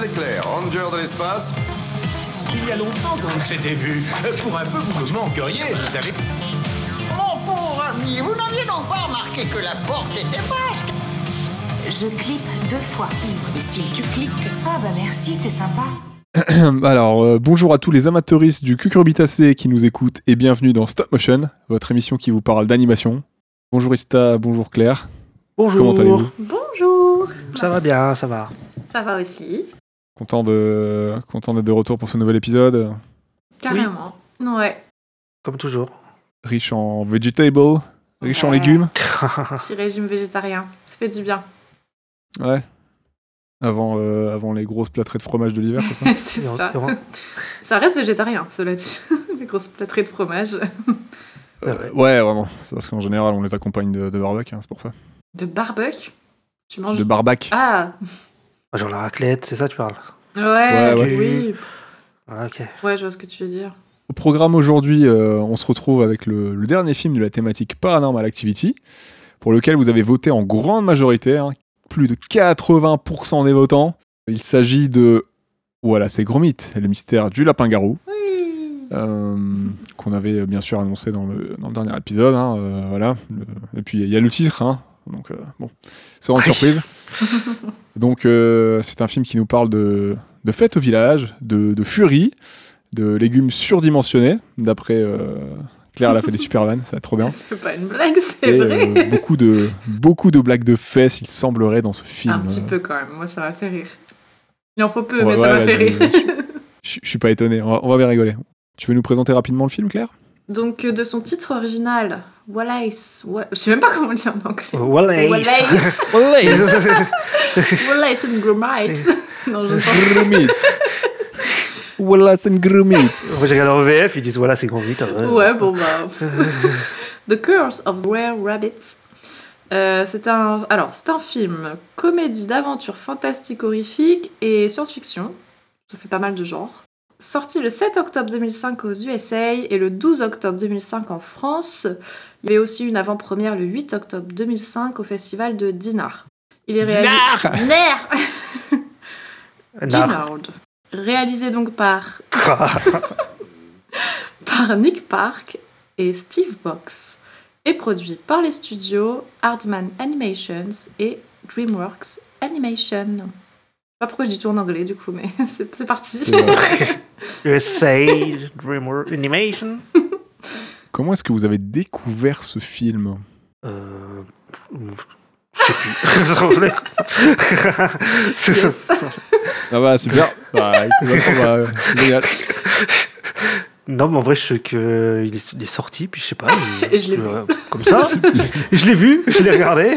l'éclair, ranger de l'espace. Il y a longtemps qu'on s'était vu. Pour un peu, vous me manqueriez, vous savez. Mon pauvre ami, vous n'aviez donc pas remarqué que la porte était basque Je clique deux fois. Imbécile, tu cliques. Ah bah merci, t'es sympa. Alors, euh, bonjour à tous les amateuristes du cucurbitacé qui nous écoutent et bienvenue dans Stop Motion, votre émission qui vous parle d'animation. Bonjour Ista, bonjour Claire. Bonjour. Comment allez-vous? Bonjour. Ça va bien, ça va. Ça va aussi. Content de content d'être de retour pour ce nouvel épisode, Carrément. Ouais. Comme toujours. riche en vegetables, riche en légumes. Petit régime végétarien. Ça fait du bien. Ouais. Avant, euh, avant les grosses plâtrées de fromage de l'hiver, c'est ça c'est ça. Ça reste végétarien, cela dit. Les grosses plâtrées de fromage. Euh, Ouais, vraiment. C'est parce qu'en général, on les accompagne de, de barbecue, hein, c'est pour ça. De barbecue? Tu manges De barbac. Ah Genre la raclette, c'est ça que tu parles Ouais, Ouais, ouais. oui. Ah, Ok. Ouais, je vois ce que tu veux dire. Au programme aujourd'hui, euh, on se retrouve avec le, le dernier film de la thématique Paranormal Activity, pour lequel vous avez voté en grande majorité, hein, plus de 80% des votants. Il s'agit de Voilà, c'est Gromit, le mystère du lapin-garou, Oui. euh, qu'on avait euh, bien sûr annoncé dans le, dans le dernier épisode. hein, euh, voilà. Le- et puis il y a le titre, hein, donc euh, bon, c'est vraiment une surprise. donc euh, c'est un film qui nous parle de, de fête au village, de, de furie, de légumes surdimensionnés, d'après euh, Claire, elle a fait des super vannes, ça va être trop bien. C'est pas une blague, c'est Et, vrai. euh, beaucoup, de, beaucoup de blagues de fesses, il semblerait, dans ce film. Un petit Euh, peu quand même. Moi, ça m'a fait rire. Il en faut peu, Ouais, mais ça m'a fait rire. Je je suis pas étonné, on va, on va bien rigoler. Tu veux nous présenter rapidement le film, Claire? Donc, euh, de son titre original, Wallace. Wa- Je sais même pas comment le dire en anglais. Wallace. Wallace. Wallace and Gromit. non, je pense Gromit Wallace and Gromit Moi j'ai regardé en VF, ils disent voilà, c'est grand vite. Ouais, bon bah. The Curse of the Rare Rabbit. Euh, c'est un, alors, c'est un film comédie d'aventure fantastique horrifique et science-fiction. Ça fait pas mal de genres. Sorti le 7 octobre 2005 aux USA et le 12 octobre 2005 en France. Il y avait aussi une avant-première le 8 octobre 2005 au festival de Dinard. Il est réalisé... Dinard Nar. Dinard. Réalisé donc par par Nick Park et Steve Box et produit par les studios Hardman Animations et DreamWorks Animation. Pas pourquoi je dis tout en anglais du coup, mais c'est parti. USA, DreamWorks Animation. Comment est-ce que vous avez découvert ce film? Euh. Je sais plus. C'est ça. Yes. Ah bah super bah, écoute, attends, bah, génial. Non, mais en vrai, je sais qu'il est, il est sorti, puis je sais pas. il- Et je l'ai vu. euh, Comme ça. je l'ai vu, je l'ai regardé.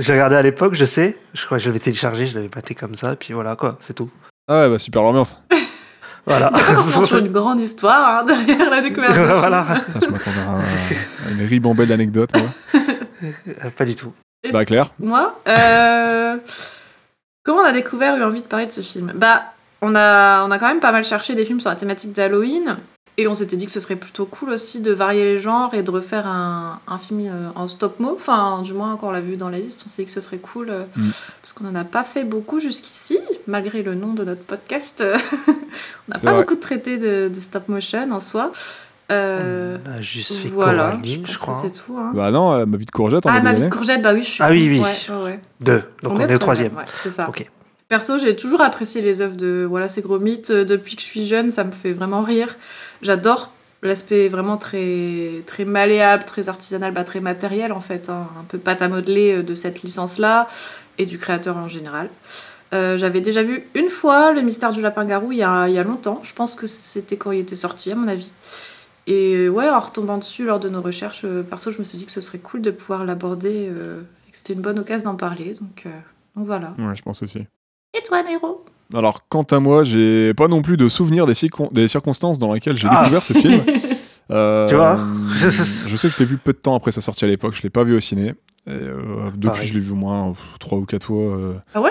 J'ai regardé à l'époque, je sais. Je crois que je l'avais téléchargé, je l'avais pâté comme ça, puis voilà, quoi, c'est tout. Ah ouais bah super l'ambiance Voilà. Forcément sur une grande histoire hein, derrière la découverte. voilà. Putain, je m'attendais à, à une ribambelle d'anecdotes moi. Euh, Pas du tout. Et Bah Claire Moi euh, Comment on a découvert, eu envie de parler de ce film? Bah, on a, on a quand même pas mal cherché des films sur la thématique d'Halloween. Et on s'était dit que ce serait plutôt cool aussi de varier les genres et de refaire un, un film euh, en stop-mo. Enfin, du moins, quand on l'a vu dans la liste, on s'est dit que ce serait cool. euh, Mm. Parce qu'on n'en a pas fait beaucoup jusqu'ici, malgré le nom de notre podcast. on n'a pas vrai. beaucoup traité de, de stop-motion en soi. Euh, On a juste fait voilà, Coraline, je crois. c'est tout. hein. Bah non, euh, ma vie de courgette en ah, ma vie de courgette, bah oui, je suis. Ah oui, oui. Ouais, ouais, ouais. Deux. Donc on est au troisième. Ouais, c'est ça. Ok. Perso, j'ai toujours apprécié les œuvres de Voilà, c'est gros mythes. Euh, Depuis que je suis jeune, ça me fait vraiment rire. J'adore l'aspect vraiment très, très malléable, très artisanal, bah, très matériel en fait, hein, un peu pâte à modeler euh, de cette licence-là et du créateur en général. Euh, J'avais déjà vu une fois Le mystère du lapin-garou il y a, il y a longtemps. Je pense que c'était quand il était sorti, à mon avis. Et ouais, en retombant dessus lors de nos recherches, perso, je me suis dit que ce serait cool de pouvoir l'aborder et que c'était une bonne occasion d'en parler. Donc, donc voilà. Ouais, je pense aussi. Et toi, Nero Alors, quant à moi, j'ai pas non plus de souvenir des, circon- des circonstances dans lesquelles j'ai Ah. découvert ce film. Euh, Tu vois Je sais que je l'ai vu peu de temps après sa sortie à l'époque, je l'ai pas vu au ciné. Et, euh, depuis, Pareil. je l'ai vu au moins euh, trois ou quatre fois. euh, Ah ouais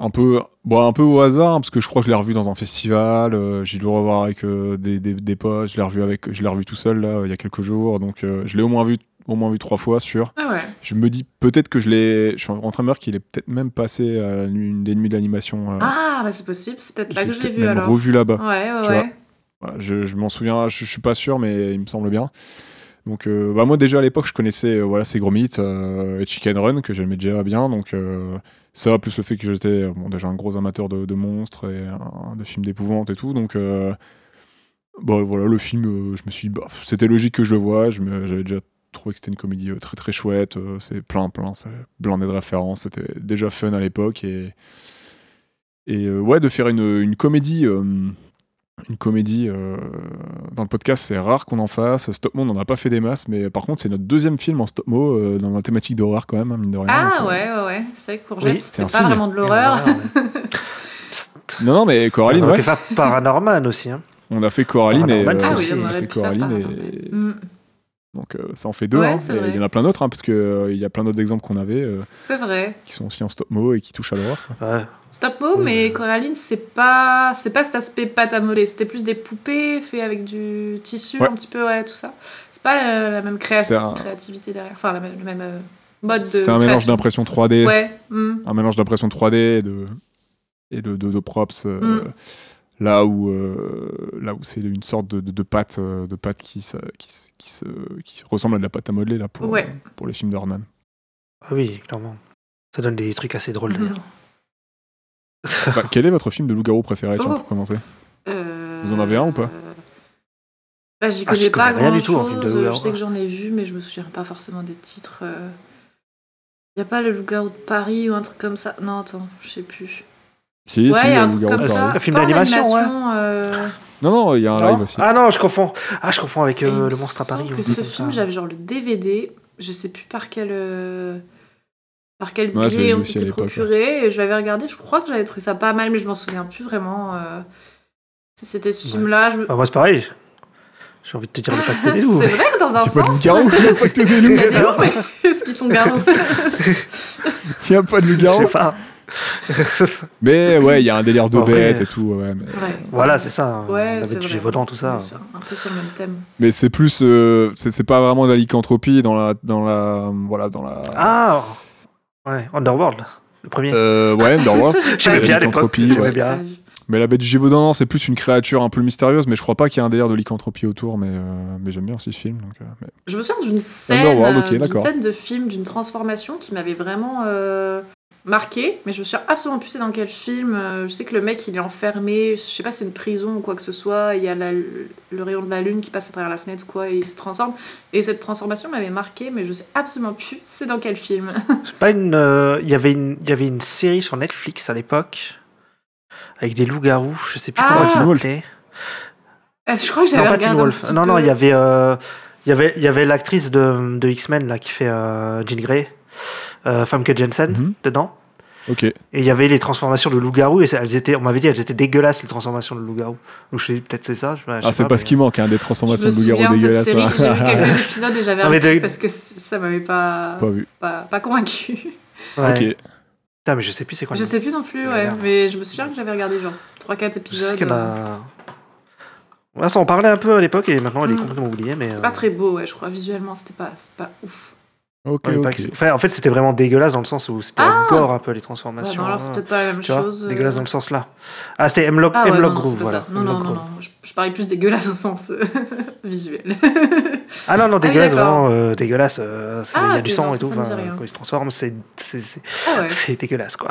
un peu, bon, un peu au hasard, hein, parce que je crois que je l'ai revu dans un festival. euh, j'ai dû le revoir avec euh, des, des, des potes. Je l'ai revu avec, je l'ai revu tout seul là, il y a quelques jours. Donc, euh, je l'ai au moins vu au moins vu trois fois sur. Ah ouais. Je me dis peut-être que je l'ai. Je suis en train de me dire qu'il est peut-être même passé à une des nuits de l'animation. euh, Ah, bah c'est possible, c'est peut-être là que je l'ai vu même alors. revu là-bas. Ouais, ouais, ouais. Voilà, je je m'en souviens, je, je suis pas sûr, mais il me semble bien. Donc, euh, bah, moi déjà à l'époque, je connaissais euh, voilà, ces gros mythes et Chicken Run que j'aimais déjà bien. Donc, ça, plus le fait que j'étais bon, déjà un gros amateur de, de monstres et de films d'épouvante et tout. Donc, bon, voilà, le film, je me suis dit, bah, c'était logique que je le vois. J'avais déjà trouvé que c'était une comédie euh, très très chouette. euh, c'est plein, plein, c'est blindé de références. C'était déjà fun à l'époque. Et, et euh, ouais, de faire une, une comédie. euh, une comédie euh, dans le podcast, c'est rare qu'on en fasse. Stop Mo, on n'en a pas fait des masses, mais par contre, c'est notre deuxième film en Stop Mo euh, dans la thématique d'horreur quand même, hein, mine de rien. Ah Donc, ouais, ouais, ouais. C'est vrai que Courgette, Oui, c'était pas signe. vraiment de l'horreur. Non, non, mais Coraline, on ouais. pu faire Paranorman aussi. Hein. On a fait Coraline et euh, Ah oui, on a fait Coraline et Mm, donc euh, ça en fait deux. Ouais, hein. Et il y en a plein d'autres hein, parce que euh, il y a plein d'autres exemples qu'on avait euh, C'est vrai. qui sont aussi en Stop Mo et qui touchent à l'horreur. Ouais. Stop Mo, Oui, mais Coraline, c'est pas, c'est pas cet aspect pâte à modeler. C'était plus des poupées faites avec du tissu, Ouais. un petit peu, ouais, tout ça. C'est pas la, la même créa- C'est un- créativité derrière. Enfin, la même, le même euh, mode de. C'est un mélange d'impression 3D, Ouais. mm. un mélange d'impression 3D et de et de, de, de props. euh, Mm. Là où, euh, là où c'est une sorte de, de, de pâte, euh, de pâte qui, se, qui, se- qui, se, qui ressemble à de la pâte à modeler là, pour, Ouais. pour les films d'Hornan. Ah oui, clairement. Ça donne des trucs assez drôles d'ailleurs. Bah, quel est votre film de loup-garou préféré tiens, Oh. pour commencer Euh, Vous en avez un ou pas bah, J'y Ah, connais pas connais grand tout de chose. Je sais que j'en ai vu, mais je me souviens pas forcément des titres. Il y a pas le loup-garou de Paris ou un truc comme ça? Non, attends, je sais plus. Si, ouais, si, il y a le un truc loup-garou comme de ça. Paris. Un film d'animation, ouais. euh, Non, non, il y a un Non live aussi. Ah non, je confonds. Ah, je confonds avec euh, Le Monstre à Paris. que ce film, j'avais genre le DVD, je sais plus par quel, euh, par quel Ouais, je biais on s'était procuré, et je l'avais regardé, je crois que j'avais trouvé ça pas mal, mais je m'en souviens plus vraiment euh, si c'était ce Ouais. film-là. Je me- Ah, moi, c'est pareil. J'ai envie de te dire le pacte des loups. C'est vrai que dans un C'est pas de sens... pas que des loups. Est-ce qu'ils sont garous? Il y a pas de Je loup-garou. sais pas. Mais ouais, il y a un délire de bête et tout. Ouais, mais Ouais. voilà, c'est ça. hein. Ouais, la c'est bête du vrai. Gévaudan, tout ça. Un peu sur le même thème. mais c'est plus. euh, c'est pas vraiment de la lycanthropie dans la. Dans la voilà, dans la. Ah Ouais, Underworld, le premier. Euh, ouais, Underworld. J'aimais bien lycanthropie, ouais. bien. Mais la bête du Gévaudan, c'est plus une créature un peu mystérieuse, mais je crois pas qu'il y ait un délire de lycanthropie autour, mais, euh, mais j'aime bien aussi ce film. Donc, euh, mais- Je me souviens d'une scène, Underworld, ok, d'une d'accord. scène de film, d'une transformation qui m'avait vraiment euh, marqué, mais je me souviens absolument plus c'est dans quel film. Euh, Je sais que le mec il est enfermé, je sais pas si c'est une prison ou quoi que ce soit, il y a la- le rayon de la lune qui passe à travers la fenêtre ou quoi, et il se transforme. Et cette transformation m'avait marqué, mais je sais absolument plus c'est dans quel film. C'est pas une. euh, Il y avait une. Il y avait une série sur Netflix à l'époque avec des loups-garous. Je sais plus Ah. comment elle s'appelait. Euh, je crois que Non, j'avais pas Teen regardé un Wolf. petit Non, non, il y avait. euh, Il y avait, il y avait l'actrice de, de X-Men là qui fait euh, Jean Grey, Famke Jensen Mhm. dedans. Et il y avait les transformations de loup-garou et elles étaient, on m'avait dit elles étaient dégueulasses les transformations de loup-garou. Donc je me suis dit peut-être c'est ça. je- je Ah, c'est pas ce qui manque, hein, des Je transformations de loup-garou dégueulasses. hein. j'ai vu quelques épisodes et j'avais un de- parce que ça m'avait pas, Pas vu. pas, pas convaincu. Ouais. Ok. Putain, mais je sais plus c'est quoi. Je sais plus non plus, Ouais. Mais je me souviens que j'avais regardé genre 3-4 Je sais épisodes. qu'elle euh, a. Ouais, ça en parlait un peu à l'époque et maintenant elle est Mm. complètement oubliée. Mais C'est euh, pas très beau, ouais, je crois. Visuellement, c'était pas, c'était pas ouf. Ok, ouais, pas ok. que- enfin, en fait, c'était vraiment dégueulasse dans le sens où c'était Ah gore un peu les Ouais, transformations. non, alors c'est hein. peut-être pas la même Tu vois, chose. euh. dégueulasse dans le sens là. Ah, c'était Hemlock, Ah ouais, Hemlock non, non, voilà. ça. Non, non. Je, je parlais plus dégueulasse au sens euh, visuel. Ah non, non, oui, dégueulasse, vraiment euh, dégueulasse. euh, Il Ah, y a du ok, sang et tout. enfin, rien. quand il se transforme, c'est c'est- c'est- ah dégueulasse quoi.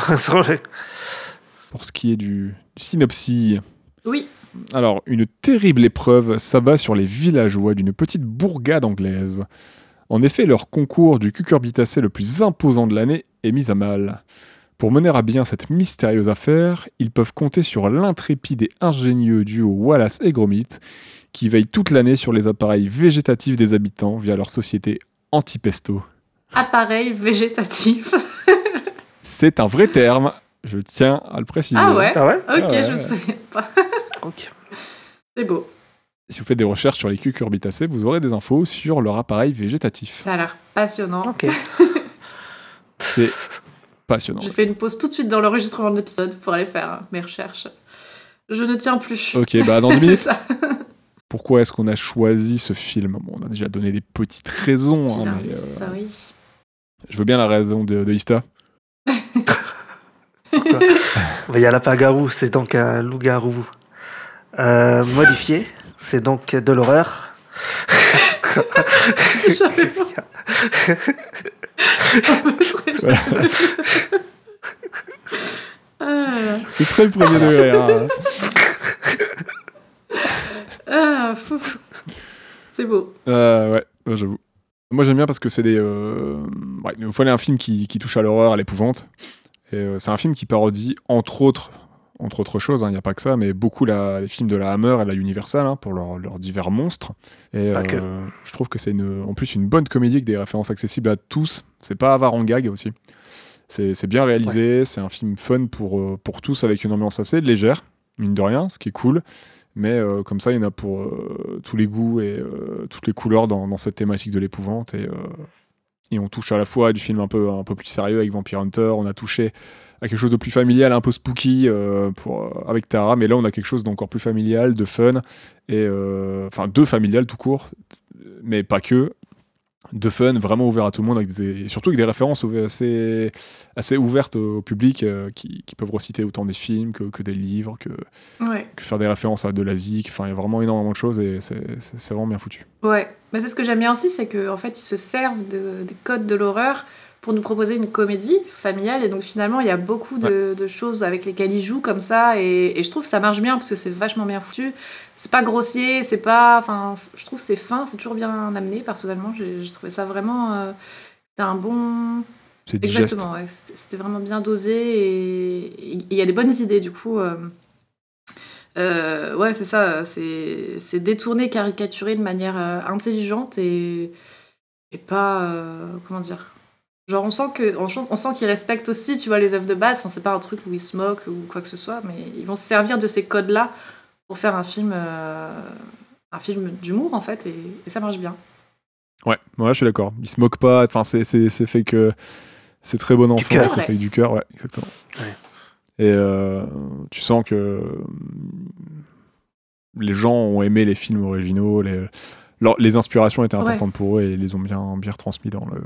Pour ce qui est du, du synopsis. Oui. Alors, une terrible épreuve s'abat sur les villageois d'une petite bourgade anglaise. En effet, leur concours du cucurbitacé le plus imposant de l'année est mis à mal. Pour mener à bien cette mystérieuse affaire, ils peuvent compter sur l'intrépide et ingénieux duo Wallace et Gromit, qui veillent toute l'année sur les appareils végétatifs des habitants via leur société Antipesto. Appareil végétatif. C'est un vrai terme, je tiens à le préciser. Ah ouais Ah ouais Ok, ouais, je ouais. souviens pas. Ok. C'est beau. Si vous faites des recherches sur les cucurbitacées, vous aurez des infos sur leur appareil végétatif. Ça a l'air passionnant. Ok. C'est passionnant. J'ai fait une pause tout de suite dans l'enregistrement de l'épisode pour aller faire mes recherches. Je ne tiens plus. Ok, bah dans 10 C'est minutes. ça. pourquoi est-ce qu'on a choisi ce film Bon, On a déjà donné des petites raisons, hein, mais, indices, euh, ça, oui. je veux bien la raison de, de Ista. Il y a lapin-garou, c'est donc un loup-garou euh, modifié. C'est donc de l'horreur. J'avais Qu'est-ce qu'il y a Ah, C'est très le premier degré. hein. ah. C'est beau. Euh, ouais, ouais, j'avoue. Moi j'aime bien parce que c'est des. Euh... Ouais, il nous fallait un film qui, qui touche à l'horreur, à l'épouvante. Et euh, c'est un film qui parodie, entre autres, entre autres choses, hein, il n'y a pas que ça, mais beaucoup la- les films de la Hammer et la Universal hein, pour leurs divers monstres. Et Pas euh, je trouve que c'est en plus une bonne comédie avec des références accessibles à tous. C'est pas avare en gag aussi. C'est bien réalisé, c'est un film fun pour, euh, pour tous avec une ambiance assez légère, mine de rien, ce qui est cool. Mais euh, comme ça, il y en a pour euh, tous les goûts et toutes les couleurs dans, dans cette thématique de l'épouvante. Et, et on touche à la fois du film un peu, un peu plus sérieux avec Vampire Hunter, on a touché à quelque chose de plus familial, un peu spooky euh, pour, euh, avec Tara, mais là on a quelque chose d'encore plus familial, de fun, et euh, enfin de familial tout court, mais pas que, de fun, vraiment ouvert à tout le monde, avec des, et surtout avec des références assez, assez ouvertes au public qui, qui peuvent reciter autant des films que, que des livres, que, Ouais. que faire des références à de l'Asie, enfin il y a vraiment énormément de choses et c'est vraiment bien foutu. Ouais, mais c'est ce que j'aime bien aussi, c'est qu'en fait, ils se servent de- des codes de l'horreur pour nous proposer une comédie familiale. Et donc, finalement, il y a beaucoup de, de choses avec lesquelles ils jouent comme ça. Et, et je trouve que ça marche bien parce que c'est vachement bien foutu. C'est pas grossier, c'est pas. Enfin, je trouve que c'est fin, c'est toujours bien amené. Personnellement, j'ai trouvé ça vraiment. euh, c'était un bon. C'est digeste. Exactement, ouais. C'était vraiment bien dosé et il y a des bonnes idées du coup. euh, euh, ouais, c'est ça, c'est c'est détourné, caricaturé de manière euh, intelligente et, et pas. euh, comment dire Genre, on sent que on, sent- on sent qu'ils respectent aussi, tu vois, les œuvres de base. Enfin, c'est pas un truc où ils se moquent ou quoi que ce soit, mais ils vont se servir de ces codes-là pour faire un film, euh, un film d'humour en fait, et, et ça marche bien. Ouais, ouais, je suis d'accord. Il se moque pas. Enfin, c'est c'est c'est fait que c'est très bon enfant. cœur. C'est Ouais. fait du cœur, ouais, exactement. Ouais. Et euh, tu sens que les gens ont aimé les films originaux. Les, leur- les inspirations étaient Ouais. importantes pour eux et ils les ont bien bien retransmis dans le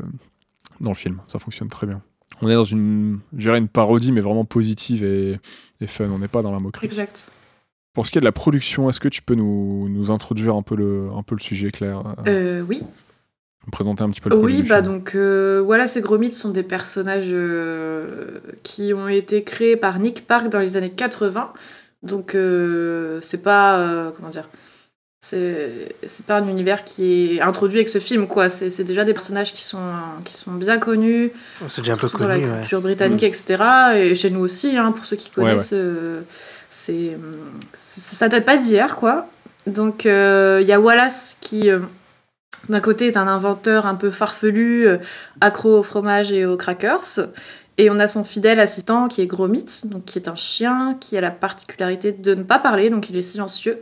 dans le film. Ça fonctionne très bien. On est dans une, une parodie, mais vraiment positive et, et fun. On n'est pas dans la moquerie. Exact. Pour ce qui est de la production, est-ce que tu peux nous, nous introduire un peu le, un peu le sujet, Claire? Euh, oui. Présenter un petit peu le Oui, bah donc euh, voilà, ces gros mythes sont des personnages euh, qui ont été créés par Nick Park dans les années 80. Donc euh, c'est pas euh, comment dire, c'est c'est pas un univers qui est introduit avec ce film quoi. C'est c'est déjà des personnages qui sont qui sont bien connus, C'est déjà un peu surtout dans la connu. ouais. culture britannique, etc. Et chez nous aussi, hein, pour ceux qui Ouais, ouais. connaissent, euh, c'est ça, date pas d'hier, quoi. Donc euh, il y a Wallace qui, euh, d'un côté, est un inventeur un peu farfelu, accro au fromage et aux crackers. Et on a son fidèle assistant qui est Gromit, donc qui est un chien qui a la particularité de ne pas parler, donc il est silencieux.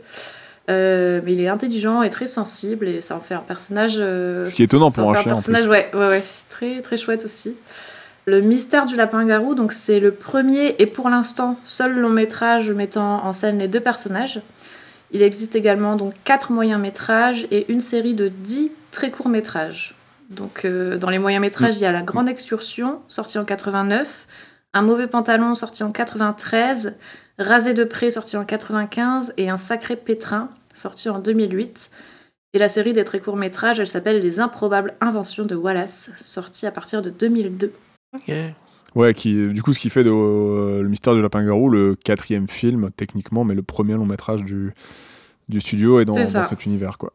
Euh, mais il est intelligent et très sensible et ça en fait un personnage euh, Ce qui est étonnant pour en un chien. en personnage, plus. ouais, ouais, ouais, c'est très, très chouette aussi. Le mystère du lapin-garou, donc c'est le premier et pour l'instant seul long métrage mettant en scène les deux personnages. Il existe également donc quatre moyens métrages et une série de dix très courts métrages. Donc euh, dans les moyens métrages, il y a La Grande Excursion, sorti en 89, Un mauvais pantalon, sorti en 93, Rasé de près, sorti en 95, et Un sacré pétrin, sorti en 2008. Et la série des très courts métrages, elle s'appelle Les improbables inventions de Wallace, sortie à partir de 2002. Ok. Ouais, qui, du coup, ce qui fait de euh, Le mystère du lapin-garou le quatrième film, techniquement, mais le premier long métrage du, du studio et dans, cet univers, quoi.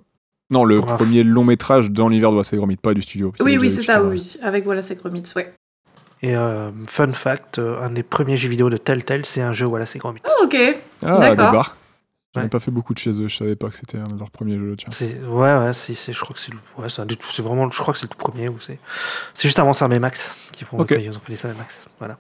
Non, le Bref. premier long métrage dans l'univers de Wallace et Gromit, pas du studio. Oui, oui, c'est ça, oui. Avec Wallace et Gromit, ouais. Et euh, fun fact, euh, un des premiers jeux vidéo de Telltale, c'est un jeu Wallace et Gromit. Oh, ok. Ah, D'accord. J'en ai Ouais. pas fait beaucoup de chez eux, je savais pas que c'était un de leurs premiers jeux, tiens. C'est ouais ouais si c'est je crois que c'est le ouais c'est c'est vraiment je crois que c'est le tout premier ou c'est c'est juste avant Max qui font Ok. ils ont fait les Max voilà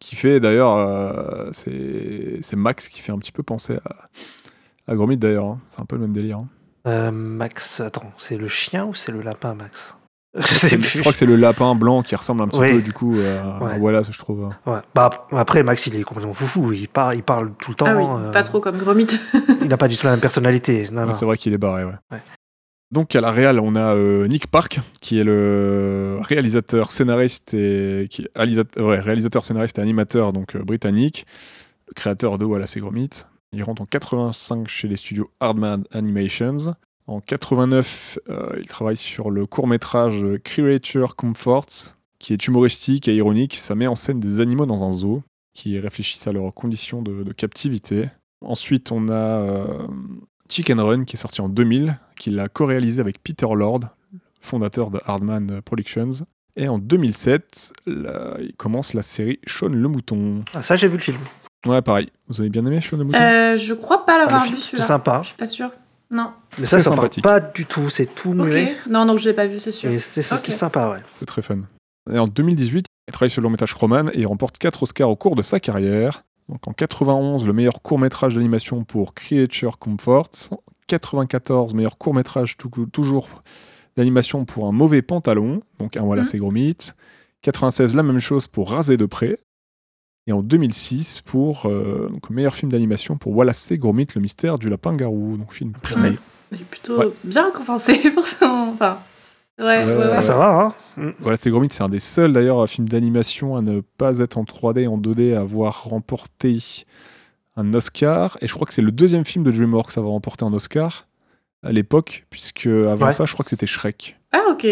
Qui fait d'ailleurs, euh, c'est c'est Max qui fait un petit peu penser à, à Gromit d'ailleurs. hein. C'est un peu le même délire. hein. Euh, Max attends c'est le chien ou c'est le lapin Max? Je sais C'est- plus. Je crois que c'est le lapin blanc qui ressemble un petit Oui. peu du coup à, Ouais. à Wallace, je trouve. Ouais. Bah, après, Max, il est complètement foufou. Il parle, il parle tout le temps. Ah oui, euh, pas trop comme Gromit. Il n'a pas du tout la même personnalité. Non, non. C'est vrai qu'il est barré, ouais. Ouais. Donc à la réal, on a euh, Nick Park, qui est le réalisateur, scénariste et qui réalisateur, ouais, réalisateur, scénariste et animateur donc euh, britannique, le créateur de Wallace et Gromit. Il rentre en 85 chez les studios Hardman Animations. En 89, euh, il travaille sur le court métrage Creature Comforts, qui est humoristique et ironique. Ça met en scène des animaux dans un zoo qui réfléchissent à leurs conditions de, de captivité. Ensuite, on a euh, Chicken Run qui est sorti en 2000, qu'il a co-réalisé avec Peter Lord, fondateur de Hardman Productions. Et en 2007, là, il commence la série Sean le Mouton. Ah, ça, j'ai vu le film. Ouais, pareil. Vous avez bien aimé Sean le Mouton? Euh, je crois pas Ah, l'avoir le vu film, c'est celui-là. sympa. Je suis pas sûre. Non. Mais ça, ça parle pas du tout. C'est tout muet. Non, donc je l'ai pas vu, c'est sûr. Et c'est c'est- Ok. c'est sympa, ouais. C'est très fun. Et en 2018, il travaille sur le long métrage Roman et il remporte 4 Oscars au cours de sa carrière. Donc en 91, le meilleur court métrage d'animation pour Creature Comforts. 94, meilleur court métrage toujours d'animation pour Un mauvais pantalon. Donc un Wallace Mhm. et Gromit. 96, la même chose pour Rasé de près. Et en 2006, pour euh, donc, meilleur film d'animation pour Wallace et Gromit, le mystère du lapin-garou. Donc film primé. Il est plutôt Ouais. bien récompensé pour son. Enfin. Ouais, ouais, Ouais, ouais. Ah, ça va, hein Mm. Voilà, c'est Gromit, c'est un des seuls d'ailleurs films d'animation à ne pas être en 3D et en 2D à avoir remporté un Oscar. Et je crois que c'est le deuxième film de DreamWorks à avoir remporté un Oscar à l'époque, puisque avant Ouais. ça, je crois que c'était Shrek. Ah, ok.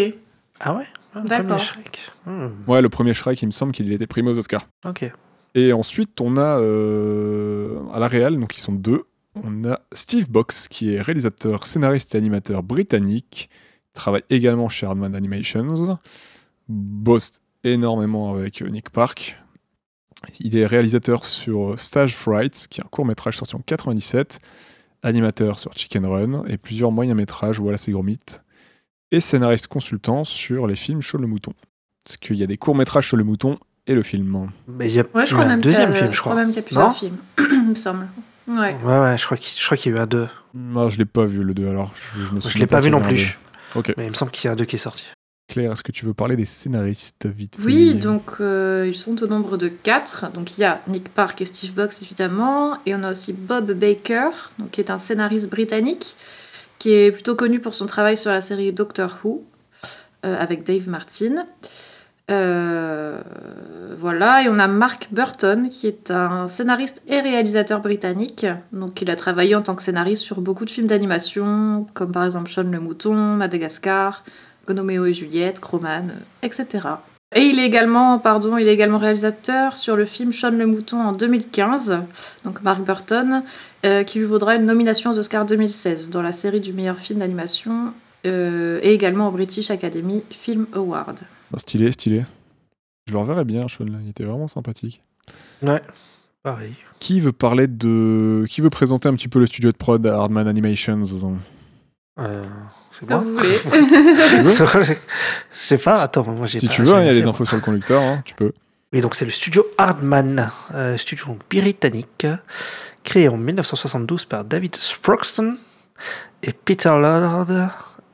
Ah ouais? Ah, D'accord. Shrek. Hmm, Ouais, le premier Shrek, il me semble qu'il était primé aux Oscars. Ok. Et ensuite, on a euh, à la réal, donc ils sont deux. On a Steve Box, qui est réalisateur, scénariste et animateur britannique. Il travaille également chez Hardman Animations. Bosse énormément avec euh, Nick Park. Il est réalisateur sur Stage Fright, qui est un court métrage sorti en 97. Animateur sur Chicken Run et plusieurs moyens métrages, voilà c'est Gromit. Et scénariste consultant sur les films Shaun le Mouton. Parce qu'il y a des courts métrages sur le mouton et le film. Mais il y a, Ouais, je crois un même deuxième film, je crois. même qu'il y a plusieurs Non films, il me semble. Ouais. Ouais, ouais, je crois qu'il je crois qu'il y a eu un 2. Non, je l'ai pas vu le 2 alors. Je, je me Je l'ai pas vu non plus. un. Ok. Mais il me semble qu'il y a un 2 qui est sorti. Claire, est-ce que tu veux parler des scénaristes vite fait? Oui, donc euh, ils sont au nombre de quatre. Donc il y a Nick Park et Steve Box évidemment, et on a aussi Bob Baker, donc qui est un scénariste britannique, qui est plutôt connu pour son travail sur la série Doctor Who euh, avec Dave Martin. Euh, voilà, et on a Mark Burton, qui est un scénariste et réalisateur britannique. Donc, il a travaillé en tant que scénariste sur beaucoup de films d'animation, comme par exemple Sean le Mouton, Madagascar, Gonoméo et Juliette, Croman, euh, etc. Et il est également, pardon, il est également réalisateur sur le film Sean le Mouton en 2015, donc Mark Burton, euh, qui lui vaudra une nomination aux Oscars 2016 dans la série du meilleur film d'animation et également au British Academy Film Award. Ah, Stylé, stylé. Je le reverrais bien, Sean, il était vraiment sympathique. Ouais, pareil. Qui veut parler de. Qui veut présenter un petit peu le studio de prod à Hardman Animations? Euh, c'est moi vrai, Je sais pas, attends, moi j'ai Si pas- tu veux, hein, il y a les infos sur le conducteur, hein, tu peux. Oui, donc c'est le studio Hardman, euh, studio britannique, créé en 1972 par David Sproxton et Peter Lord.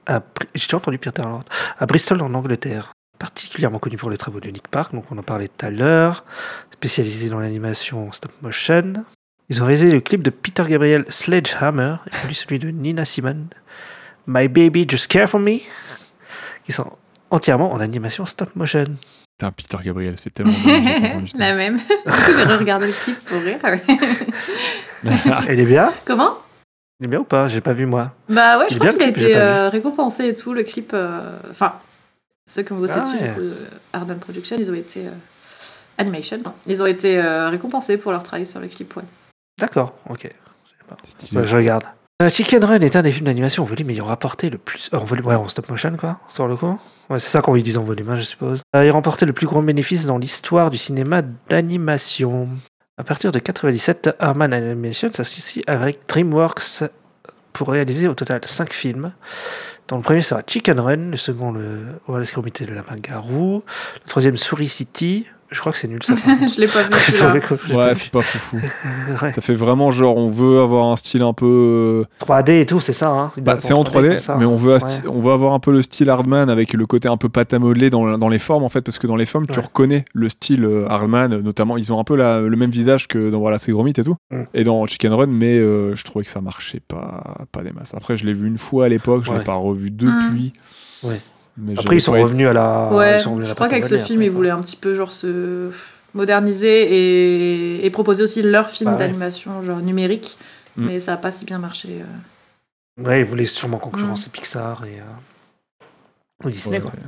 à J'ai déjà entendu Peter Lord à Bristol en Angleterre. Particulièrement connu pour les travaux de Nick Park, donc on en parlait tout à l'heure, spécialisé dans l'animation stop motion. Ils ont réalisé le clip de Peter Gabriel Sledgehammer et celui de Nina Simon, My Baby Just Care for Me, qui sont entièrement en animation stop motion. Putain, Peter Gabriel, fait tellement ça. La même. J'ai regardé le clip pour rire. Elle est bien? Comment? Il est bien ou pas? J'ai pas vu moi. Bah ouais, je crois qu'il a été euh, récompensé et tout, le clip. euh, Enfin, ceux qui ont bossé Ah dessus, ouais. du coup, euh, Arden Production, ils ont été. euh, Animation, non. Ils ont été euh, récompensés pour leur travail sur le clip, ouais. D'accord, ok. Je regarde. Euh, Chicken Run est un des films d'animation en volume ayant rapporté le plus. euh, en volume, ouais, en stop motion, quoi, sur le coup. Ouais, c'est ça qu'on lui dit en volume, hein, je suppose. Euh, il a remporté le plus grand bénéfice dans l'histoire du cinéma d'animation. À partir de 97, Harman Animation s'associe avec DreamWorks pour réaliser au total 5 films. Dont le premier sera Chicken Run, le second le Wallace Gromit et le Lapin Garou, le troisième Souris City, Je crois que c'est nul ça. je l'ai pas vu celui-là. Ouais, c'est pas foufou. Ouais. Ça fait vraiment genre, on veut avoir un style un peu. 3D et tout, c'est ça. Hein. Bah, c'est en 3D, comme ça. mais on veut, Ouais. on veut avoir un peu le style Hardman avec le côté un peu pâte à modeler dans, dans les formes en fait, parce que dans les formes, tu reconnais le style euh, Hardman, notamment, ils ont un peu la- le même visage que dans voilà, C'est Gromit et tout, Mm. et dans Chicken Run, mais euh, je trouvais que ça marchait pas, pas des masses. Après, je l'ai vu une fois à l'époque, je l'ai pas revu depuis. Ouais. Mais Après, ils sont revenus à la. Ouais, ils sont revenus à je crois qu'avec ce film, ils voulaient un petit peu genre se moderniser et, et proposer aussi leur film Bah d'animation genre numérique, Mm. mais ça a pas si bien marché. euh. Ouais, ils voulaient sûrement concurrencer Pixar et. euh, Ou Disney, Ouais, quoi. ouais.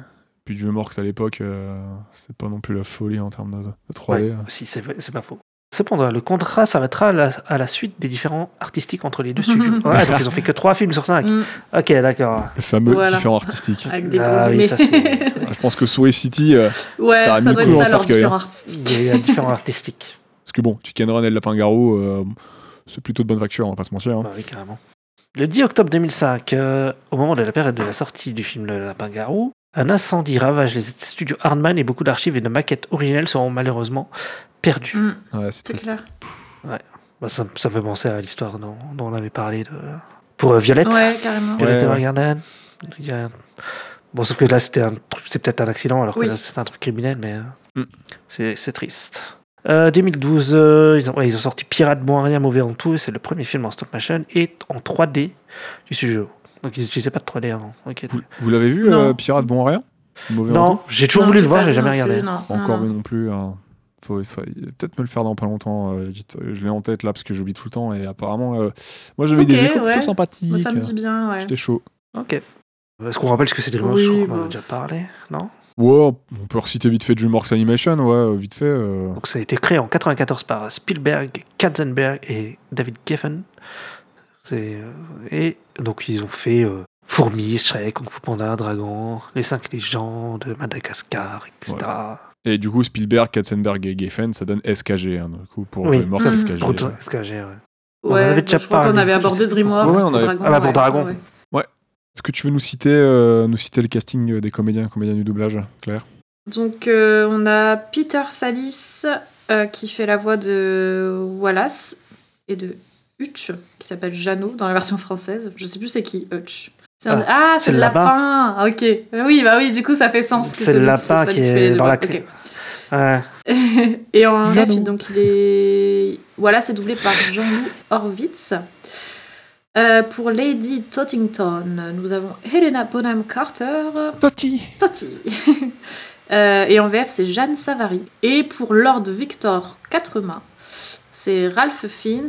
Puis DreamWorks à l'époque, euh, c'est pas non plus la folie en termes de, de 3D. Ouais, aussi, c'est vrai- c'est pas faux. Cependant, le contrat s'arrêtera à la, à la suite des différents artistiques entre les deux studios. Ouais, donc ils ont fait que 3 films sur 5. Mm, Ok, d'accord. Le fameux Voilà. différent artistique. avec des Ah oui, ça. Ah, je pense que Sway City, euh, ouais, Ça a mis doit le être coup dans ça le leur cercueil, différent hein. Il y a différents artistiques. parce que bon, Chicken Run et le Lapin-Garou, euh, c'est plutôt de bonne facture, on va pas se mentir. hein. Bah oui, carrément. Le 10 octobre 2005, euh, au moment de la période de la sortie du film Le Lapin-Garou, un incendie ravage les studios Hardman et beaucoup d'archives et de maquettes originelles seront malheureusement perdues. Mm, Ouais, c'est clair. Bah, ça, ça fait penser à l'histoire dont, dont on avait parlé de... pour euh, Violette. Ouais, carrément. Violette Ouais, ouais. Evergarden. Il y a- Bon, sauf que là, c'était un truc- c'est peut-être un accident, alors que Oui. là, c'est un truc criminel, mais euh, Mm. c'est c'est triste. Euh, 2012, euh, ils, ont, ouais, ils ont sorti Pirate Bon à Rien, Mauvais en tout. C'est le premier film en stop motion et en 3D du studio. Donc, ils n'utilisaient pas de 3D avant. Vous, vous l'avez vu, Non. euh, Pirate Bon à rien? Mauvais en Non, tout? j'ai toujours Non, voulu le voir, j'ai jamais regardé. plus, non. Pas Non, encore non. non plus. hein. Faut ça- peut-être me le faire dans pas longtemps. euh. Je l'ai en tête là parce que j'oublie tout le temps et apparemment, euh, moi j'avais des échos ouais. plutôt sympathiques. Moi, ça me dit bien, ouais. J'étais chaud. Ok. Est-ce qu'on rappelle ce que c'est DreamWorks Oui, Je crois qu'on en avait déjà parlé, non? Ouais, on peut reciter vite fait DreamWorks Animation, ouais, euh, vite fait. euh. Donc ça a été créé en 94 par Spielberg, Katzenberg et David Geffen. C'est et donc ils ont fait euh, Fourmis, Shrek, Kung Fu Panda, Dragon, Les Cinq Légendes, Madagascar, etc. Et du coup, Spielberg, Katzenberg et Geffen, ça donne SKG. hein, du coup, pour Oui. Mhm. SKG. Pour ouais. SKG, ouais. On Ouais, avait déjà je crois qu'on avait abordé. DreamWorks. Ouais, on pour avait- Dragon, Ah bah, pour ouais, Dragon. ouais. Est-ce que tu veux nous citer, euh, nous citer le casting euh, des comédiens et comédiennes du doublage, Claire? Donc, euh, on a Peter Salis euh, qui fait la voix de Wallace et de Hutch qui s'appelle Jeannot dans la version française. Je sais plus c'est qui Hutch. C'est un- Ah, c'est le lapin. Ok. Oui, bah oui, du coup ça fait sens. que C'est le lapin qui est dans la. Ouais. Et en. VF, donc il est. Voilà, c'est doublé par Jean-Loup Horwitz. Euh, pour Lady Tottington, nous avons Helena Bonham Carter. Toti Toti. Euh, et en VF, c'est Jeanne Savary. Et pour Lord Victor Quatremain, c'est Ralph Fiennes.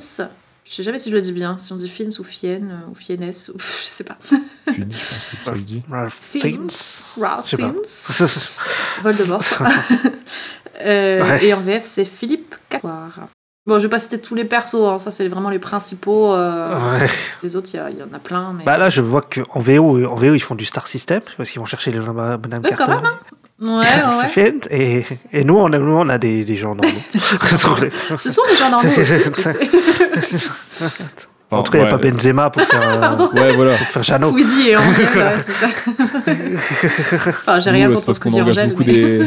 Je sais jamais si je le dis bien, si on dit Fiennes ou Fienne euh, ou Fiennes ou je sais pas. Fini, je pense que ça se dit. Ralph Je sais pas. Fiennes? Voldemort. Euh, Ouais. Et en VF, c'est Philippe Catoire. Bon, je vais pas citer tous les persos, hein, ça c'est vraiment les principaux. euh, Ouais. Les autres, il y en a plein. Mais... Bah là, je vois qu'en VO, en VO, ils font du Star System, parce qu'ils vont chercher les gens Bonham Ouais, quand Carter. même, ouais, ouais, ouais. Et, et nous, on a, nous, on a des, des gens normaux. Ce sont des gens normaux aussi, tu sais. en tout cas, il n'y a pas Benzema pour faire. euh, Pardon. Ouais, voilà. pour faire. Squeezie et Angèle, ouais, c'est ça. enfin, j'ai rien contre c'est parce qu'on Squeezie et Angèle. beaucoup mais- des.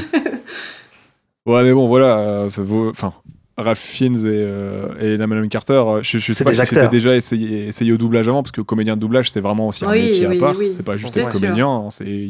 Ouais, mais bon, voilà, euh, ça vaut. Enfin, Ralph Fiennes et, euh, et Elena Bonham Carter, euh, je, je sais pas si c'était déjà essayé, essayé au doublage avant, parce que comédien de doublage, c'est vraiment aussi un Oui, métier oui, à part. oui, c'est pas juste être comédien, hein, c'est.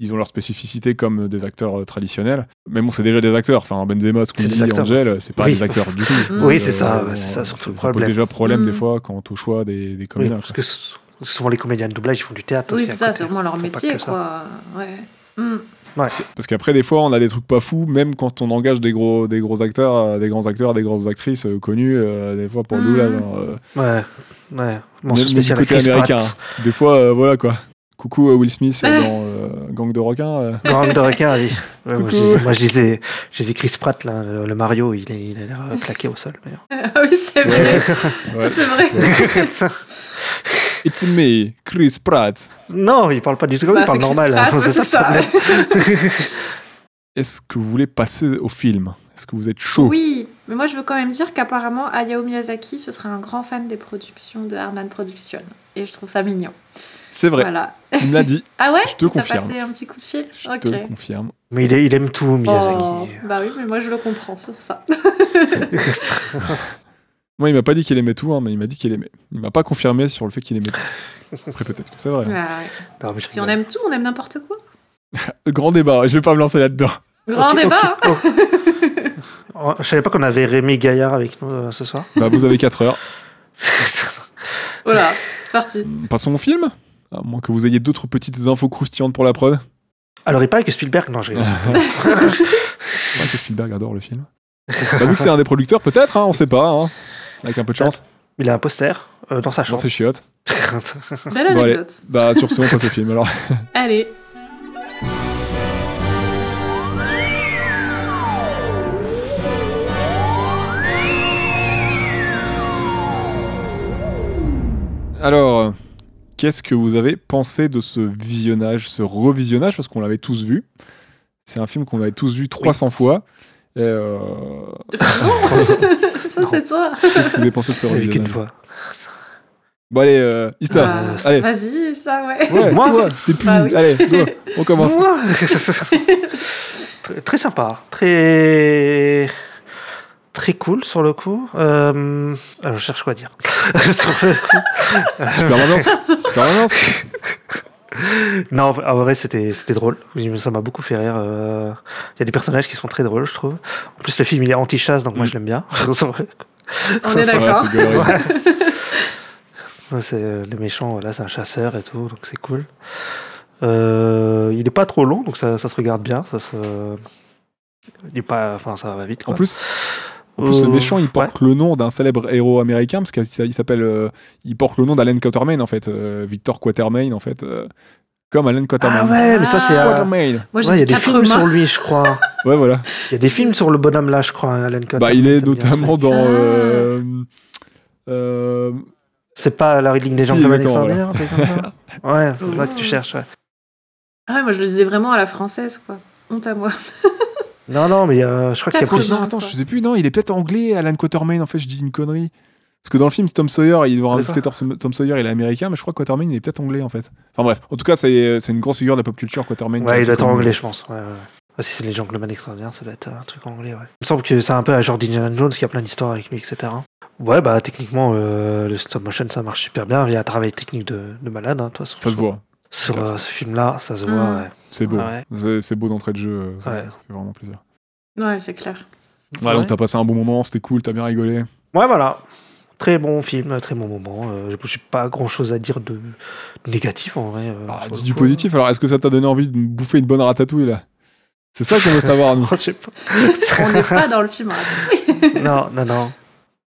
Ils ont leur spécificité comme des acteurs euh, traditionnels. Mais bon, c'est déjà des acteurs. Enfin, Benzema, Squeezie. Angel, c'est pas Oui. des acteurs du tout. Oui, Donc, c'est ça, euh, c'est ça, surtout le Ça pose problème. déjà problème Mm. des fois quant au choix des, des Oui, comédiens. parce quoi. que souvent les comédiens de doublage ils font du théâtre Oui, aussi. c'est ça, c'est vraiment leur métier, quoi. Ouais. Hmm. Parce qu'après, des fois, on a des trucs pas fous, même quand on engage des gros, des gros acteurs, euh, des grands acteurs, des grosses actrices euh, connues, euh, des fois pour le Mhm. doublage. hein, euh, Ouais, ouais. Bon, même- c'est même du côté américain. Hein. Des fois, euh, voilà quoi. Coucou euh, Will Smith euh, dans euh, Gang de requins. euh. Gang de requins, oui. Ouais, moi, je disais, moi, je disais, je disais Chris Pratt, là, le, le Mario, il, est, il a l'air euh, claqué au sol. d'ailleurs. Ah oui, c'est vrai. Ouais. C'est vrai. It's me, Chris Pratt. non, il parle pas du tout comme Bah, il parle normal. Pratt, hein, c'est ça. Est-ce que vous voulez passer au film? Est-ce que vous êtes chaud? Oui, mais moi je veux quand même dire qu'apparemment Hayao Miyazaki ce serait un grand fan des productions de Harman Production. Et je trouve ça mignon. C'est vrai, Voilà. tu me l'as dit, Ah ouais je te T'as confirme. passé un petit coup de fil Je te confirme. Mais il, il aime tout, Miyazaki. Oh, bah oui, mais moi je le comprends sur ça. Moi, il m'a pas dit qu'il aimait tout, hein, mais il m'a dit qu'il aimait. Il m'a pas confirmé sur le fait qu'il aimait tout. Après, peut-être que c'est vrai. hein. Ah ouais. Non, Si on aime tout, on aime n'importe quoi. Grand débat, je vais pas me lancer là-dedans. Grand débat. ok. Oh, Je savais pas qu'on avait Rémi Gaillard avec nous euh, ce soir. Bah, vous avez 4 heures. Voilà, c'est parti. Passons au film À moins que vous ayez d'autres petites infos croustillantes pour la prod. Alors, il paraît que Spielberg. Non, je rigole. C'est vrai que Spielberg adore le film. Bah, vu que c'est un des producteurs, peut-être, hein, on sait pas. hein. Avec un peu de chance. Il a un poster euh, dans sa Dans chambre. ses chiottes. Belle Bon, allez. anecdote. Bah, sur ce, on passe au film alors. Allez. Alors, euh, qu'est-ce que vous avez pensé de ce visionnage, ce revisionnage Parce qu'on l'avait tous vu. C'est un film qu'on avait tous vu 300 fois. Et, euh, Ça, c'est toi. qu'est-ce que vous avez pensé de ce Je l'ai vu qu'une revisionnage fois. Bon, allez, euh, Ista. Bah, allez. Vas-y, ça, ouais. Ouais, Moi toi, t'es puni. Bah oui. Allez, go, on commence. Moi très, très sympa, très très cool sur le coup. Euh, alors, je cherche quoi dire. Sur le coup. Super ambiance. Super ambiance. Non, en vrai- c'était c'était drôle. Ça m'a beaucoup fait rire. euh. Il y a des personnages qui sont très drôles, je trouve. En plus, le film il est anti-chasse, donc moi Mm. je l'aime bien. On est d'accord. c'est euh, le méchant, voilà, c'est un chasseur et tout, donc c'est cool. Euh, il est pas trop long, donc ça, ça se regarde bien. Ça se... Il est pas, enfin, ça va vite. En plus, en plus, le Euh, méchant, il porte le nom d'un célèbre héros américain, parce qu'il il s'appelle, euh, il porte le nom d'Alan Quatermain, en fait, euh, Victor Quatermain, en fait, euh, comme Alan Quatermain. Ah ouais, mais ça c'est. Ah. euh, Quatermain. Moi, ouais, j'ai il y a des films sur 80. lui, je crois. Ouais, voilà. Il y a des films sur le bonhomme là, je crois, Alan Cotter. Bah, il est notamment dans. Ah. euh, euh, C'est pas la ligne des gens comme Alexander, un truc comme ça Ouais, c'est ça que tu cherches, ouais. Ah ouais, moi, je le disais vraiment à la française, quoi. Honte à moi. Non, non, mais euh, je crois qu'il y a plus. non, attends, je sais plus, non, il est peut-être anglais, Alan Quatermain, en fait, je dis une connerie. Parce que dans le film, Tom Sawyer, il doit rajouter Tom Sawyer, il est américain, mais je crois que Quatermain, il est peut-être anglais, en fait. Enfin bref, en tout cas, c'est une grosse figure de la pop culture, Quatermain. Ouais, il doit être anglais, je pense. Ouais, ouais. Ah, si c'est les gentlemen extraordinaires, ça doit être un truc anglais, ouais. Il me semble que c'est un peu à genre Indiana Jones, qui a plein d'histoires avec lui, etc. Ouais, bah techniquement, euh, le stop motion, ça marche super bien. Il y a un travail technique de, de malade, hein, de toute façon. Ça se voit, Sur euh, ce film-là, ça se Mm. voit, ouais. c'est beau. Ouais. C'est- beau d'entrée de jeu, euh, ça, Ouais. ça fait vraiment plaisir. Ouais, c'est clair. Ouais, donc t'as passé un bon moment, c'était cool, t'as bien rigolé. Ouais, voilà. Très bon film, très bon moment. Euh, J'ai pas grand chose à dire de négatif en vrai. euh, Ah, dis du coup. positif, alors est-ce que ça t'a donné envie de bouffer une bonne ratatouille là? C'est ça qu'on veut savoir, nous. Je sais pas. On n'est pas dans le film. raconté. non, non, non.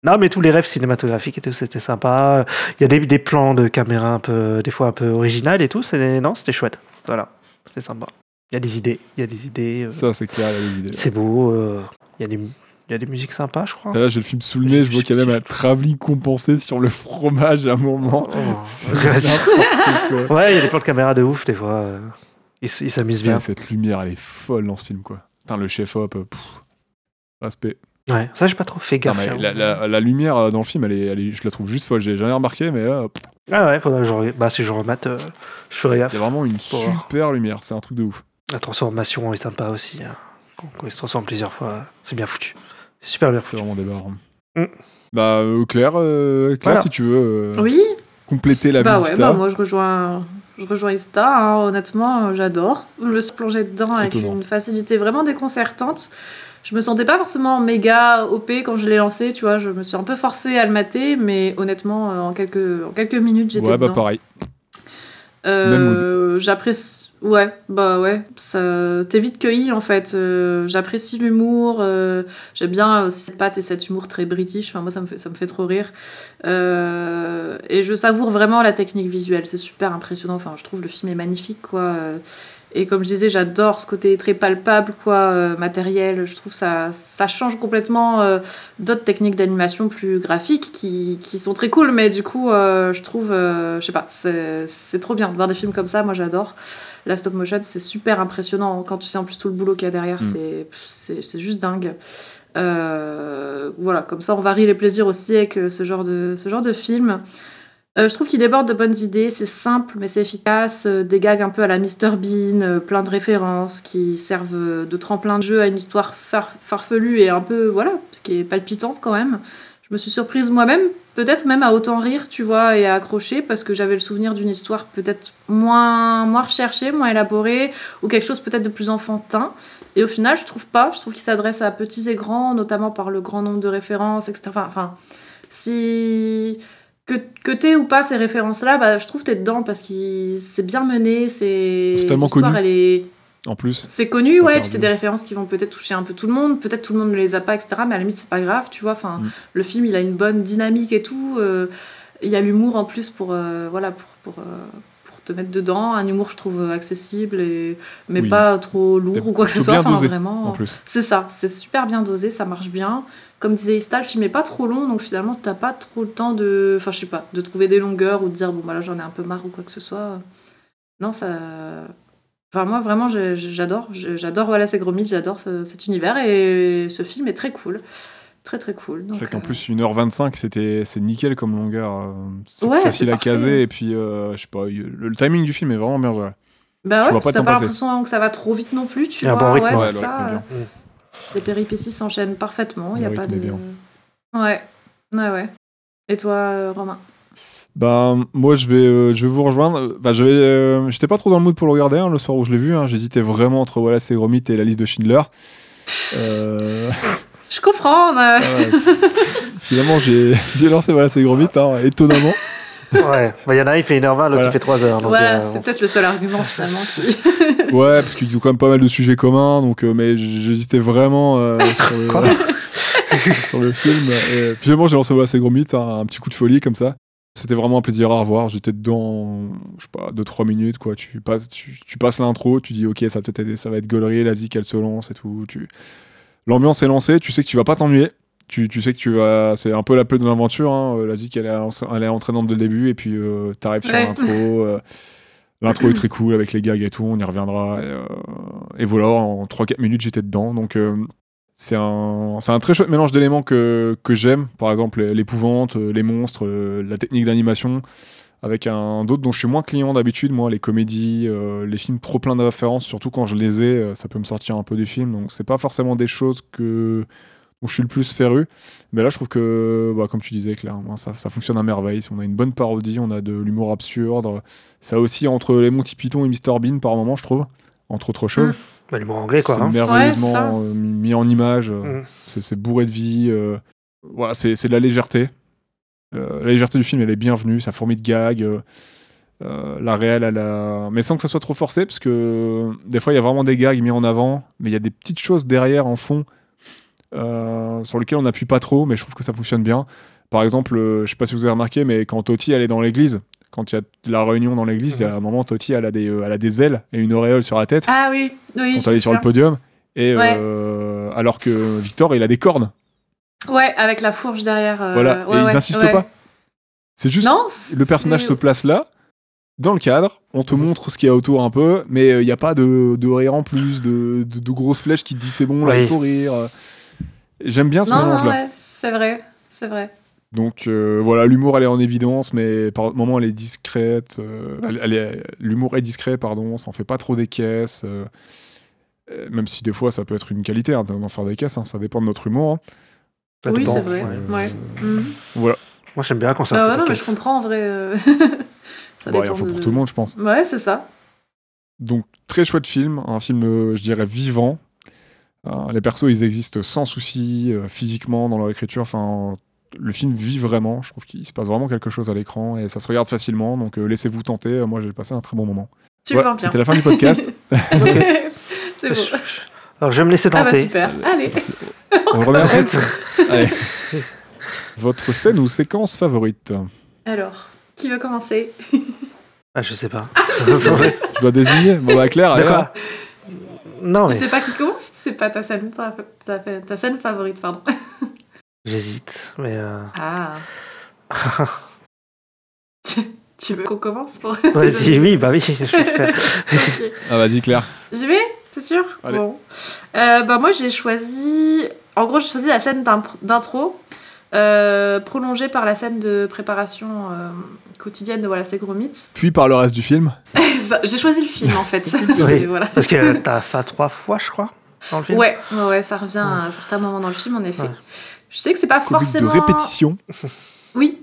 Non, mais tous les rêves cinématographiques et tout, c'était sympa. Il y a des, des plans de caméra un peu, des fois un peu original et tout. c'est- Non, c'était chouette. Voilà, c'était sympa. Il y a des idées, il y a des idées. euh, Ça, c'est clair, il y a des idées. c'est beau. euh, Il y, a des, il y a des musiques sympas, je crois. Là, j'ai le film sous le nez, je vois qu'il y a même un travelling compensé sur le fromage à un moment. Oh. Ouais, il y a des plans de caméra de ouf, des fois. euh, Ils s'amusent bien. Cette lumière, elle est folle dans ce film, quoi. Putain, le chef-op, respect. Ouais, ça, j'ai pas trop fait Non, gaffe. mais hein. la, la- la lumière euh, dans le film, elle est, elle est- je la trouve juste folle. J'ai jamais remarqué, mais là, pff, Ah ouais, faudra que je re- Bah, si je remate, euh, je ferai il gaffe. y a vraiment une voir. super lumière. C'est un truc de ouf. La transformation est sympa aussi. hein. Quand, il se transforme plusieurs fois, c'est bien foutu. C'est super bien C'est vraiment des barres. Mm. Bah, euh, Claire, euh, Claire Voilà. si tu veux euh, Oui, compléter la bah ouais, bah moi je rejoins, je rejoins Ista, hein, honnêtement, j'adore. Je me suis plongée dedans avec une facilité vraiment déconcertante. Je me sentais pas forcément méga OP quand je l'ai lancé, tu vois, je me suis un peu forcée à le mater, mais honnêtement, euh, en quelques, en quelques minutes, j'étais Ouais, bah pareil. Euh, J'apprécie. Ouais, bah ouais, t'es vite cueilli en fait. Euh, J'apprécie l'humour, euh, j'aime bien aussi cette patte et cet humour très british. Enfin, moi, ça me fait, ça me fait trop rire. Et je savoure vraiment la technique visuelle, c'est super impressionnant. Enfin, je trouve le film est magnifique, quoi. Et comme je disais, j'adore ce côté très palpable, quoi, euh, matériel. Je trouve ça, ça change complètement euh, d'autres techniques d'animation plus graphiques qui, qui sont très cool, mais du coup, euh, je trouve, je sais pas, c'est c'est trop bien de voir des films comme ça. Moi, j'adore. La stop motion, c'est super impressionnant quand tu sais en plus tout le boulot qu'il y a derrière. Mm. c'est juste dingue. Euh, voilà, comme ça, on varie les plaisirs aussi avec ce genre de, ce genre de film. Euh, je trouve qu'il déborde de bonnes idées, c'est simple mais c'est efficace, euh, des gags un peu à la Mr Bean, euh, plein de références qui servent de tremplin de jeu à une histoire far- farfelue et un peu, voilà, ce qui est palpitante quand même. Je me suis surprise moi-même, peut-être même à autant rire, tu vois, et à accrocher, parce que j'avais le souvenir d'une histoire peut-être moins, moins recherchée, moins élaborée, ou quelque chose peut-être de plus enfantin. Et au final, je trouve pas. Je trouve qu'il s'adresse à petits et grands, notamment par le grand nombre de références, etc. Enfin, si que, que t'aies ou pas ces références-là, bah, je trouve que t'es dedans parce que c'est bien mené, c'est C'est tellement connu. elle est En plus, c'est connu, ouais, puis c'est des références qui vont peut-être toucher un peu tout le monde, peut-être tout le monde ne les a pas, etc. Mais à la limite, c'est pas grave, tu vois. Enfin, Mm. le film, il a une bonne dynamique et tout. euh, Il y a l'humour en plus pour, euh, voilà, pour, pour, euh, pour te mettre dedans. Un humour, je trouve, accessible, et, mais Oui. pas trop lourd Et ou quoi que ce soit. Enfin, vraiment. C'est ça, c'est super bien dosé, ça marche bien. Comme disait Ista, le film est pas trop long, donc finalement, t'as pas trop le temps de. Enfin, je sais pas, de trouver des longueurs ou de dire, bon, bah là, j'en ai un peu marre ou quoi que ce soit. Non, ça. Enfin, moi, vraiment, j'adore. J'adore Voilà, c'est gros mythes, j'adore ce- cet univers et ce film est très cool. Très, très cool. C'est qu'en euh, plus 1h25, c'était c'est nickel comme longueur. euh, C'est Ouais, facile à parfait. caser et puis euh, je sais pas, le, le timing du film est vraiment bien. Bah je ouais, vois pas t'as pas l'impression que ça va trop vite non plus, tu Il y a un vois. bon rythme, ouais, ça. Les péripéties s'enchaînent parfaitement. Il y a pas de. Ouais, ouais, ouais. Et toi, euh, Romain? Bah moi je vais euh, je vais vous rejoindre. Euh, Bah j'avais euh, j'étais pas trop dans le mood pour le regarder hein, le soir où je l'ai vu. hein. J'hésitais vraiment entre voilà c'est Gromit et la liste de Schindler. Euh, Je comprends. ouais. Finalement j'ai j'ai lancé voilà c'est Gromit hein, étonnamment. Ouais, bah, il y en a un, il fait 1h20, l'autre, Voilà. il fait 3 heures. Donc, ouais, euh, c'est peut-être le seul argument finalement qui. Ouais parce qu'ils ont quand même pas mal de sujets communs donc euh, mais j'hésitais vraiment euh, sur, le, sur le film. Et finalement j'ai lancé voilà c'est Gromit hein, un petit coup de folie comme ça. C'était vraiment un plaisir à revoir. J'étais dedans, je sais pas, 2-3 minutes, quoi. Tu passes, tu, tu passes l'intro, tu dis, ok, ça va peut-être aider, ça va être gaulerie, la zik, elle se lance et tout. Tu... L'ambiance est lancée, tu sais que tu vas pas t'ennuyer. Tu, tu sais que tu vas. C'est un peu la de l'aventure. Hein. euh, La zik, elle est, elle est entraînante dès le début, et puis euh, t'arrives sur Ouais. l'intro. euh, L'intro est très cool avec les gags et tout, on y reviendra. Et, euh, et voilà, en 3-4 minutes, j'étais dedans. Donc, c'est un, un très chouette mélange d'éléments que, que j'aime. Par exemple, l'épouvante, les monstres, la technique d'animation. Avec un d'autres dont je suis moins client d'habitude, moi, les comédies, les films trop plein de références, surtout quand je les ai, ça peut me sortir un peu du film. Donc, c'est pas forcément des choses que dont je suis le plus féru. Mais là, je trouve que, bah, comme tu disais, Claire, ça, ça fonctionne à merveille. On a une bonne parodie, on a de l'humour absurde. Ça aussi entre les Monty Python et Mr Bean par moment, je trouve, entre autres choses. bah, l'humour anglais, quoi. C'est hein. merveilleusement Ouais, euh, mis en image. euh, Mm. c'est, c'est bourré de vie. euh, voilà, c'est, c'est de la légèreté. Euh, la légèreté du film, elle est bienvenue. Ça fourmille de gags. euh, euh, la réelle, elle a... mais sans que ça soit trop forcé, parce que des fois, il y a vraiment des gags mis en avant, mais il y a des petites choses derrière, en fond, euh, sur lesquelles on n'appuie pas trop, mais je trouve que ça fonctionne bien. Par exemple, euh, je sais pas si vous avez remarqué, mais quand Toti, elle est dans l'église, quand il y a la réunion dans l'église, il y a un moment, Toti, elle a, des, euh, elle a des ailes et une auréole sur la tête Ah oui, oui. quand elle est sur le podium. Et Ouais. euh, alors que Victor, il a des cornes. Ouais, avec la fourche derrière. euh, voilà. ouais, et ouais, ils insistent ouais. pas. C'est juste Non, le personnage se place là, dans le cadre. On te montre ce qu'il y a autour un peu, mais il n'y a pas de, de rire en plus, de, de, de grosses flèches qui te disent c'est bon, là Oui. il faut rire. J'aime bien ce Non, non, mélange-là. ouais, c'est vrai, c'est vrai. Donc euh, voilà, l'humour elle est en évidence, mais par moments elle est discrète. euh, elle- elle est- L'humour est discret, pardon, ça en fait pas trop des caisses. euh, même si des fois ça peut être une qualité hein, d'en faire des caisses, hein, ça dépend de notre humour. hein. Oui, dépend. c'est vrai. ouais. Ouais. Mhm. Voilà, Moi, j'aime bien quand ça Bah fait ouais, non, mais je comprends en vrai. ça Bon, il en dépend faut de- pour tout le monde, je pense. Ouais, c'est ça. Donc très chouette film, un film, je dirais, vivant. Euh, les persos, ils existent sans souci, euh, physiquement, dans leur écriture. Enfin, le film vit vraiment. Je trouve qu'il se passe vraiment quelque chose à l'écran et ça se regarde facilement. Donc euh, laissez-vous tenter. Moi, j'ai passé un très bon moment. C'était la fin du podcast. c'est beau. Alors, je vais me laisser Ah bah tenter. super. C'est Allez. On remet Allez. Votre scène ou séquence favorite Alors, qui veut commencer? Ah, je sais pas. Je dois désigner. Bon, bah, Claire, D'accord. Non, Tu mais sais pas qui commence Tu sais pas ta scène, ta, ta scène favorite, pardon. j'hésite. Mais euh, Ah. tu, tu veux qu'on commence pour vas-y, oui, bah oui. je vais faire. Ok. Ah, vas-y, Claire. J'y vais C'est sûr? Allez. Bon. Euh, bah moi j'ai choisi... En gros j'ai choisi la scène d'intro euh, prolongé par la scène de préparation euh, quotidienne de Voilà, c'est gros mythes. Puis par le reste du film. J'ai choisi le film en fait. C'est- Oui. voilà. Parce que t'as ça trois fois, je crois, dans le film. Ouais, ouais, ça revient à un certain moment dans le film en effet. Ouais. Je sais que c'est pas Au but de forcément. répétition. Oui,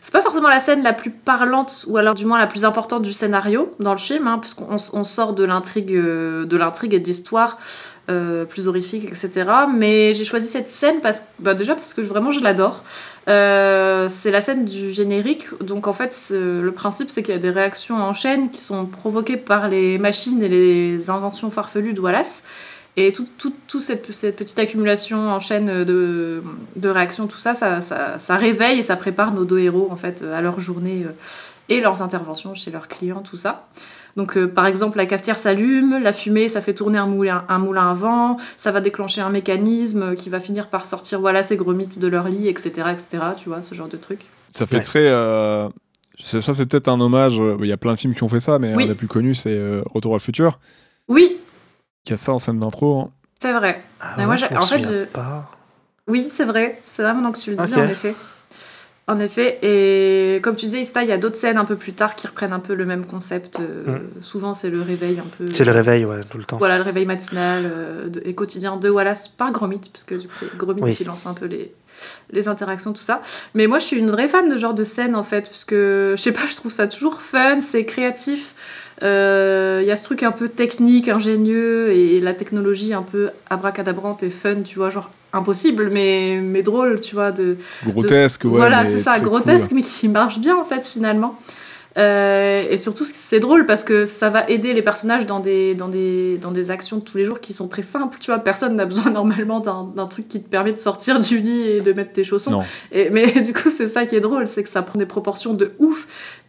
c'est pas forcément la scène la plus parlante ou alors du moins la plus importante du scénario dans le film, hein, puisqu'on on sort de l'intrigue, euh, de l'intrigue et de l'histoire euh, plus horrifique, etc. Mais j'ai choisi cette scène parce, bah, déjà parce que vraiment je l'adore. Euh, c'est la scène du générique, donc en fait le principe c'est qu'il y a des réactions en chaîne qui sont provoquées par les machines et les inventions farfelues de Wallace. Et toute tout, tout cette, cette petite accumulation en chaîne de, de réactions, tout ça ça, ça, ça réveille et ça prépare nos deux héros en fait à leur journée euh, et leurs interventions chez leurs clients, tout ça. Donc euh, par exemple la cafetière s'allume, la fumée ça fait tourner un moulin, un moulin à vent, ça va déclencher un mécanisme qui va finir par sortir voilà ces gros mythes de leur lit, etc. etc. tu vois, ce genre de truc. Ça fait Ouais. très. euh, c'est- Ça, c'est peut-être un hommage. euh, Il y a plein de films qui ont fait ça, mais Oui. un des plus connus, c'est euh, Retour à le futur, Oui, qui a ça en scène d'intro. hein. c'est vrai. Ah Mais moi, en fait, je- pas. Oui, c'est vrai. C'est vrai maintenant que tu le dis, en effet. En effet. Et comme tu disais, Ista, il y a d'autres scènes un peu plus tard qui reprennent un peu le même concept. Euh, Souvent, c'est le réveil un peu. C'est le réveil, ouais, tout le temps. Voilà, le réveil matinal euh, de- et quotidien de Wallace par Gromit, parce que c'est Gromit Oui. qui lance un peu les, les interactions, tout ça. Mais moi, je suis une vraie fan de ce genre de scène, en fait, parce que, je sais pas, je trouve ça toujours fun, c'est créatif. Euh, Il y a ce truc un peu technique, ingénieux, et la technologie un peu abracadabrante et fun, tu vois, genre impossible, mais, mais drôle, tu vois, de, Grotesque, de- ouais. Voilà, c'est ça, grotesque, cool. mais qui marche bien en fait finalement. Euh, et surtout, c'est drôle parce que ça va aider les personnages dans des, dans, des, dans des actions de tous les jours qui sont très simples. Tu vois, personne n'a besoin normalement d'un truc qui te permet de sortir du lit et de mettre tes chaussons. Et, mais du coup, c'est ça qui est drôle, c'est que ça prend des proportions de ouf.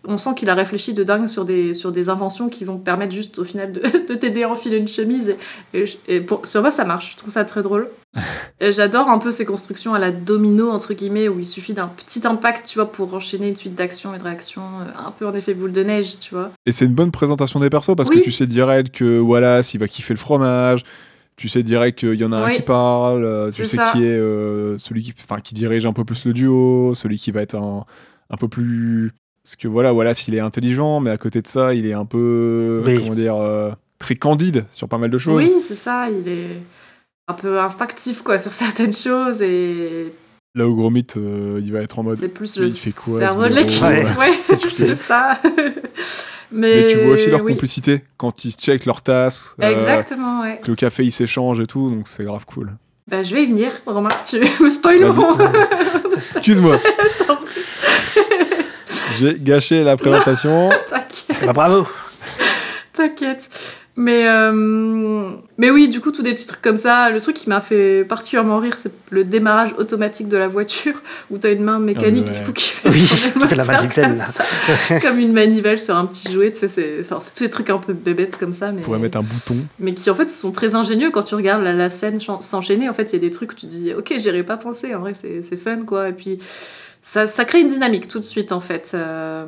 On sent qu'il a réfléchi de dingue sur des, sur des inventions qui vont permettre juste au final de, de t'aider à enfiler une chemise. Et, et- et pour, sur moi, ça marche. Je trouve ça très drôle. J'adore un peu ces constructions à la domino, entre guillemets, où il suffit d'un petit impact, tu vois, pour enchaîner une suite d'actions et de réactions, euh, un peu en effet boule de neige, tu vois. Et c'est une bonne présentation des persos parce Oui. que tu sais direct que Wallace, il va kiffer le fromage. Tu sais direct qu'il y en a un qui parle. euh, Tu sais ça. qui est euh, celui qui, qui dirige un peu plus le duo, celui qui va être un, un peu plus. Parce que voilà, Wallace, il est intelligent, mais à côté de ça, il est un peu. Oui. Comment dire euh, Très candide sur pas mal de choses. Oui, c'est ça, il est un peu instinctif, quoi, sur certaines choses, et Là où Gromit, euh, il va être en mode. c'est plus le il fait quoi, cerveau ce de l'équipe. Ouais. Ouais, c'est ça. mais, Mais tu vois aussi leur oui. complicité quand ils se checkent leur tasse. euh, Exactement, ouais. que le café il s'échange et tout, donc c'est grave cool. Bah, je vais y venir, Romain. Tu me spoil. Excuse-moi, Je t'en prie, j'ai gâché la présentation. t'inquiète. Bah, bravo T'inquiète. Mais, euh, mais oui, du coup, tous des petits trucs comme ça. Le truc qui m'a fait particulièrement rire, c'est le démarrage automatique de la voiture, où t'as une main mécanique Ah ouais. du coup, qui fait, Oui, qui fait la manivelle, comme ça, comme une manivelle sur un petit jouet. C'est enfin, c'est tous des trucs un peu bébêtes comme ça, mais, On pourrait mettre un bouton. mais qui en fait sont très ingénieux quand tu regardes la, la scène s'enchaîner. En fait, il y a des trucs où tu dis, ok, j'y aurais pas pensé. En vrai, c'est c'est fun, quoi. Et puis. Ça, ça crée une dynamique tout de suite en fait. Euh,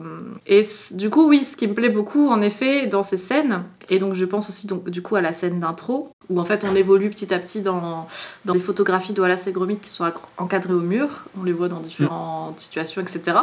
et du coup, oui, ce qui me plaît beaucoup en effet dans ces scènes, et donc je pense aussi donc, du coup à la scène d'intro, où en fait on évolue petit à petit dans, dans les photographies Wallace et Gromit qui sont encadrées au mur, on les voit dans différentes situations, etc.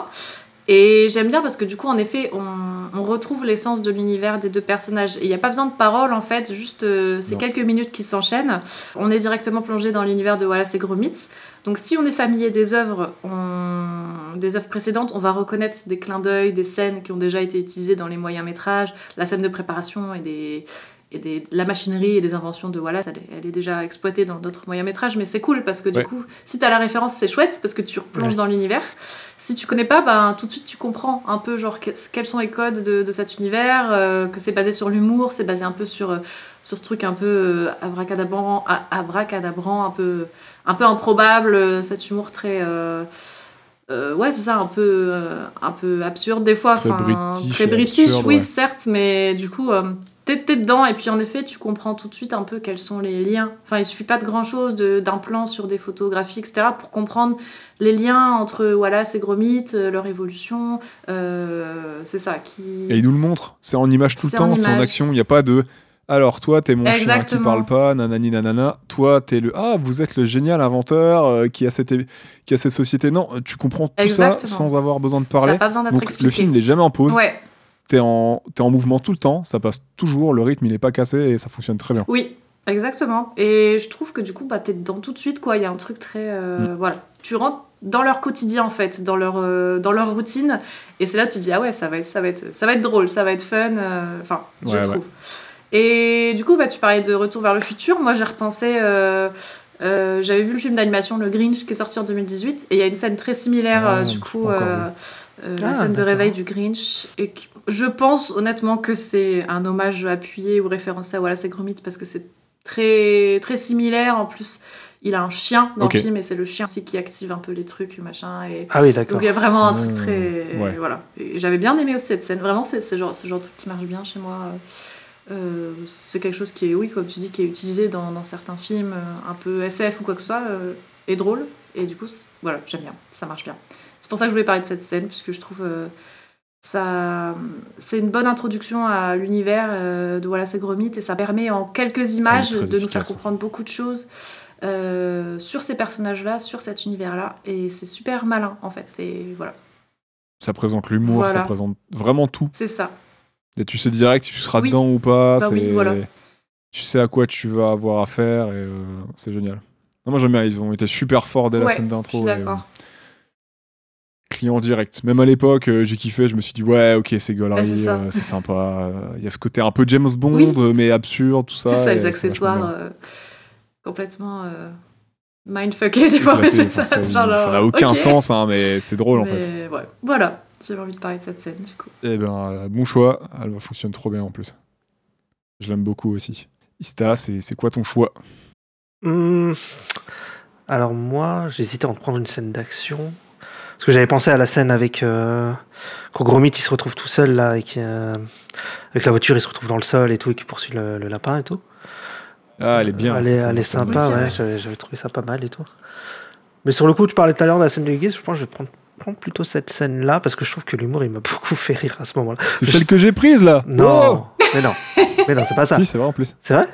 Et j'aime bien parce que du coup, en effet, on, on retrouve l'essence de l'univers des deux personnages. Et il n'y a pas besoin de paroles, en fait, juste euh, ces Non. quelques minutes qui s'enchaînent. On est directement plongé dans l'univers de Wallace et Gromit. Donc si on est familier des œuvres, on- des œuvres précédentes, on va reconnaître des clins d'œil, des scènes qui ont déjà été utilisées dans les moyens métrages, la scène de préparation et des et des, la machinerie et des inventions de Wallace, elle est, elle est déjà exploitée dans d'autres moyens métrages, mais c'est cool parce que du Ouais. coup, si tu as la référence, c'est chouette parce que tu replonges Ouais. dans l'univers. Si tu connais pas, ben, tout de suite tu comprends un peu genre que- quels sont les codes de, de cet univers, euh, que c'est basé sur l'humour, c'est basé un peu sur, euh, sur ce truc un peu euh, abracadabrant, un peu, un peu improbable, euh, cet humour très. euh, ouais, c'est ça, un peu, euh, un peu absurde des fois. Très enfin, british Très british, absurde, oui, ouais. certes, mais du coup, euh, t'es dedans et puis en effet, tu comprends tout de suite un peu quels sont les liens. Enfin, il suffit pas de grand chose d'un plan sur des photographies, etc., pour comprendre les liens entre Wallace et Gromit, leur évolution. euh, c'est ça qui. Et il nous le montre. C'est en image tout le temps, c'est en action. Il n'y a pas de. Alors, toi, t'es mon chien qui parle pas, nanani nanana. Toi, t'es le ah, vous êtes le génial inventeur euh, qui a cette qui a cette société. Non, tu comprends tout Exactement. ça sans avoir besoin de parler. pas besoin d'être expliqué. le film n'est jamais en pause. Ouais, T'es en t'es en mouvement tout le temps. Ça passe toujours. Le rythme il est pas cassé et ça fonctionne très bien. oui, exactement. Et je trouve que du coup, bah, t'es dedans tout de suite, quoi. Il y a un truc très. Mm. euh, Voilà. Tu rentres dans leur quotidien, en fait, dans leur, euh, dans leur routine. Et c'est là que tu te dis, ah ouais, ça va être, ça va être, ça va être drôle, ça va être fun. euh, Enfin, je ouais. trouve. Et du coup, bah, tu parlais de Retour vers le futur. Moi, j'ai repensé. euh, J'avais vu le film d'animation Le Grinch qui est sorti en 2018 et il y a une scène très similaire Ah, euh, du coup euh, la Ah, scène de réveil du Grinch et qui- je pense honnêtement que c'est un hommage appuyé ou référencé à Voilà c'est Gromit parce que c'est très très similaire. En plus il a un chien dans le film et c'est le chien aussi qui active un peu les trucs machin et Ah oui, donc il y a vraiment un truc Mmh, très ouais. voilà. Et j'avais bien aimé aussi cette scène. Vraiment c'est ce genre ce genre de truc qui marche bien chez moi. Euh, c'est quelque chose qui est oui comme tu dis qui est utilisé dans, dans certains films euh, un peu SF ou quoi que ce soit euh, et drôle. Et du coup voilà j'aime bien. Ça marche bien. C'est pour ça que je voulais parler de cette scène puisque je trouve euh, ça c'est une bonne introduction à l'univers euh, de voilà c'est Gromit et ça permet en quelques images de nous faire comprendre beaucoup de choses euh, sur ces personnages là sur cet univers là et c'est super malin en fait et voilà Ça présente l'humour, ça présente vraiment tout. c'est ça Et tu sais direct si tu seras Oui. dedans ou pas. Bah oui, c'est- voilà. Tu sais à quoi tu vas avoir affaire et euh, c'est génial. Non, moi j'aime bien, ils ont été super forts dès la scène d'intro. et, d'accord client direct. Même à l'époque, euh, j'ai kiffé, je me suis dit, ouais, ok, c'est c'est ça. euh, c'est sympa. euh, Il y a ce côté un peu James Bond, Oui. euh, mais absurde, tout ça. c'est ça les accessoires euh, complètement euh, mindfuckés des fois mais c'est ça ça genre, n'a aucun sens, hein, mais c'est drôle en fait. Ouais, voilà j'avais envie de parler de cette scène du coup Eh ben, euh, bon choix, elle fonctionne trop bien en plus. Je l'aime beaucoup aussi. Ista, c'est quoi ton choix? Hmm. Alors moi, j'hésitais entre prendre une scène d'action. Parce que j'avais pensé à la scène avec... Euh, quand Gromit, il se retrouve tout seul, là, avec, euh, avec la voiture, il se retrouve dans le sol et tout, et qui poursuit le, le lapin et tout. Ah, elle est bien. Elle est, elle est sympa, ouais. J'avais, trouvé ça pas mal et tout. Mais sur le coup, tu parlais tout à l'heure de la scène de l'église, je pense que je vais prendre, prendre plutôt cette scène-là, parce que je trouve que l'humour, il m'a beaucoup fait rire à ce moment-là. C'est celle que j'ai prise là Non, mais non, mais non, c'est pas Oh ça. Si, c'est vrai en plus. C'est vrai?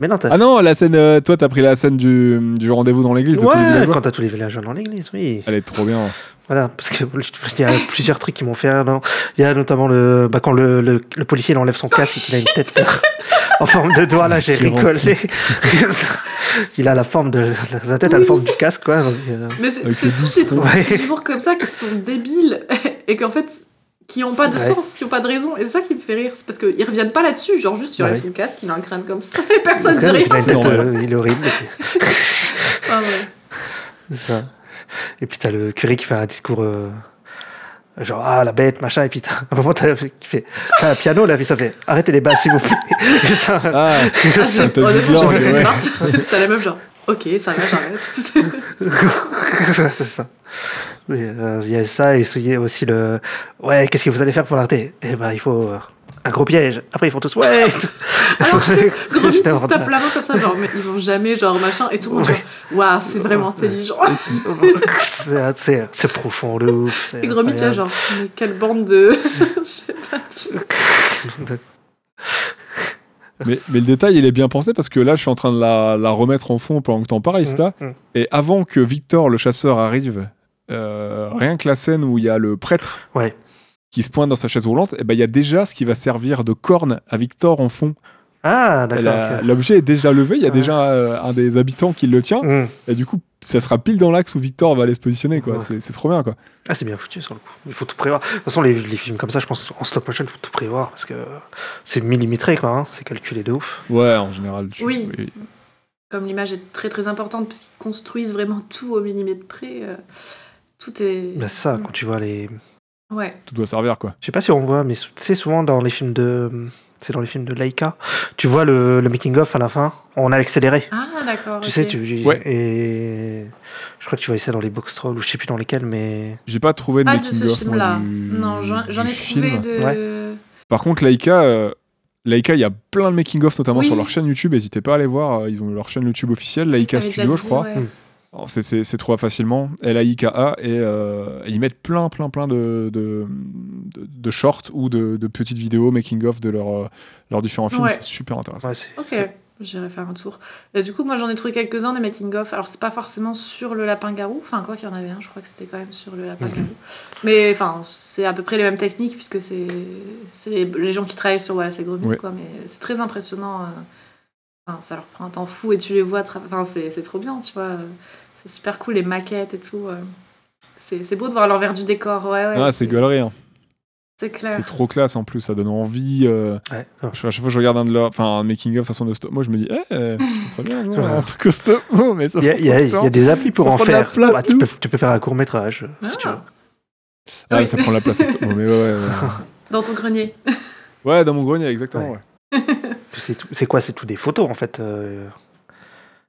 Mais non, t'as... Ah non, la scène, euh, toi t'as pris la scène du, du rendez-vous dans l'église de tous les ouais, quand t'as tous les villageois dans l'église, oui. Elle est trop bien. Voilà, parce que il y a plusieurs trucs qui m'ont fait rire. non? Il y a notamment le, bah, quand le, le, le policier il enlève son casque et qu'il a une tête en forme de doigt, là j'ai rigolé. il a la forme de. Sa tête a la forme du casque, quoi. donc, euh, Mais c'est tous ces trucs humours comme ça qui sont débiles et qu'en fait qui ont pas de Ouais. sens, qui ont pas de raison. Et c'est ça qui me fait rire, c'est parce qu'ils reviennent pas là-dessus. Genre juste il enlève Ouais. son casque, il a un crâne comme ça et personne dit il, rien. il est horrible. Ah ouais. C'est ça. Et puis t'as le curé qui fait un discours. euh, Genre, ah la bête, machin, et puis t'as un moment t'as- qui fait t'as un piano là, puis ça fait arrêtez les basses s'il vous plaît. Ça- Ah, Ah, t'as pas marre. T'as la meuf genre, ok, ça va, j'arrête. c'est ça. Et, euh, Il y a ça, et aussi le. Ouais, qu'est-ce que vous allez faire pour l'arrêter? Eh ben, il faut euh, un gros piège. Après, ils font tous. Ouais Alors que Gromit, se tape la main comme ça, genre, mais ils vont jamais, genre, machin, et tout le monde, genre, waouh, c'est vraiment intelligent. C'est- C'est c'est profond, de ouf. Et Gromit, incroyable. genre, mais quelle bande de. Je sais pas, tu mais, mais le détail il est bien pensé parce que là je suis en train de la, la remettre en fond pendant que t'en parles, Ista. Mm, mm. Et avant que Victor le chasseur arrive, euh, rien que la scène où il y a le prêtre Ouais. Qui se pointe dans sa chaise roulante, et ben il y a déjà ce qui va servir de corne à Victor en fond. Ah, d'accord. L'objet est déjà levé, il y a Ouais. déjà euh, un des habitants qui le tient, Mm. et du coup ça sera pile dans l'axe où Victor va aller se positionner. quoi. Ouais. C'est c'est trop bien. quoi. Ah, c'est bien foutu sur le coup. Il faut tout prévoir. De toute façon, les, les films comme ça, je pense en stop motion, il faut tout prévoir parce que c'est millimétré, quoi. hein. C'est calculé de ouf. Ouais, en général. tu- Oui. Comme l'image est très très importante, parce qu'ils construisent vraiment tout au millimètre près, euh, tout est. Bah, c'est ça, quand tu vois les. Ouais. Tout doit servir quoi. Je sais pas si on voit, mais tu sais, souvent dans les films de. C'est dans les films de Laika. Tu vois le, le making-of à la fin. On a accéléré. Ah, d'accord. Tu sais, tu. Ouais. Et. Je crois que tu vois ça dans les box trolls ou je sais plus dans lesquels, mais. J'ai pas trouvé de Ah, de making ce of, moi, film-là. du- Non, j'en ai trouvé film. de. Par contre, Laika, euh, Laika, il y a plein de making of, notamment Oui. sur leur chaîne YouTube. N'hésitez pas à aller voir. euh, Ils ont leur chaîne YouTube officielle, Laika Studio, je crois. ouais. C'est- c'est c'est trouvable facilement. L-A-I-K-A. Et euh, ils mettent plein, plein, plein de, de, de, de shorts ou de, de petites vidéos making-of de leurs euh, leurs différents films. Ouais. C'est super intéressant. Ouais, Ok, j'irai faire un tour. Et du coup, moi j'en ai trouvé quelques-uns des making-of. Alors, c'est pas forcément sur le lapin-garou. Enfin, quoi qu'il y en avait un, je crois que c'était quand même sur le lapin-garou. Mais enfin, c'est à peu près les mêmes techniques puisque c'est c'est les, les gens qui travaillent sur voilà, ces gros mythes, Ouais. quoi. Mais c'est très impressionnant. euh. Enfin, ça leur prend un temps fou et tu les vois. Enfin, c'est c'est trop bien, tu vois. C'est super cool, les maquettes et tout. euh. C'est c'est beau de voir l'envers du décor. Ouais, ouais. Ah, c'est galerie. hein. C'est clair. C'est trop classe en plus. Ça donne envie. euh, ouais. Ah. À chaque fois que je regarde un de leurs, enfin un making of façon de stop, moi je me dis, eh, c'est très bien, un truc au stop, mais ça Il y, y a- trop y des applis pour Ça en faire. place, Ouais, tu, peux, ouf. tu peux faire un court métrage si Ah. tu veux. Ah, Oui. ça prend la place. au stop. Mais ouais, ouais, ouais. Dans ton grenier. Ouais, dans mon grenier, exactement. C'est quoi? C'est tout des photos en fait. euh,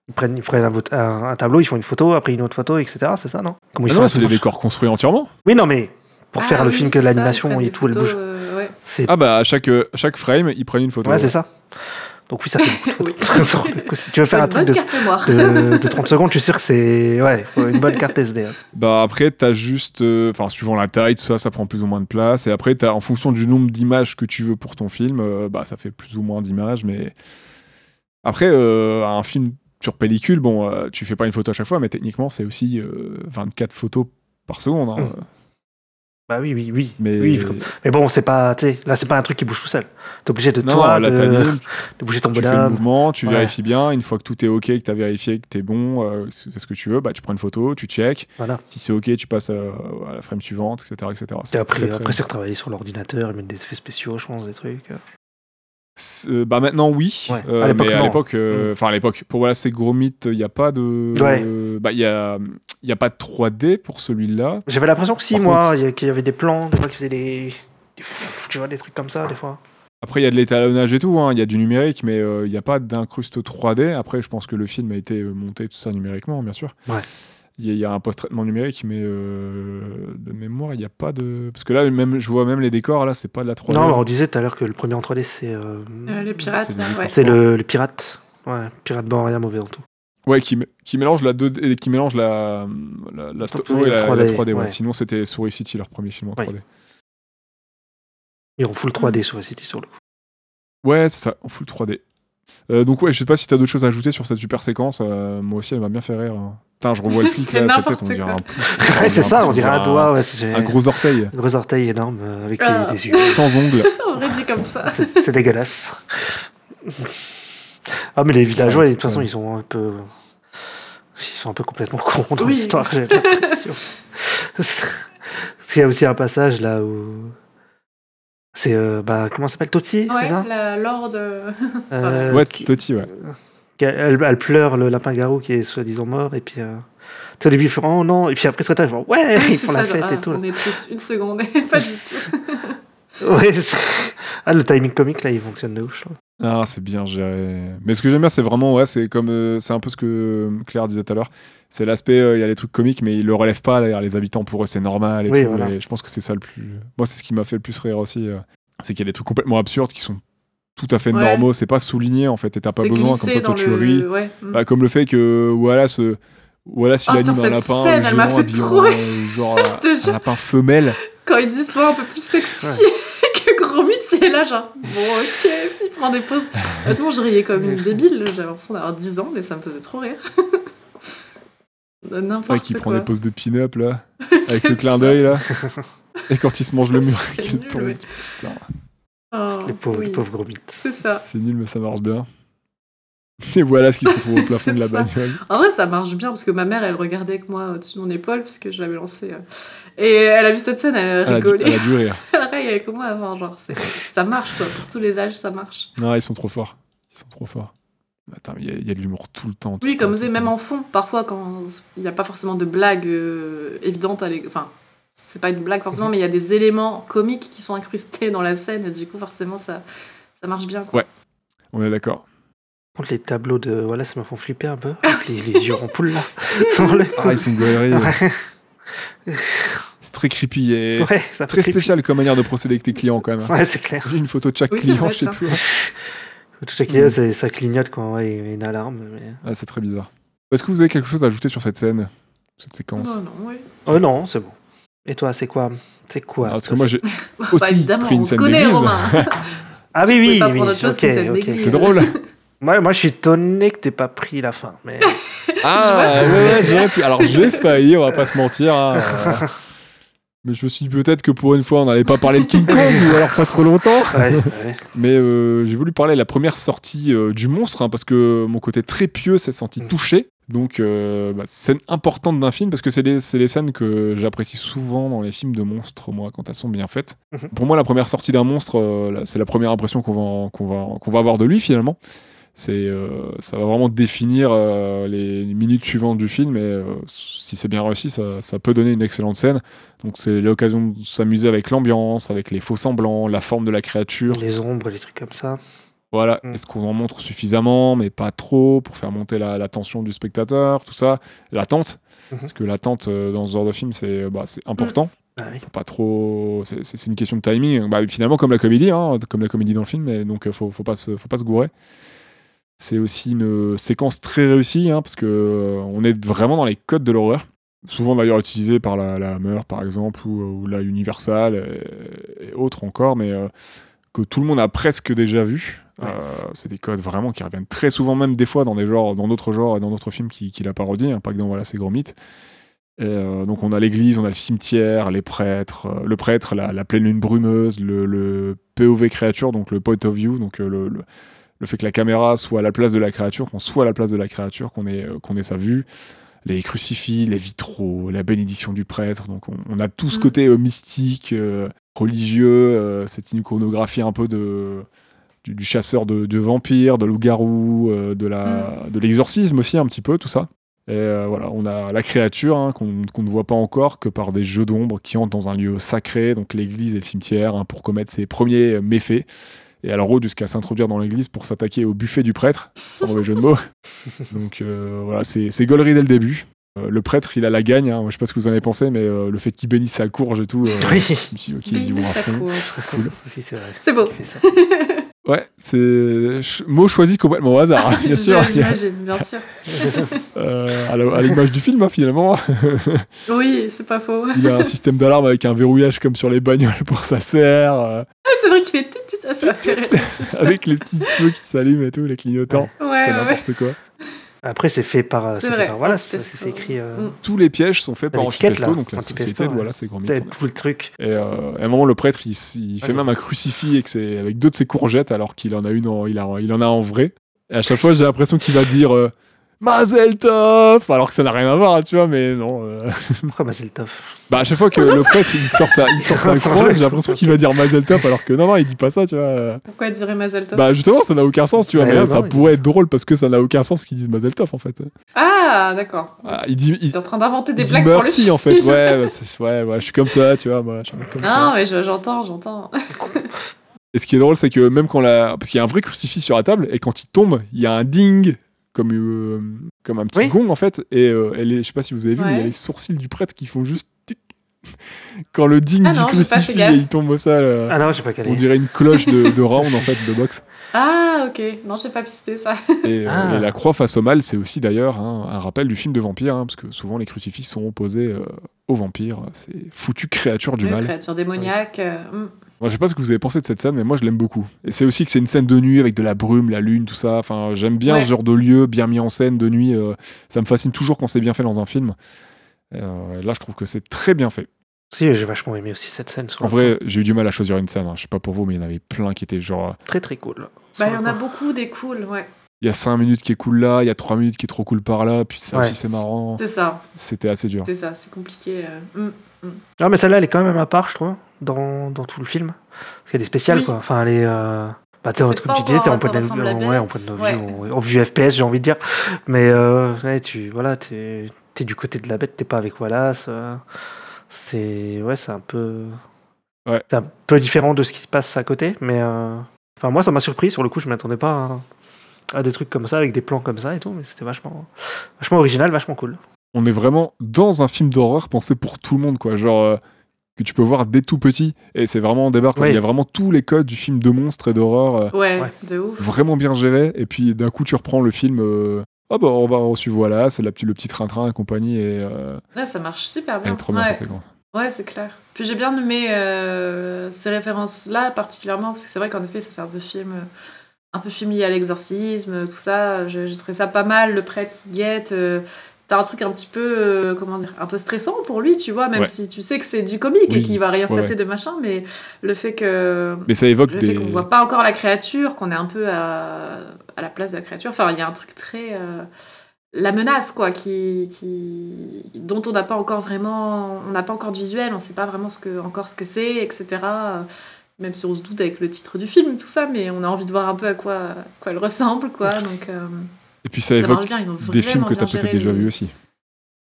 Ils prennent, ils prennent un, vote- un- un tableau, ils font une photo, après une autre photo, etc. C'est ça, non? Comment ils Ah font non, c'est des décors construits entièrement. Oui, non, mais pour Ah faire le oui, film que l'animation et tout, elle bouge. euh, ouais. Ah bah à chaque, euh, chaque frame, ils prennent une photo. ouais, c'est ça. Donc oui, ça fait beaucoup de le si tu veux faire Une un truc bonne de, carte mémoire. de, de 30 secondes, je suis sûr que c'est ouais, faut une bonne carte SD. hein. Bah après, t'as juste, euh, enfin suivant la taille, tout ça, ça prend plus ou moins de place. Et après, t'as en fonction du nombre d'images que tu veux pour ton film, euh, bah ça fait plus ou moins d'images. Mais après, euh, un film sur pellicule, bon, euh, tu fais pas une photo à chaque fois, mais techniquement, c'est aussi euh, 24 photos par seconde. hein. Mm. Bah oui, oui, oui. Mais oui, je- mais bon, c'est pas, là, c'est pas un truc qui bouge tout seul. T'es obligé de non, toi, là, de, bouger ton tu fais le mouvement, tu Ouais. vérifies bien. Une fois que tout est ok, que tu as vérifié que tu es bon, euh, c'est ce que tu veux, bah, tu prends une photo, tu check. Voilà. Si c'est ok, tu passes à, à la frame suivante, etc. etc. Et après, très, très- après c'est retravailler sur l'ordinateur, mettent des effets spéciaux, je pense, des trucs. Euh, bah maintenant oui, Ouais. Euh, À l'époque, mais à non. l'époque, euh, Mm. enfin à l'époque, pour voilà ces gros mythes, il n'y a pas de, Ouais. bah il y a, il y a pas de 3D pour celui-là. J'avais l'impression que si, Par moi, contre- il y a- qu'il y avait des plans, des fois, qui faisaient des. Tu vois, des trucs comme ça, des fois. Après il y a de l'étalonnage et tout, hein, il y a du numérique, mais il n'y a pas d'incruste 3D. Après je pense que le film a été monté tout ça numériquement, bien sûr. Ouais. Il y, a- il y a un post-traitement numérique, mais euh, de mémoire il n'y a pas de, parce que là même je vois même les décors là, c'est pas de la 3D. Non, on disait tout à l'heure que le premier en 3D, c'est. euh, Euh, les pirates, C'est ouais. le, le pirate. Ouais, pirate bon, rien mauvais en tout. Ouais, qui, qui mélange la 2D, et qui mélange la, la, la stop Oui, mo et la la, 3D, la 3D. ouais. ouais. Sinon, c'était Story City, leur premier film en Oui. 3D. Ils ont full 3D sur City sur le coup. Ouais, c'est ça, en full 3D. Euh, donc, ouais, je sais pas si t'as d'autres choses à ajouter sur cette super séquence. euh, moi aussi, elle m'a bien fait rire. hein. Putain, je revois le flic C'est là, sa tête, on dirait un pouce. Ouais, c'est ça, on dirait un doigt. Ouais, Un gros orteil, un gros orteil énorme euh, avec Ah. les, les yeux. sans ongles. On aurait dit comme ça. C'est dégueulasse. Ah, mais les villageois, Ouais, de toute façon, ils sont un peu. Ils sont un peu complètement cons dans Oui. l'histoire, j'ai l'impression. Il y a aussi un passage là où. C'est. euh, bah, comment ça s'appelle Toti, c'est Ouais, ça la Lord. euh, ouais, Toti, ouais. elle, elle pleure le lapin-garou qui est soi-disant mort, et puis. euh, tu sais, au début, ils font Oh non, et puis après, ils font Ouais, ils c'est font la fête genre, et ah, tout. On est triste une seconde, et pas du tout. Ouais, ah, le timing comique là, il fonctionne de ouf, je trouve. Ah, c'est bien géré. Mais ce que j'aime bien, c'est vraiment, ouais, c'est comme, euh, c'est un peu ce que Claire disait tout à l'heure. C'est l'aspect, euh, il y a les trucs comiques, mais ils le relèvent pas. D'ailleurs, les habitants pour eux, c'est normal et Oui, tout. voilà. Et je pense que c'est ça le plus. Moi, c'est ce qui m'a fait le plus rire aussi. euh, c'est qu'il y a des trucs complètement absurdes qui sont tout à fait Ouais. normaux. C'est pas souligné en fait, et t'as pas besoin comme ça toi tu le- ris. Ouais. mm. Bah, comme le fait que voilà ce voilà s'il Oh, anime un lapin scène, euh, elle m'a fait trop euh, genre un lapin femelle. Quand il dit soit un peu plus sexy que gros mythe, il est là, genre, bon, ok, il prend des pauses. Honnêtement, je riais comme une débile. J'avais l'impression d'avoir 10 ans, mais ça me faisait trop rire. Ouais, N'importe qui quoi. prend des poses de pin-up là avec le clin d'œil là. Et quand il se mange le mur temps. ouais. Putain, Oh, Les pauvres, les pauvres gros mythes. C'est ça. c'est nul mais ça marche bien. Et voilà ce qui se retrouve au plafond de la ça. bagnole. En vrai, ça marche bien parce que ma mère, elle regardait avec moi au-dessus de mon épaule puisque je l'avais lancé. Et elle a vu cette scène, elle a Elle rigolé. elle a dû rire. Pareil avec moi avant, genre, c'est- ça marche quoi. Pour tous les âges, ça marche. Non, ils sont trop forts. Ils sont trop forts. Attends, il y, a- il y a de l'humour tout le temps. tout Oui, comme vous savez, même en fond, parfois quand il n'y a pas forcément de blague euh, évidente à Enfin, c'est pas une blague forcément, mais il y a des éléments comiques qui sont incrustés dans la scène et du coup, forcément, ça, ça marche bien. Quoi. Ouais. On est d'accord. Par contre, les tableaux de voilà, ça me font flipper un peu. Avec les, les yeux en poule là. Ah, ils sont galeries. Ouais, C'est très creepy et ouais, très creepy. spécial comme manière de procéder avec tes clients quand même. hein. Ouais, c'est clair. J'ai une photo de chaque Oui, client vrai, chez ça. toi. Tout chaque client, c'est- ça clignote quand ouais, il y a une alarme. Mais... Ah, c'est très bizarre. Est-ce que vous avez quelque chose à ajouter sur cette scène, cette séquence? Non, non, oui. Oh non, c'est bon. Et toi, c'est quoi? C'est quoi Ah, Parce que moi, j'ai Bah, aussi évidemment, pris une on se scène connaît, d'église. Romain. Ah oui, oui, oui. d'église. C'est drôle. Moi, moi, je suis étonné que t'aies pas pris la fin. Mais... Ah, Je vois ce que tu ouais, pu- Alors j'ai failli, on va pas se mentir. hein, euh, Mais je me suis dit peut-être que pour une fois on n'allait pas parler de King Kong ou alors pas trop longtemps. Ouais, ouais. Mais euh, j'ai voulu parler de la première sortie euh, du monstre hein, parce que mon côté très pieux s'est senti Mm. touché. Donc euh, bah, scène importante d'un film parce que c'est des, c'est des scènes que j'apprécie souvent dans les films de monstres moi quand elles sont bien faites. Mhm. Pour moi la première sortie d'un monstre euh, c'est la première impression qu'on va, qu'on va, qu'on va avoir de lui finalement. C'est, euh, ça va vraiment définir euh, les minutes suivantes du film et euh, si c'est bien réussi, ça, ça peut donner une excellente scène. Donc c'est l'occasion de s'amuser avec l'ambiance, avec les faux semblants, la forme de la créature. Les ombres, les trucs comme ça. Voilà, Mm. est-ce qu'on en montre suffisamment, mais pas trop, pour faire monter la, la tension du spectateur, tout ça? L'attente, Mhm. parce que l'attente euh, dans ce genre de film, c'est bah, c'est important. Ah oui. Faut pas trop. C'est une question de timing. Bah, finalement, comme la comédie, hein, comme la comédie dans le film, mais donc faut, faut, pas se, faut pas se gourer. C'est aussi une séquence très réussie, hein, parce que euh, on est vraiment dans les codes de l'horreur. Souvent d'ailleurs utilisé par la, la Hammer, par exemple, ou, ou la Universal, et, et autres encore, mais euh, que tout le monde a presque déjà vu. Ouais. Euh, c'est des codes vraiment qui reviennent très souvent, même des fois dans des genres, dans d'autres genres et dans d'autres films qui, qui la parodient, hein, pas que dans voilà, ces gros mythes. Et, euh, donc on a l'église, on a le cimetière, les prêtres, euh, le prêtre, la, la pleine lune brumeuse, le, le POV créature, donc le point of view, donc euh, le, le, le fait que la caméra soit à la place de la créature, qu'on soit à la place de la créature, qu'on ait, euh, qu'on ait sa vue, les crucifix, les vitraux, la bénédiction du prêtre, donc on, on a tout ce Mm. côté euh, mystique, euh, religieux, euh, cette iconographie un peu de du, du chasseur de, de vampires, de loup-garou, de la de l'exorcisme aussi un petit peu tout ça. Et voilà, on a la créature hein, qu'on qu'on ne voit pas encore que par des jeux d'ombre qui entrent dans un lieu sacré, donc l'église et le cimetière, hein, pour commettre ses premiers méfaits. Et alors route jusqu'à s'introduire dans l'église pour s'attaquer au buffet du prêtre, sans mauvais jeu de mots. Donc euh, voilà, c'est gaulerie dès le début. Euh, le prêtre, il a la gagne. Hein. Moi, je sais pas ce que vous en avez pensé, mais euh, le fait qu'il bénisse sa courge et tout, euh, Oui. je me suis dit, ok, ils y à fond. Cool. C'est beau. Ouais, c'est mot choisi complètement au hasard, hein, bien sûr. J'imagine, bien sûr. Euh, à l'image du film, hein, finalement. Oui, c'est pas faux. Il a un système d'alarme avec un verrouillage comme sur les bagnoles pour sa serre, euh, Ah, c'est vrai qu'il fait tout, tout, ah, ça fait avec les petits feux qui s'allument et tout, les clignotants. Ouais, c'est ouais, ouais. n'importe quoi. Après, c'est fait par. C'est fait vrai, par- voilà, c'est c'est écrit. euh, Mm. Tous les pièges sont faits par Antipesto, donc la Antipesto, société ouais. voilà, ces grands mythes. Peut-être tout le truc. Et euh, à un moment, le prêtre, il, il fait même un crucifix avec, deux de ses courgettes, alors qu'il en a une, en, il, a, il en a en vrai. Et à chaque fois, j'ai l'impression qu'il va dire euh, Mazel Tov alors que ça n'a rien à voir, tu vois, mais non. euh. Pourquoi Mazel Tov? Bah, à chaque fois que le prêtre il sort sa, il sort sa croix, j'ai l'impression qu'il va dire Mazel Tov, alors que non, non, il dit pas ça, tu vois. Pourquoi dirait Mazel Tov? Bah, justement, ça n'a aucun sens, tu vois, Ouais, mais non, ça il- pourrait être drôle parce que ça n'a aucun sens qu'ils disent Mazel Tov, en fait. Ah, d'accord. Ah, il dit, il, T'es en train d'inventer des il dit blagues pour le merci, film. en fait, ouais, bah, ouais, ouais, je suis comme ça, tu vois, moi, je suis un mec comme ça. Non, mais je- j'entends, j'entends. Et ce qui est drôle, c'est que même quand la. Parce qu'il y a un vrai crucifix sur la table, et quand il tombe, il y a un ding, comme, euh, comme un petit Oui. gong, en fait. Et euh, elle est, je sais pas si vous avez vu, mais il y a Ouais. les sourcils du prêtre qui font juste. tic. Quand le ding Ah du non, crucifix et il tombe au sol, euh, Ah non, j'ai pas calé. on dirait une cloche de, de round, en fait, de boxe. Ah, ok. Non, j'ai pas pisté ça. Et, euh, Ah. et la croix face au mal, c'est aussi d'ailleurs hein, un rappel du film de vampire, hein, parce que souvent les crucifix sont opposés euh, aux vampires. C'est foutu créature du mal. créature démoniaque. euh, hmm. Moi, je sais pas ce que vous avez pensé de cette scène, mais moi, je l'aime beaucoup. Et c'est aussi que c'est une scène de nuit avec de la brume, la lune, tout ça. Enfin, j'aime bien Ouais. ce genre de lieu bien mis en scène de nuit. euh, ça me fascine toujours quand c'est bien fait dans un film. Euh, là, je trouve que c'est très bien fait. Si, j'ai vachement aimé aussi cette scène. sur En vrai, j'ai eu du mal à choisir une scène. hein. Je sais pas pour vous, mais il y en avait plein qui étaient genre. coup. Très très cool. Bah, il y en a coup. beaucoup des cools, ouais. Il y a 5 minutes qui est cool là, il y a 3 minutes qui est trop cool par là, puis ça Ouais. aussi c'est marrant. C'est ça, C'était assez dur. c'est ça, c'est compliqué. euh, hmm. Non, mais celle-là, elle est quand même à part, je trouve, dans, dans tout le film. Parce qu'elle est spéciale, Oui. quoi. Enfin, elle est. euh, Bah, t'es- C'est comme tu disais, t'es en point de vue, ouais, en point de vue, ouais. en, en vue FPS, j'ai envie de dire. Mais euh, ouais, tu, voilà, t'es, t'es du côté de la bête, t'es pas avec Wallace. euh, c'est, ouais, c'est un peu, Ouais. c'est un peu différent de ce qui se passe à côté, mais euh, enfin, moi, ça m'a surpris. Sur le coup, je m'attendais pas à, à des trucs comme ça, avec des plans comme ça et tout, mais c'était vachement, vachement original, vachement cool. on est vraiment dans un film d'horreur pensé pour tout le monde, quoi. Genre, euh, que tu peux voir dès tout petit. Et c'est vraiment en débarque. Oui. Il y a vraiment tous les codes du film de monstres et d'horreur euh, Ouais, Ouais. de ouf. vraiment bien gérés. Et puis d'un coup, tu reprends le film euh, oh bah on va on suit voilà, c'est le petit train-train et compagnie et euh, Ouais, ça marche super bien. trop bien ouais. cette. Ouais, c'est clair. Puis j'ai bien aimé euh, ces références-là particulièrement, parce que c'est vrai qu'en effet, ça fait un peu film, euh, un peu lié à l'exorcisme, tout ça. Je, je ça pas mal, le prêtre qui guette. euh, T'as un truc un petit peu, euh, comment dire, un peu stressant pour lui, tu vois, même Ouais. si tu sais que c'est du comique Oui. et qu'il va rien se Ouais, passer de machin, mais le fait que Mais ça évoque le fait des qu'on voit pas encore la créature, qu'on est un peu à, à la place de la créature. Enfin, il y a un truc très. euh, la menace, quoi, qui, qui, dont on n'a pas encore vraiment. On n'a pas encore de visuel, on sait pas vraiment ce que, encore ce que c'est, etc. Même si on se doute avec le titre du film, tout ça, mais on a envie de voir un peu à quoi, à quoi elle ressemble, quoi. Donc, euh, et puis ça ça évoque bien, des films que tu as peut-être déjà vus aussi.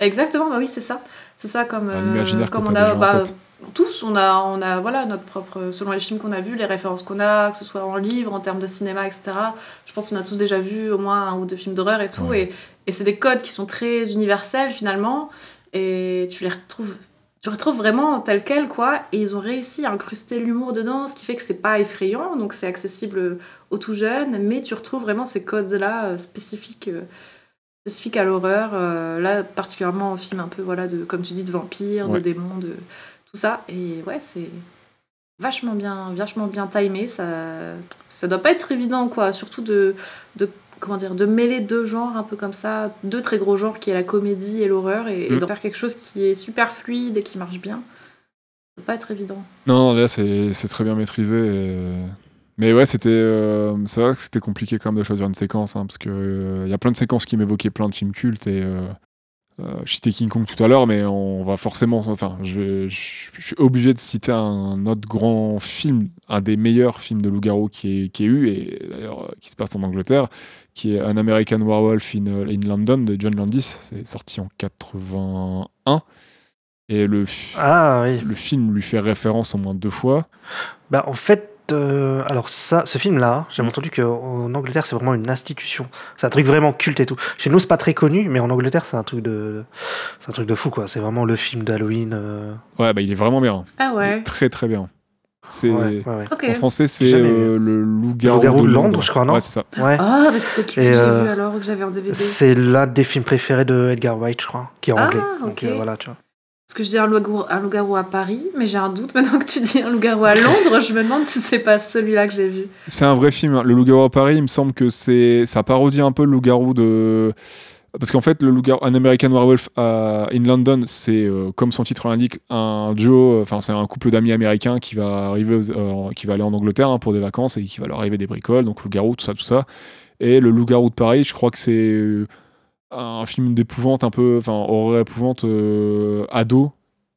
Exactement, bah oui, c'est ça. C'est ça comme, euh, comme on a bah, tous, on a, on a voilà notre propre selon les films qu'on a vus, les références qu'on a, que ce soit en livre, en termes de cinéma, etc. Je pense qu'on a tous déjà vu au moins un ou deux films d'horreur et tout, Ouais. et, et c'est des codes qui sont très universels finalement, et tu les retrouves, tu retrouves vraiment tels quels quoi, et ils ont réussi à incruster l'humour dedans, ce qui fait que c'est pas effrayant, donc c'est accessible aux tout jeunes, mais tu retrouves vraiment ces codes là spécifiques. euh, spécifique à l'horreur, euh, là particulièrement au film un peu voilà de comme tu dis de vampires, de démons, de tout ça et ouais c'est vachement bien vachement bien timé ça ça doit pas être évident quoi surtout de de comment dire de mêler deux genres un peu comme ça deux très gros genres qui est la comédie et l'horreur et, et Mm. d'en faire quelque chose qui est super fluide et qui marche bien ça doit pas être évident Non, non, là c'est très bien maîtrisé. et- Mais ouais, c'était euh, c'est vrai que c'était compliqué quand même de choisir une séquence, hein, parce que euh, il y a plein de séquences qui m'évoquaient plein de films cultes et euh, euh, je citais King Kong tout à l'heure, mais on va forcément, enfin, je, vais- je, je suis obligé de citer un autre grand film, un des meilleurs films de loup-garou qui est, qui est eu et d'ailleurs euh, qui se passe en Angleterre, qui est An American Werewolf in, euh, in London de John Landis. C'est sorti en 81 et le, Ah oui. le film lui fait référence au moins deux fois. Bah, en fait, euh, alors ça, ce film-là, j'ai Mm. entendu qu'en Angleterre, c'est vraiment une institution. C'est un truc vraiment culte et tout. Chez nous, c'est pas très connu, mais en Angleterre, c'est un truc de, c'est un truc de fou, quoi. C'est vraiment le film d'Halloween. euh, Ouais, bah il est vraiment bien. ah ouais Très très bien. C'est Ouais, ouais, ouais. ok en français c'est euh, le loup-garou de Londres, Londres, je crois, non Ouais, c'est ça. Ouais. ah mais c'est peut-être que j'ai vu alors que j'avais en DVD C'est l'un des films préférés de Edgar Wright, je crois, qui est Ah, anglais. ok. Donc euh, voilà, tu vois. Parce que je dis un loup-garou, à Paris, mais j'ai un doute maintenant que tu dis un loup-garou à Londres, je me demande si c'est pas celui-là que j'ai vu. C'est un vrai film. hein. Le loup-garou à Paris, il me semble que c'est ça parodie un peu le loup-garou de parce qu'en fait le loup-garou un American Werewolf in London, c'est euh, comme son titre l'indique un duo, enfin c'est un couple d'amis américains qui va arriver euh, qui va aller en Angleterre hein, pour des vacances et qui va leur arriver des bricoles, donc loup-garou tout ça tout ça. Et le loup-garou de Paris, je crois que c'est euh, un film d'épouvante un peu enfin horreur épouvante euh, ado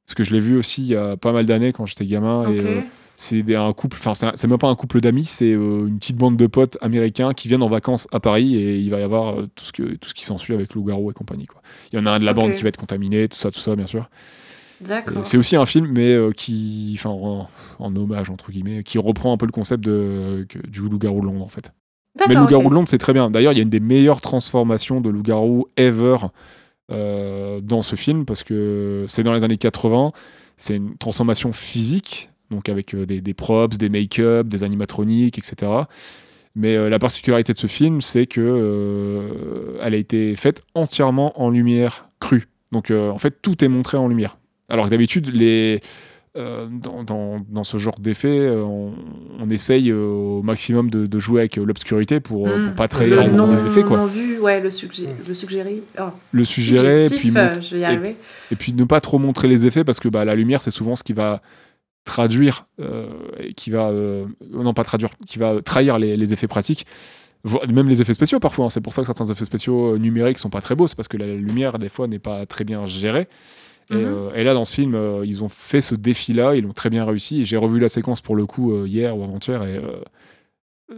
parce que je l'ai vu aussi il y a pas mal d'années quand j'étais gamin et euh, c'est un couple, enfin c'est même pas un couple d'amis, c'est euh, une petite bande de potes américains qui viennent en vacances à Paris et il va y avoir tout ce que tout ce qui s'ensuit avec loup-garou et compagnie quoi. Il y en a un de la bande qui va être contaminé, tout ça, tout ça bien sûr. C'est aussi un film mais euh, qui, enfin en, en hommage entre guillemets, qui reprend un peu le concept de que- du loup-garou de Londres en fait. Mais loup-garou ok. de Londres c'est très bien. D'ailleurs il y a une des meilleures transformations de loup-garou ever euh, dans ce film parce que c'est dans les années 80. C'est une transformation physique, donc avec euh, des, des props, des make-up, des animatroniques, etc. Mais euh, la particularité de ce film, c'est que elle a été faite entièrement en lumière crue. Donc en fait, tout est montré en lumière. Alors que d'habitude, les euh, dans, dans- dans ce genre d'effet, euh, on, on essaye euh, au maximum de, de jouer avec l'obscurité pour, pour Hmm. pas Le trahir les, non, effets. Quoi. non vu, ouais, le, suggé- Mm. le suggéré. Oh, Le suggérer, puis, euh, je vais y et- arriver. et puis ne pas trop montrer les effets parce que bah, la lumière c'est souvent ce qui va traduire euh, et qui va euh, non pas traduire qui va trahir les, les effets pratiques même les effets spéciaux parfois hein. c'est pour ça que certains effets spéciaux numériques sont pas très beaux c'est parce que la lumière des fois n'est pas très bien gérée et, Mhm. euh, et là dans ce film euh, ils ont fait ce défi là ils l'ont très bien réussi et j'ai revu la séquence pour le coup euh, hier ou avant-hier et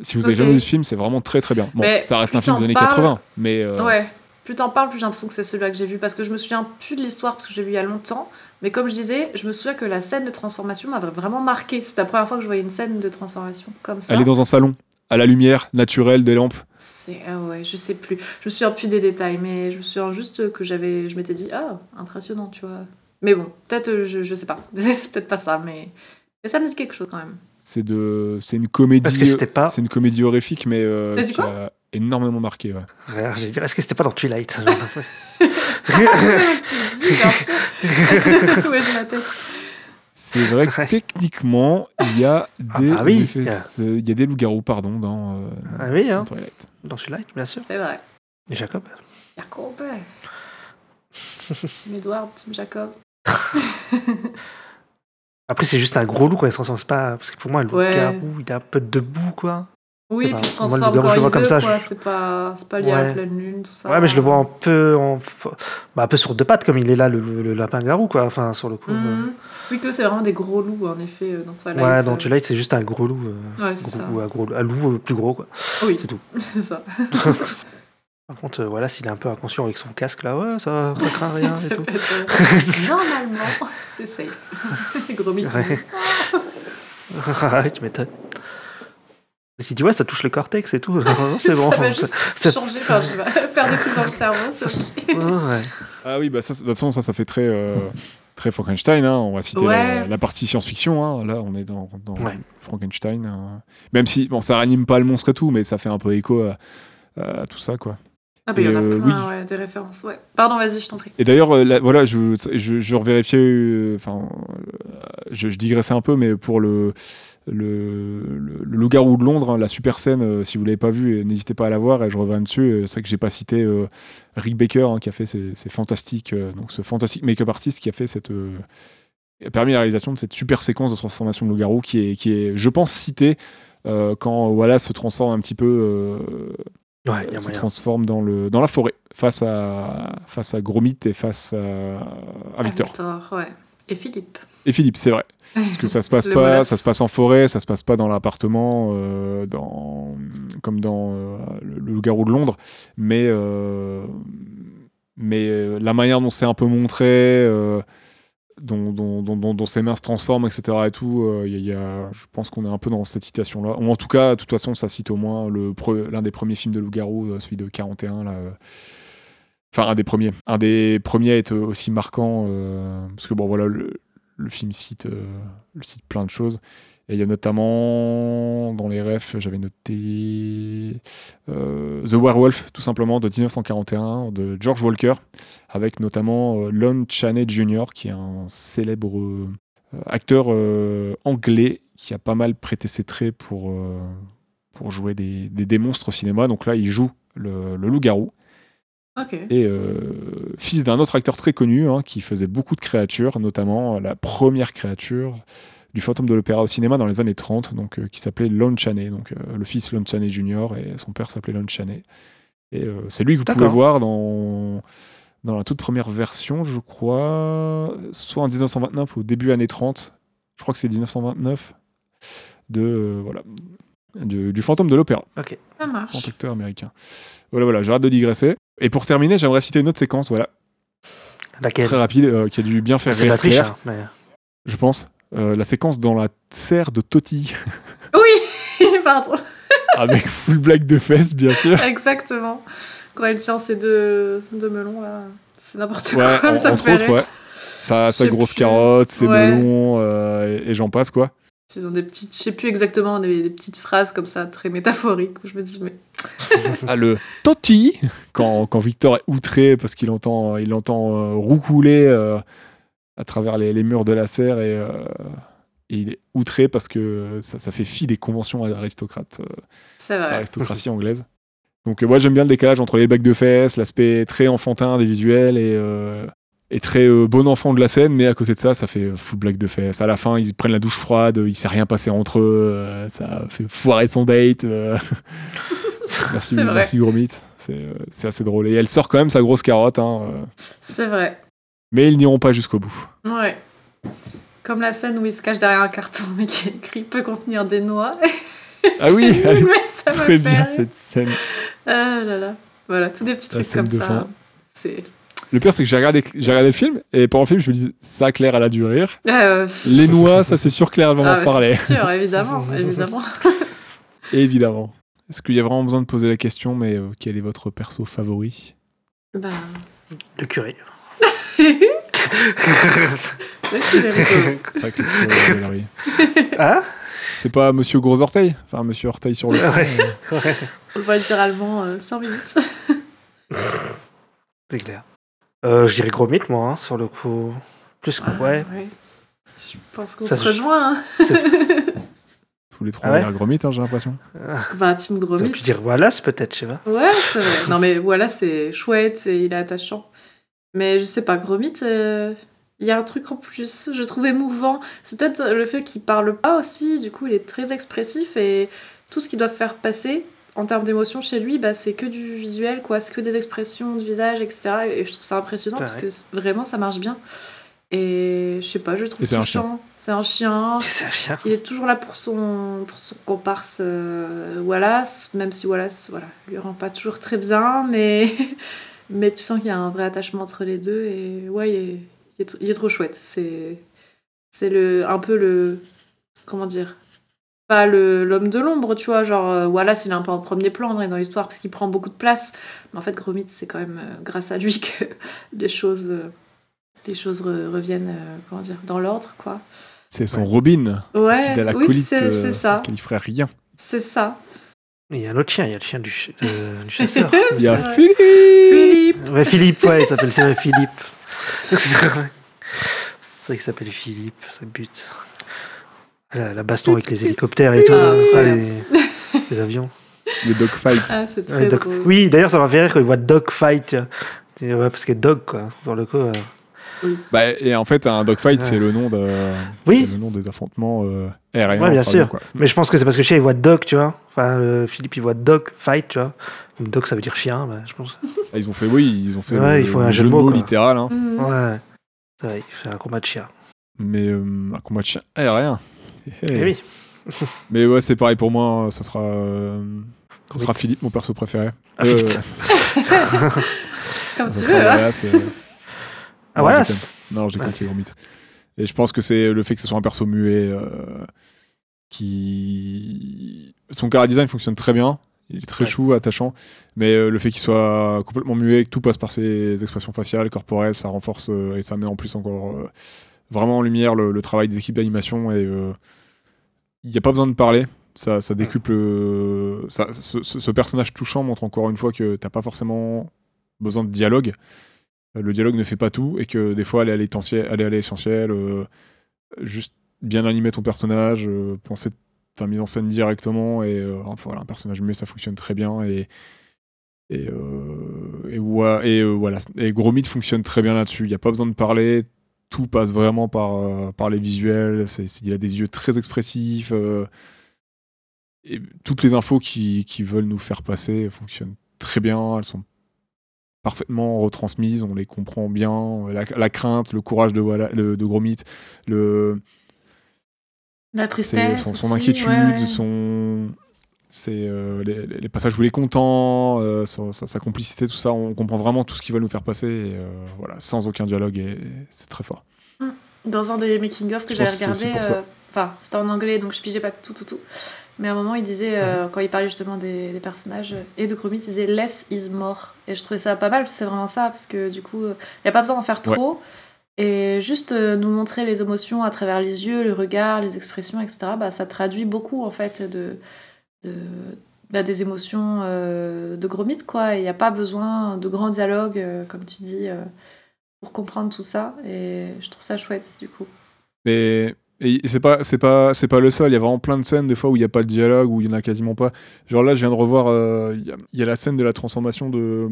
si vous avez jamais vu ce film c'est vraiment très très bien bon Mais ça reste un film des années parles- 80 mais Ouais. Plus t'en parles, plus j'ai l'impression que c'est celui-là que j'ai vu parce que je me souviens plus de l'histoire parce que j'ai vu il y a longtemps. Mais comme je disais, je me souviens que la scène de transformation m'avait vraiment marqué. C'était la première fois que je voyais une scène de transformation comme ça. elle est dans un salon à la lumière naturelle des lampes C'est ah ouais, je sais plus. Je me souviens plus des détails, mais je me souviens juste que j'avais, je m'étais dit ah impressionnant, tu vois. Mais bon, peut-être euh, je, je sais pas, c'est peut-être pas ça, mais, mais ça me dit quelque chose quand même. C'est de, c'est une comédie. Parce que c'était pas. C'est une comédie horrifique, mais euh, qui a- énormément marqué. Ouais. Ouais, J'allais dire, est-ce que c'était pas dans Twilight genre, tu dis, bien sûr. Tête C'est vrai que Ouais. techniquement, il y a des, bah oui. euh, il y a des loups-garous, pardon, dans, euh, Ah oui, dans hein, Twilight. dans Twilight, bien sûr. C'est vrai. Et Jacob? Jacob. Team Edward, Team Jacob. Après, c'est juste un gros loup, quoi. Il se transforme c'est pas. Parce que pour moi, le Ouais. loup-garou, il est un peu debout, quoi. Oui, C'est puis il se transforme quand il veut, comme ça, quoi. je- C'est pas, pas lié à Ouais. la pleine lune, tout ça. Ouais, mais je le vois un peu, en... bah, un peu sur deux pattes, comme il est là, le, lapin-garou, quoi. Enfin, sur le coup. Mhm. Oui, que c'est vraiment des gros loups, en effet, euh, dans euh. Twilight. Ouais, dans euh, Twilight, c'est juste un gros loup. euh, Ouais, c'est ça. un, gros, un loup euh, plus gros, quoi. Oui, C'est tout. c'est ça. Par contre, euh, voilà, s'il est un peu inconscient avec son casque, là, ouais, ça, ça craint rien et tout. être- Normalement, c'est safe. Gros mythe. Ouais, tu m'étonnes. Et si tu vois, ça touche le cortex et tout. C'est bon. Ça va juste ça- changer, enfin, je vais faire des trucs dans le cerveau. Ouais. Ah oui, bah ça, de toute façon, ça, ça fait très, euh, très Frankenstein. hein. On va citer Ouais. la, la partie science-fiction. hein. Là, on est dans, dans Ouais. Frankenstein. hein. Même si, bon, ça ranime pas le monstre et tout, mais ça fait un peu écho à, à tout ça, quoi. Ah, bah, il y en a euh, plein, oui. ouais, des références. Ouais. Pardon, vas-y, je t'en prie. Et d'ailleurs, euh, là, voilà, je, je, je revérifiais, enfin, euh, je, je digressais un peu, mais pour le, le, le, le loup-garou de Londres, hein, la super scène, euh, si vous l'avez pas vu, euh, n'hésitez pas à la voir, et je reviens dessus. euh, C'est vrai que j'ai pas cité euh, Rick Baker, hein, qui a fait ces, ces fantastiques, euh, donc ce fantastique make-up artist qui a fait cette, euh, a permis la réalisation de cette super séquence de transformation de loup-garou qui est, qui est, je pense, citée euh, quand voilà se transforme un petit peu. euh, Ouais, il y a se moyen. transforme dans, le, dans la forêt face à, face à Gromit et face à, à Victor. ouais. Et Philippe. Et Philippe, c'est vrai. Parce que ça se passe pas, ça se passe en forêt, ça se passe pas dans l'appartement, euh, dans, comme dans euh, le, le loup-garou de Londres, mais, euh, mais la manière dont c'est un peu montré, dont, dont, dont, dont- dont ses mains se transforment, etc. et tout, y a- y a- je pense qu'on est un peu dans cette citation-là. Ou en tout cas, de toute façon, ça cite au moins l'un des premiers films de loup-garou, celui de 41, là. Enfin, un des premiers. Un des premiers à être aussi marquant, euh, parce que bon, voilà, le, le film cite, euh, cite plein de choses. Et il y a notamment, dans les refs, j'avais noté euh, The Werewolf, tout simplement, de 1941, de George Walker, avec notamment euh, Lon Chaney Jr., qui est un célèbre acteur anglais qui a pas mal prêté ses traits pour, jouer des, monstres au cinéma. Donc là, il joue le loup-garou Ok. et euh, fils d'un autre acteur très connu hein, qui faisait beaucoup de créatures, notamment euh, la première créature du fantôme de l'opéra au cinéma dans les années 30, donc, euh, qui s'appelait Lon Chaney, donc euh, le fils Lon Chaney Jr. et son père s'appelait Lon Chaney. Et c'est lui que vous pouvez voir dans, dans la toute première version, je crois, soit en 1929 ou au début années 30, je crois que c'est 1929, de, voilà, du, du fantôme de l'opéra Ça marche. grand acteur américain. Voilà, voilà, j'arrête de digresser. Et pour terminer, j'aimerais citer une autre séquence, voilà, Laquelle très rapide, euh, qui a dû bien faire C'est de la rire triche, Claire, hein, mais- je pense. Euh, la séquence dans la serre de Totti, Oui, pardon. avec full blague de fesses, bien sûr. Exactement. Quand elle tient ses deux, deux melons, là, c'est n'importe Ouais, quoi, en- ça me entre fait autres, ouais. Sa, grosse plus. carotte, ses Ouais. melons, euh, et, et j'en passe, quoi. Ils ont des petites, je sais plus exactement, des, des petites phrases comme ça, très métaphoriques, où je me dis, mais Ah, le Totti, quand, quand Victor est outré parce qu'il entend, il entend euh, roucouler euh, à travers les, les murs de la serre et, euh, et il est outré parce que ça, ça fait fi des conventions aristocrates. l'aristocratie anglaise. Donc moi j'aime bien le décalage entre les bacs de fesses, l'aspect très enfantin des visuels et, euh, et très euh, bon enfant de la scène, mais à côté de ça, ça fait euh, full blague de fesses. À la fin, ils prennent la douche froide, il s'est rien passé entre eux, euh, ça fait foirer son date. euh. merci, merci Gromit, c'est euh, assez drôle. Et elle sort quand même sa grosse carotte, hein, euh, C'est vrai. mais ils n'iront pas jusqu'au bout. Ouais. Comme la scène où il se cache derrière un carton et qui est écrit peut contenir des noix. Ah oui, elle est mais ça Très bien cette scène. Ah là là. Voilà, tous des petits La trucs comme ça. C'est. Le pire, c'est que j'ai regardé, j'ai regardé le film, et pendant le film, je me dis, ça, Claire, elle a dû rire. Ah, euh, Les noix, ça, c'est sûr, Claire, elle va ah, en parler. C'est sûr, évidemment, évidemment. Évidemment. Est-ce qu'il y a vraiment besoin de poser la question, mais euh, quel est votre perso favori? Bah. Le curé. C'est vrai que le curé de Valérie. Hein? C'est pas Monsieur Gros Orteil Enfin, Monsieur Orteil sur le. Ouais, ouais, On le voit littéralement 5 minutes. c'est clair. Euh, je dirais gros mythe, moi, hein, sur le coup. Plus que. Ouais. Ouais. Je pense qu'on Ça se rejoint. Hein. Tous les trois Ah ouais derrière Gromit, hein, j'ai l'impression. Bah, Team Gros T'aurais Mythe. pu dire Wallace, peut-être, je sais pas. Ouais, c'est vrai. Non, mais voilà, c'est chouette et il est attachant. Mais je sais pas, Gromit, euh, il y a un truc en plus, je trouve émouvant. C'est peut-être le fait qu'il parle pas aussi, du coup, il est très expressif et tout ce qu'il doit faire passer en termes d'émotion chez lui, bah, c'est que du visuel, quoi. C'est que des expressions de visage, etc. Et je trouve ça impressionnant parce que vraiment, ça marche bien. Et je sais pas, je le trouve Et c'est un touchant. C'est un chien. C'est un chien. Il est toujours là pour son, pour son comparse euh, Wallace, même si Wallace voilà, lui rend pas toujours très bien, mais, mais tu sens qu'il y a un vrai attachement entre les deux et ouais, il est, il est, il est trop chouette. C'est, c'est le, un peu le. Comment dire Pas le, l'homme de l'ombre, tu vois, genre euh, Wallace il est un peu en premier plan dans l'histoire parce qu'il prend beaucoup de place, mais en fait Gromit c'est quand même euh, grâce à lui que les choses. euh, les choses re- reviennent euh, comment dire, dans l'ordre, quoi. C'est son Robin. son Ouais, fidèle oui, acolyte, c'est- euh, ça. il ferait rien. C'est ça. Il y a un autre chien, il y a le chien du, ch- de- du chasseur. Il y a vrai. Philippe Philippe ouais, Philippe, ouais, il s'appelle c'est vrai, Philippe. c'est vrai C'est vrai qu'il s'appelle Philippe, ça bute. La, la baston avec les hélicoptères et tout, Ah, les, les avions. Le dogfight. Ah, c'est très Dog- drôle. Oui, d'ailleurs, ça m'a fait rire quand il voit Dogfight. Ouais, parce que Dog, quoi, dans le coup. euh, Bah, et en fait, un dogfight, Ouais. c'est le nom de, Oui. le nom des affrontements euh, aériens. Ouais, bien sûr. quoi. Mais je pense que c'est parce que chien, il voit Dog, tu vois. Enfin, euh, Philippe, il voit Dog Fight, tu vois. Dog, ça veut dire chien, bah, je pense. Ah, Ils ont fait, oui, ils ont fait Ouais, le, il faut un le jeu de mots, quoi. littéral. hein. Mhm. Ouais. C'est vrai, il fait un combat de chien. Mais euh, un combat de chien aérien. Hé, hé. Eh oui. Mais ouais, c'est pareil pour moi. Ça sera, euh, ça sera Philippe, mon perso préféré. Ah, Euh. Comme ça tu veux. hein. Wallace, et- Ah, Non, voilà. Non, je déconne, Ouais. Gromit. Et je pense que c'est le fait que ce soit un perso muet euh, qui. Son cara design fonctionne très bien. Il est très Ouais. chou, attachant. Mais euh, le fait qu'il soit complètement muet, que tout passe par ses expressions faciales, corporelles, ça renforce euh, et ça met en plus encore euh, vraiment en lumière le, le travail des équipes d'animation. Et euh, il n'y a pas besoin de parler. Ça, ça décuple. euh, ça- ce, personnage touchant montre encore une fois que t'as pas forcément besoin de dialogue. Euh, Le dialogue ne fait pas tout et que des fois aller à l'essentiel, aller à l'essentiel, juste bien animer ton personnage, penser ta mise en scène directement et euh, voilà, un personnage muet ça fonctionne très bien et et, euh, et, ouais, et, euh, voilà et Gromit fonctionne très bien là-dessus. Il n'y a pas besoin de parler, tout passe vraiment par euh, par les visuels. Il a des yeux très expressifs. euh, et toutes les infos qui, qui veulent nous faire passer fonctionnent très bien. Elles sont parfaitement retransmises, on les comprend bien. La, la crainte, le courage de, Walla- de, de Gromit, le, La tristesse. son, inquiétude, ouais, ouais. son. C'est euh, les, passages où il est content, euh, sa, sa- sa complicité, tout ça, on comprend vraiment tout ce qu'ils veulent nous faire passer, et, euh, voilà, sans aucun dialogue, et, c'est très fort. Dans un des making-of que j'avais regardé, enfin, c'était en anglais donc je pigeais pas tout, tout, tout. Mais à un moment, il disait, quand il parlait justement des, des personnages et de Gromit, il disait less is more. Et je trouvais ça pas mal, parce que c'est vraiment ça, parce que du coup, il n'y a pas besoin d'en faire trop. Et juste nous montrer les émotions à travers les yeux, le regard, les expressions, etc., bah, ça traduit beaucoup, en fait, de, de, bah, des émotions euh, de Gromit, quoi. Il n'y a pas besoin de grands dialogues, euh, comme tu dis, euh, pour comprendre tout ça. Et je trouve ça chouette, du coup. Mais et c'est pas c'est pas c'est pas le seul. Il y a vraiment plein de scènes des fois où il n'y a pas de dialogue, où il y en a quasiment pas. Genre là, je viens de revoir. euh, Il y, a- il y a la scène de la transformation de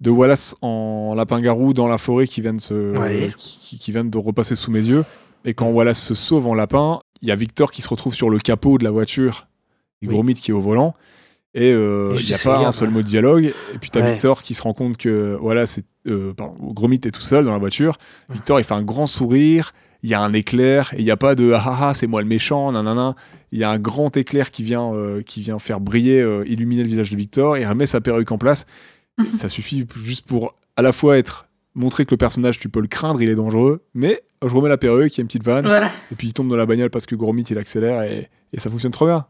de Wallace en lapin-garou dans la forêt qui vient de se Ouais. qui, qui vient de repasser sous mes yeux. Et quand Wallace se sauve en lapin, il y a Victor qui se retrouve sur le capot de la voiture Oui. Gromit qui est au volant. Et euh, il n'y a pas rien, un seul ouais. mot de dialogue. Et puis t'as Ouais. Victor qui se rend compte que voilà, c'est euh, Gromit est tout seul dans la voiture. Victor il fait un grand sourire. Il y a un éclair et il n'y a pas de ah ah ah, c'est moi le méchant nanana. Il y a un grand éclair qui vient euh, qui vient faire briller, euh, illuminer le visage de Victor. Il remet sa perruque en place. ça suffit juste pour à la fois être montrer que le personnage tu peux le craindre, il est dangereux, mais je remets la perruque, il y a une petite vanne. Voilà. Et puis il tombe dans la bagnole parce que Gromit il accélère et, et ça fonctionne trop bien.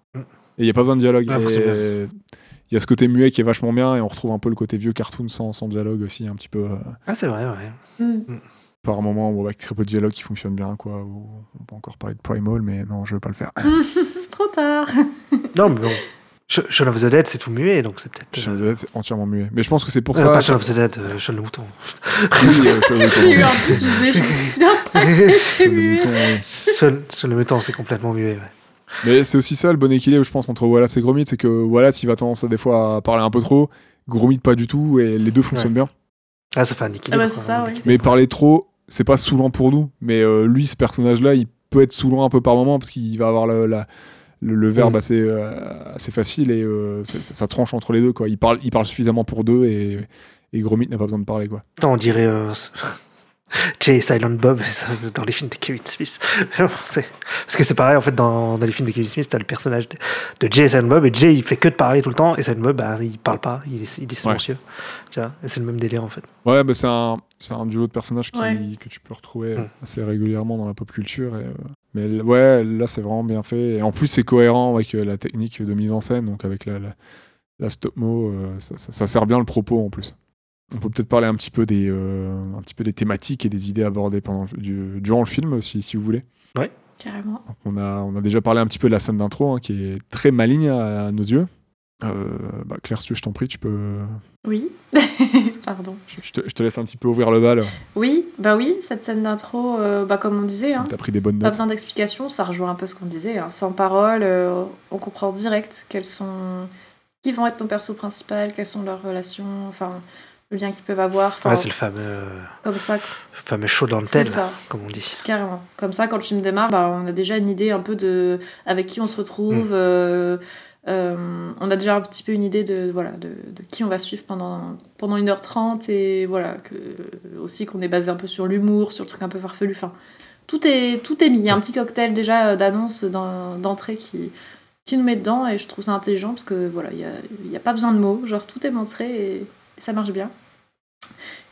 Mm. Et il n'y a pas besoin de dialogue. Et. Il y a ce côté muet qui est vachement bien et on retrouve un peu le côté vieux cartoon sans, sans dialogue aussi, un petit peu. euh. Ah, c'est vrai, ouais. Mm. par moment, bon, avec très peu de dialogue qui fonctionne bien, quoi. On peut encore parler de Primal, mais non, je vais pas le faire. Trop tard. Non, mais bon. Sh- Shaun of the Dead, c'est tout muet, donc c'est peut-être. Shaun of the Dead, c'est entièrement muet. Mais je pense que c'est pour ça. pas Shaun of the Dead, euh, Shaun le mouton. Euh, J'ai eu un petit souci, je me souviens pas que c'était Le muet. Shaun le mouton, c'est complètement muet. ouais. Mais c'est aussi ça le bon équilibre, je pense, entre Wallace et Gromit, c'est que Wallace, il va tendance à des fois à parler un peu trop, Gromit pas du tout, et les deux fonctionnent bien. Ah, ça fait un équilibre. Ah bah, quoi, c'est ça, un oui. équilibre. Mais parler trop, c'est pas saoulant pour nous, mais euh, lui, ce personnage-là, il peut être saoulant un peu par moment parce qu'il va avoir le, la- le, le verbe Mm. assez, euh, assez facile et euh, ça, ça tranche entre les deux. Quoi. Il, parle, il parle suffisamment pour deux et, et Gromit n'a pas besoin de parler. Quoi. Attends, on dirait euh, Jay et Silent Bob dans les films de Kevin Smith. C'est- Parce que c'est pareil, en fait, dans, dans les films de Kevin Smith, t'as le personnage de, de Jay et Silent Bob, et Jay, il fait que de parler tout le temps, et Silent Bob, bah, il parle pas, il est, il est silencieux. Et c'est le même délire, en fait. Ouais, bah, c'est un, c'est un duo de personnages qui, Ouais. que tu peux retrouver Mm. assez régulièrement dans la pop culture. Et, euh, mais ouais, là, c'est vraiment bien fait. Et en plus, c'est cohérent avec euh, la technique de mise en scène, donc avec la, la, la stop-mo, euh, ça, ça- ça sert bien le propos en plus. On peut peut-être parler un petit, peu des, euh, un petit peu des thématiques et des idées abordées pendant, le- du- durant le film, si, si vous voulez. Carrément. Donc, on, a, on a déjà parlé un petit peu de la scène d'intro, hein, qui est très maligne à, à nos yeux. Euh, bah, Claire, si tu veux, je t'en prie, tu peux. Oui. Pardon. Je, je te, je te laisse un petit peu ouvrir le bal. Oui, bah oui, cette scène d'intro, euh, bah comme on disait, hein, T'as pris des bonnes pas notes. besoin d'explication, ça rejoint un peu ce qu'on disait. hein. Sans parole, euh, on comprend direct quels sont, qui vont être ton perso principal, quelles sont leurs relations, enfin le lien qu'ils peuvent avoir. Enfin, Ouais, c'est le fameux, euh, comme ça, le fameux show dans le c'est tel, ça. comme on dit. Carrément. Comme ça, quand le film démarre, bah, on a déjà une idée un peu de avec qui on se retrouve. Mm. euh, euh, on a déjà un petit peu une idée de, voilà, de, de qui on va suivre pendant, pendant 1h30 et voilà, que, aussi qu'on est basé un peu sur l'humour, sur le truc un peu farfelu. Enfin, tout est, tout est mis. Il y a un petit cocktail déjà d'annonce d'entrée qui, qui nous met dedans et je trouve ça intelligent parce que voilà, il n'y a, y a pas besoin de mots. Genre, tout est montré et ça marche bien.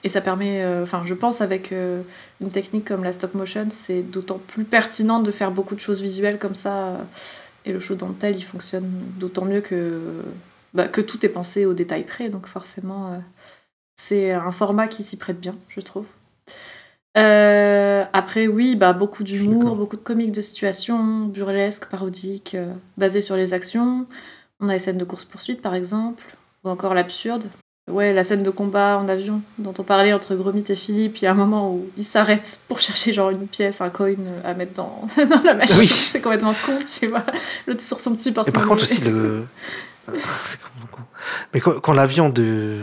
Et ça permet, euh, enfin, je pense avec euh, une technique comme la stop motion, c'est d'autant plus pertinent de faire beaucoup de choses visuelles comme ça. euh, Et le show dans le tel, il fonctionne d'autant mieux que, bah, que tout est pensé au détail près. Donc forcément, euh, c'est un format qui s'y prête bien, je trouve. Après, oui, bah, beaucoup d'humour, beaucoup de comiques de situation, burlesques, parodiques, basés sur les actions. On a les scènes de course-poursuite, par exemple, ou encore l'absurde. Ouais, la scène de combat en avion dont on parlait entre Gromit et Philippe, il y a un moment où ils s'arrêtent pour chercher genre une pièce, un coin à mettre dans, dans la machine. Oui. C'est complètement con, tu vois. L'autre sur son petit Et porte par contre aussi le. con. Mais quand, quand l'avion de,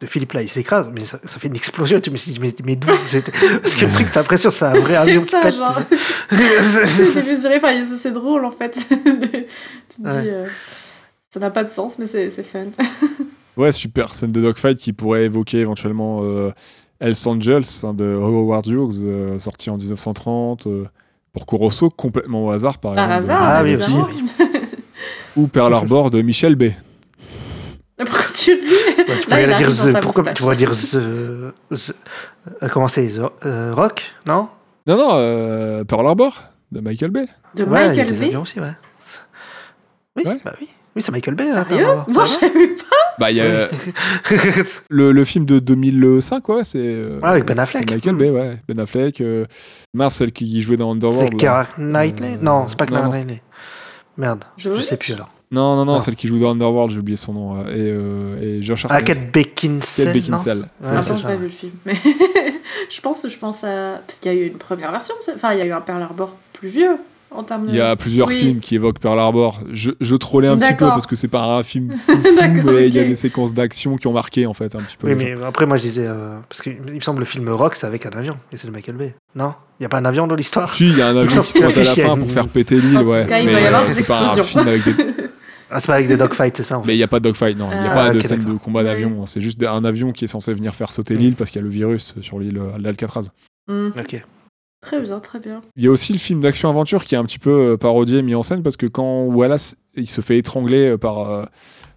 de Philippe là il s'écrase, mais ça, ça fait une explosion. Tu me dis mais, mais d'où Parce que le truc, t'as l'impression que c'est un vrai avion qui ça, pète. genre. J'ai mesuré, c'est- drôle en fait. tu te Ouais. dis, euh, ça n'a pas de sens, mais c'est fun. Ouais, super. Scène de dogfight qui pourrait évoquer éventuellement euh, Hells Angels hein, de Howard Hughes, euh, sorti en 1930. euh, pour Corosso, complètement au hasard, par, Par exemple. hasard, Ah oui. Ou Pearl Harbor de Michel Bay. Pourquoi tu ris? Ouais, tu Là, pourrais dire the- pourquoi tu pourrais dire the, the- euh, comment c'est the- euh, Rock non? Non, non, euh, Pearl Harbor de Michael Bay. De Ouais, Michael Bay? avions aussi ouais. Oui, Ouais. bah oui. Oui, c'est Michael Bay. hein, Sérieux. Moi, je savais pas. Bah, il y a Oui. le, le film de 2005, ouais, c'est. euh, Ouais, avec Ben c'est Affleck. Michael Bay, ouais. Ben Affleck. Euh, mince, celle qui jouait dans c'est Underworld. là. Keira Knightley Euh, Non, c'est pas non. Knightley. Merde, Je je sais plus alors. Non, non, non, Non. celle qui joue dans Underworld, j'ai oublié son nom. euh, Et, euh, et Josh Ah. Kate Beckinsale. Kate Beckinsale. C'est Ouais, Attends, c'est j'ai pas vu le film. Mais je pense, je pense à. Parce qu'il y a eu une première version. Enfin, il y a eu un Pearl Harbor plus vieux en termes de. Il y a plusieurs Oui. films qui évoquent Pearl Harbor. Je, je trollais un petit peu parce que c'est pas un film fou, mais il y a des séquences d'action qui ont marqué en fait un petit peu. Oui, gens. mais après, moi je disais. euh, parce qu'il me semble le film Rock, c'est avec un avion. Et c'est le Michael Bay. Non? Il n'y a pas un avion dans l'histoire? Si, il y a un avion qui se pointe à la y fin pour faire péter l'île, ouais. cas, il mais doit y avoir euh, des c'est pas un explosions. film avec des. Ah, c'est pas avec des dogfights, c'est ça en fait. Mais il n'y a pas de dogfight, non. Il n'y a Ah, pas de scène de combat d'avion. C'est juste un avion qui est censé venir faire sauter l'île parce qu'il y a le virus sur l'île euh, d'Alcatraz. Hmm. Ok. Très bien, très bien. Il y a aussi le film d'action-aventure qui est un petit peu euh, parodié, mis en scène, parce que quand Wallace il se fait étrangler euh, par, euh,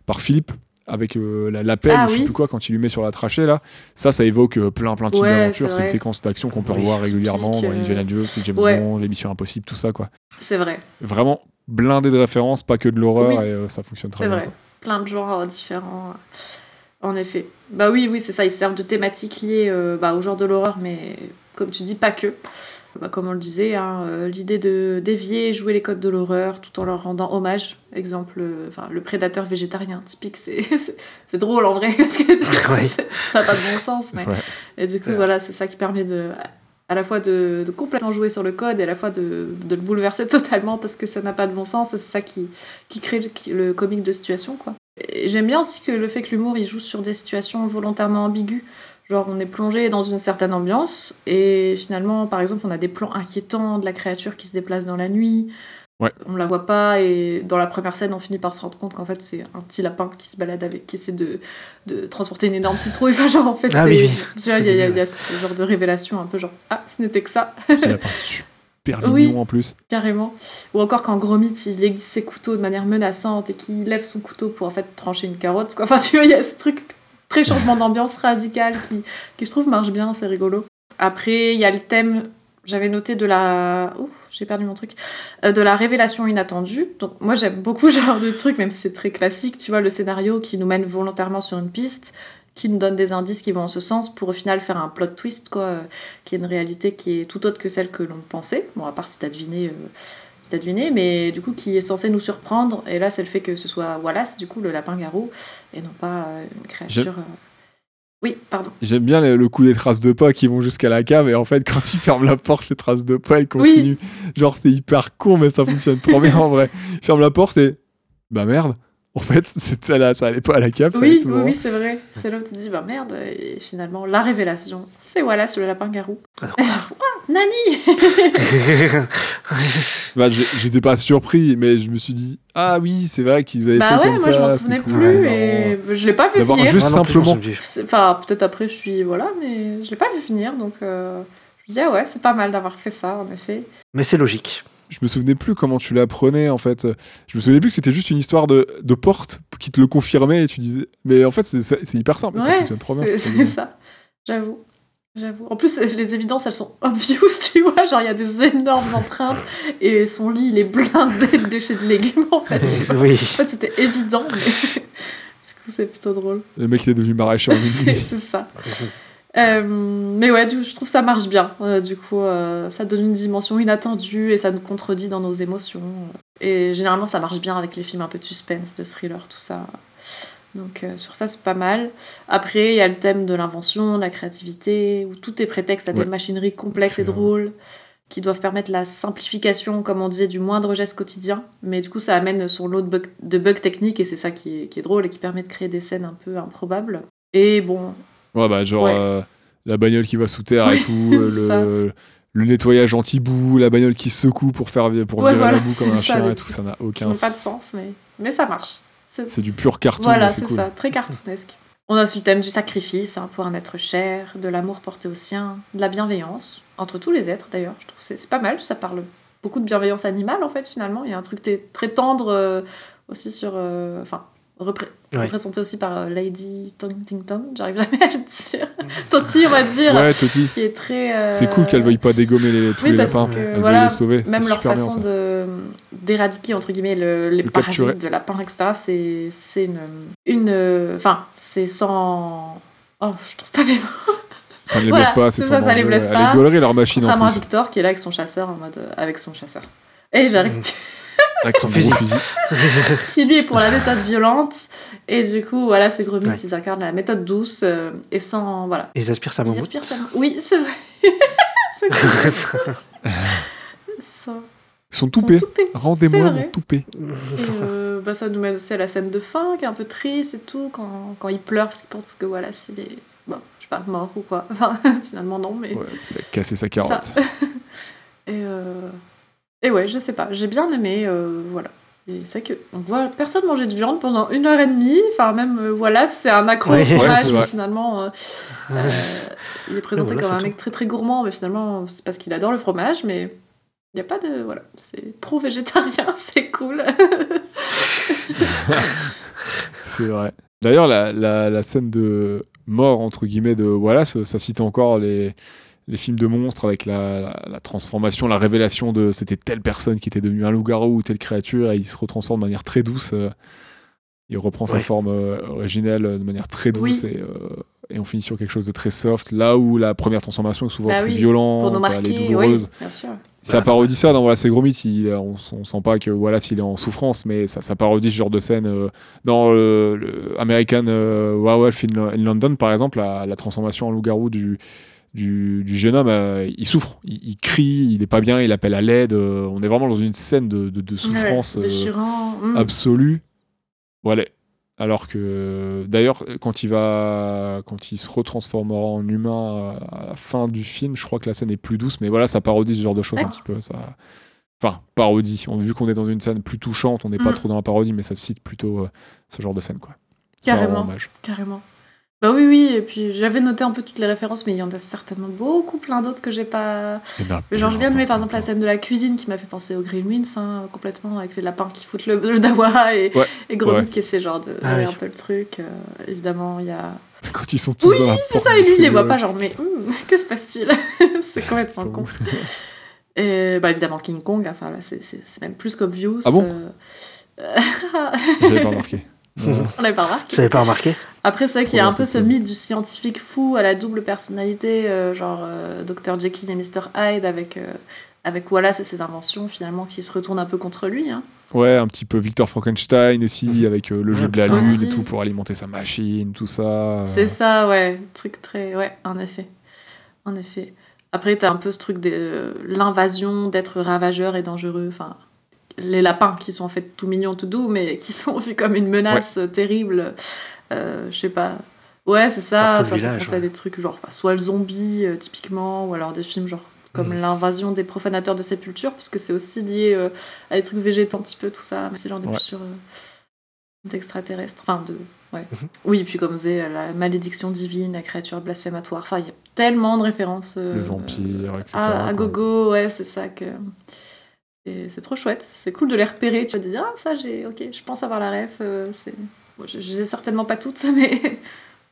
par Philippe avec euh, la, la pelle, Ah ou je sais oui. plus quoi, quand il lui met sur la trachée, là, ça, ça évoque euh, plein, plein de films Ouais, d'aventure. c'est C'est une séquence d'action qu'on peut Oui. revoir régulièrement dans Indiana Jones, James ouais. Bond, les Missions Impossibles, tout ça, quoi. C'est vrai, Vraiment blindé de références, pas que de l'horreur, Oui. et ça fonctionne très c'est bien. vrai. Plein de genres différents. En effet. Bah oui, oui, c'est ça. Ils servent de thématiques liées bah, au genre de l'horreur, mais comme tu dis, pas que. Bah, comme on le disait, hein, euh, l'idée de dévier et jouer les codes de l'horreur tout en leur rendant hommage. Exemple, euh, enfin, le prédateur végétarien, typique, c'est, c'est, c'est drôle en vrai, parce que du coup, Ouais. c'est- ça n'a pas de bon sens. Mais... Ouais. Et du coup, Ouais. voilà, c'est ça qui permet de, à la fois de, de complètement jouer sur le code et à la fois de, de le bouleverser totalement parce que ça n'a pas de bon sens et c'est ça qui, qui crée le, le comique de situation, quoi. Et j'aime bien aussi que le fait que l'humour, il joue sur des situations volontairement ambiguës. Genre, on est plongé dans une certaine ambiance, et finalement, par exemple, on a des plans inquiétants de la créature qui se déplace dans la nuit. Ouais. On la voit pas, et dans la première scène, on finit par se rendre compte qu'en fait, c'est un petit lapin qui se balade avec, qui essaie de, de transporter une énorme citrouille. Enfin, genre, en fait, Ah c'est. oui, oui. Tu vois, il y, a- il y il y a ce genre de révélation un peu genre, ah, ce n'était que ça, super Oui. mignon en plus. carrément. Ou encore quand Gromit, il aiguise ses couteaux de manière menaçante et qu'il lève son couteau pour en fait trancher une carotte. Quoi. Enfin, tu vois, il y a ce truc très changement d'ambiance radical qui, qui, je trouve, marche bien, c'est rigolo. Après, il y a le thème, j'avais noté de la. Ouh, j'ai perdu mon truc. Euh, de la révélation inattendue. Donc, moi, j'aime beaucoup ce genre de truc, même si c'est très classique. Tu vois, le scénario qui nous mène volontairement sur une piste, qui nous donne des indices qui vont en ce sens pour au final faire un plot twist, quoi, euh, qui est une réalité qui est tout autre que celle que l'on pensait. Bon, à part si t'as deviné. euh, mais du coup qui est censé nous surprendre. Et là, c'est le fait que ce soit Wallace, du coup, le lapin-garou, et non pas euh, une créature. euh, Oui, pardon. J'aime bien le, le coup des traces de pas qui vont jusqu'à la cave et en fait quand il ferme la porte les traces de pas elles continuent. Genre c'est hyper con mais ça fonctionne trop bien en vrai. Il ferme la porte et bah merde. En fait c'était là, ça allait pas à la cave, ça Oui, tout oui, c'est vrai. C'est là où tu te dis, bah merde, et finalement, la révélation, c'est Wallace, le lapin-garou. Alors, Et genre, Ouah, Nani Bah, j'étais pas surpris mais je me suis dit ah oui c'est vrai qu'ils avaient Bah fait ouais, comme moi je ça, m'en c'est souvenais cool, plus, et je l'ai pas vu D'avoir finir. juste simplement. Enfin, peut-être après, je suis. Voilà, mais je l'ai pas vu finir, donc euh, je me dis, ah ouais, c'est pas mal d'avoir fait ça, en effet. Mais c'est logique. Je me souvenais plus comment tu l'apprenais en fait. Je me souvenais plus que c'était juste une histoire de, de porte qui te le confirmait et tu disais mais en fait c'est hyper simple, ça Ouais, fonctionne trop bien. c'est ça. J'avoue. J'avoue. En plus, les évidences, elles sont obvious, tu vois. Genre, il y a des énormes empreintes et son lit, il est blindé de déchets de légumes, en fait. tu vois. oui. En fait, c'était évident, mais du coup, c'est plutôt drôle. Le mec il est devenu maraîcher en c'est ça. Euh, mais ouais, du- je trouve ça marche bien. Euh, du coup, euh, ça donne une dimension inattendue et ça nous contredit dans nos émotions. Et généralement, ça marche bien avec les films un peu de suspense, de thriller, tout ça. Donc sur ça, c'est pas mal. Après, il y a le thème de l'invention, de la créativité, où tout est prétexte à des machineries complexes et drôles qui doivent permettre la simplification, comme on disait, du moindre geste quotidien. Mais du coup, ça amène son lot de bugs, de bugs techniques et c'est ça qui est, qui est drôle et qui permet de créer des scènes un peu improbables. Et bon, Ouais, bah, genre Ouais. euh, la bagnole qui va sous terre et tout, euh, Ça. le, le nettoyage anti-boue, la bagnole qui se secoue pour faire pour Ouais, virer voilà, la boue comme un ça, chien et tout, ça n'a aucun n'ont pas de sens, mais, mais ça marche. C'est- du pur carton, Voilà, c'est cool. ça, très cartoonesque. On a aussi le thème du sacrifice hein, pour un être cher, de l'amour porté au sien, de la bienveillance, entre tous les êtres d'ailleurs. Je trouve c'est pas mal, ça parle beaucoup de bienveillance animale en fait finalement. Il y a un truc très, tendre euh, aussi sur... euh, Enfin, repré- Ouais. représenté aussi par euh, Lady Tontington, j'arrive jamais à le dire. Toti on va dire, Ouais, Toti. qui est très... euh, C'est cool qu'elle veuille pas dégommer les, tous oui, les parce lapins. que, Elle voilà, veuille les sauver. même leur bien, façon de d'éradiquer entre guillemets le- les Le parasites capturer. de lapins etc c'est une une enfin c'est sans oh je trouve pas mes mots Ça ne les Voilà, blesse pas, c'est ça, ça les blesse Elle pas. est gaulerie leur machine en contrairement à plus. Victor qui est là avec son chasseur en mode euh, avec son chasseur et j'arrive Avec son fusil. fusil. qui lui est pour la méthode violente et du coup voilà ces gros mythes Ouais. ils incarnent la méthode douce euh, et sans voilà Ils aspirent sa ils mammouth. aspirent ça oui c'est vrai c'est Ils sont toupés. Sont toupés. Rendez-moi C'est mon vrai. toupé. Et euh, bah, ça nous mène aussi à la scène de fin qui est un peu triste et tout, quand, quand il pleure parce qu'il pense que voilà, s'il est, bon, je sais pas, mort ou quoi. Enfin, finalement, non, mais. Ouais, il a cassé sa carotte. Ça. et, euh, et ouais, je sais pas, j'ai bien aimé, euh, voilà. Et c'est vrai qu'on voit personne manger de viande pendant une heure et demie, enfin, même, euh, voilà, c'est un accro Ouais. au fromage, Ouais, mais finalement. euh, euh, il est présenté voilà, comme un tout. mec très très gourmand, mais finalement, c'est parce qu'il adore le fromage, mais. Il n'y a pas de. Voilà, c'est pro-végétarien, c'est cool. C'est vrai. D'ailleurs, la, la, la scène de mort, entre guillemets, de Wallace, ça cite encore les, les films de monstres avec la, la, la transformation, la révélation de c'était telle personne qui était devenue un loup-garou ou telle créature et il se retransforme de manière très douce. euh, il reprend sa forme euh, originelle euh, de manière très douce Oui. et euh, et on finit sur quelque chose de très soft. Là où la première transformation est souvent Bah plus oui, violente, nous elle est marquer, oui, douloureuse. bien sûr. Ça parodie ça dans voilà, c'est gros mythe. Il, on, on sent pas que voilà s'il est en souffrance, mais ça, ça parodie ce genre de scène. euh, dans le, le American euh, Werewolf in, in London, par exemple, la, la transformation en loup-garou du, du, du jeune homme, euh, il souffre, il, il crie, il est pas bien, il appelle à l'aide. euh, on est vraiment dans une scène de, de- de souffrance Ouais, euh, déchirant. mm. absolue. Voilà. Alors que d'ailleurs, quand il va, quand il se retransformera en humain à la fin du film, je crois que la scène est plus douce, mais voilà, ça parodie ce genre de choses un petit peu. Ça, enfin, parodie. On, vu qu'on est dans une scène plus touchante, on n'est pas Mm. trop dans la parodie, mais ça cite plutôt euh, ce genre de scène, quoi. Carrément. hommage. Carrément. Bah oui, oui, et puis j'avais noté un peu toutes les références, mais il y en a certainement beaucoup plein d'autres que j'ai pas. Il y en a Genre, je viens de mettre par exemple la scène de la cuisine qui m'a fait penser au Gremlins, hein, complètement, avec les lapins qui foutent le, le dawa et, Ouais, et Gromit ouais. qui essaie genre de Ah oui. un peu le truc. euh, évidemment, il y a. Quand ils sont tous Oui, dans la C'est ça, et lui, il les voit pas, genre, mais hum, que se passe-t-il C'est complètement con. Et bah évidemment, King Kong, enfin là, c'est- même plus qu'obvious. Ah bon euh, J'avais pas remarqué. On l'avait pas remarqué. J'avais pas remarqué. Après, c'est vrai qu'il y a un peu ce mythe du scientifique fou à la double personnalité, euh, genre euh, Dr. Jekyll et Mr. Hyde, avec, euh, avec Wallace et ses inventions, finalement, qui se retournent un peu contre lui. Hein. Ouais, un petit peu Victor Frankenstein aussi, avec euh, le jeu Ouais, de la lune Aussi. et tout pour alimenter sa machine, tout ça. euh. C'est ça, ouais. Truc très. Ouais, en effet. En effet. Après, t'as un peu ce truc de euh, l'invasion d'êtres ravageurs et dangereux. Enfin, les lapins qui sont en fait tout mignons, tout doux, mais qui sont vus comme une menace terrible. Euh, Je sais pas. Ouais, c'est ça. Ça fait village, penser à ouais. des trucs genre soit le zombie, euh, typiquement, ou alors des films genre comme Mhm. l'invasion des profanateurs de sépultures, parce que c'est aussi lié euh, à des trucs végétaux un petit peu, tout ça. Mais c'est genre des Ouais. plus sur. d'extraterrestres. Enfin, de. Ouais. Mhm. Oui, et puis comme c'est la malédiction divine, la créature blasphématoire. Enfin, il y a tellement de références. Le vampire, etc. à, à gogo, ouais, c'est ça que. C'est trop chouette, c'est cool de les repérer. Tu vas te dire, ah, ça, j'ai. Ok, je pense avoir la ref. euh, c'est... Bon, je, je les ai certainement pas toutes, mais.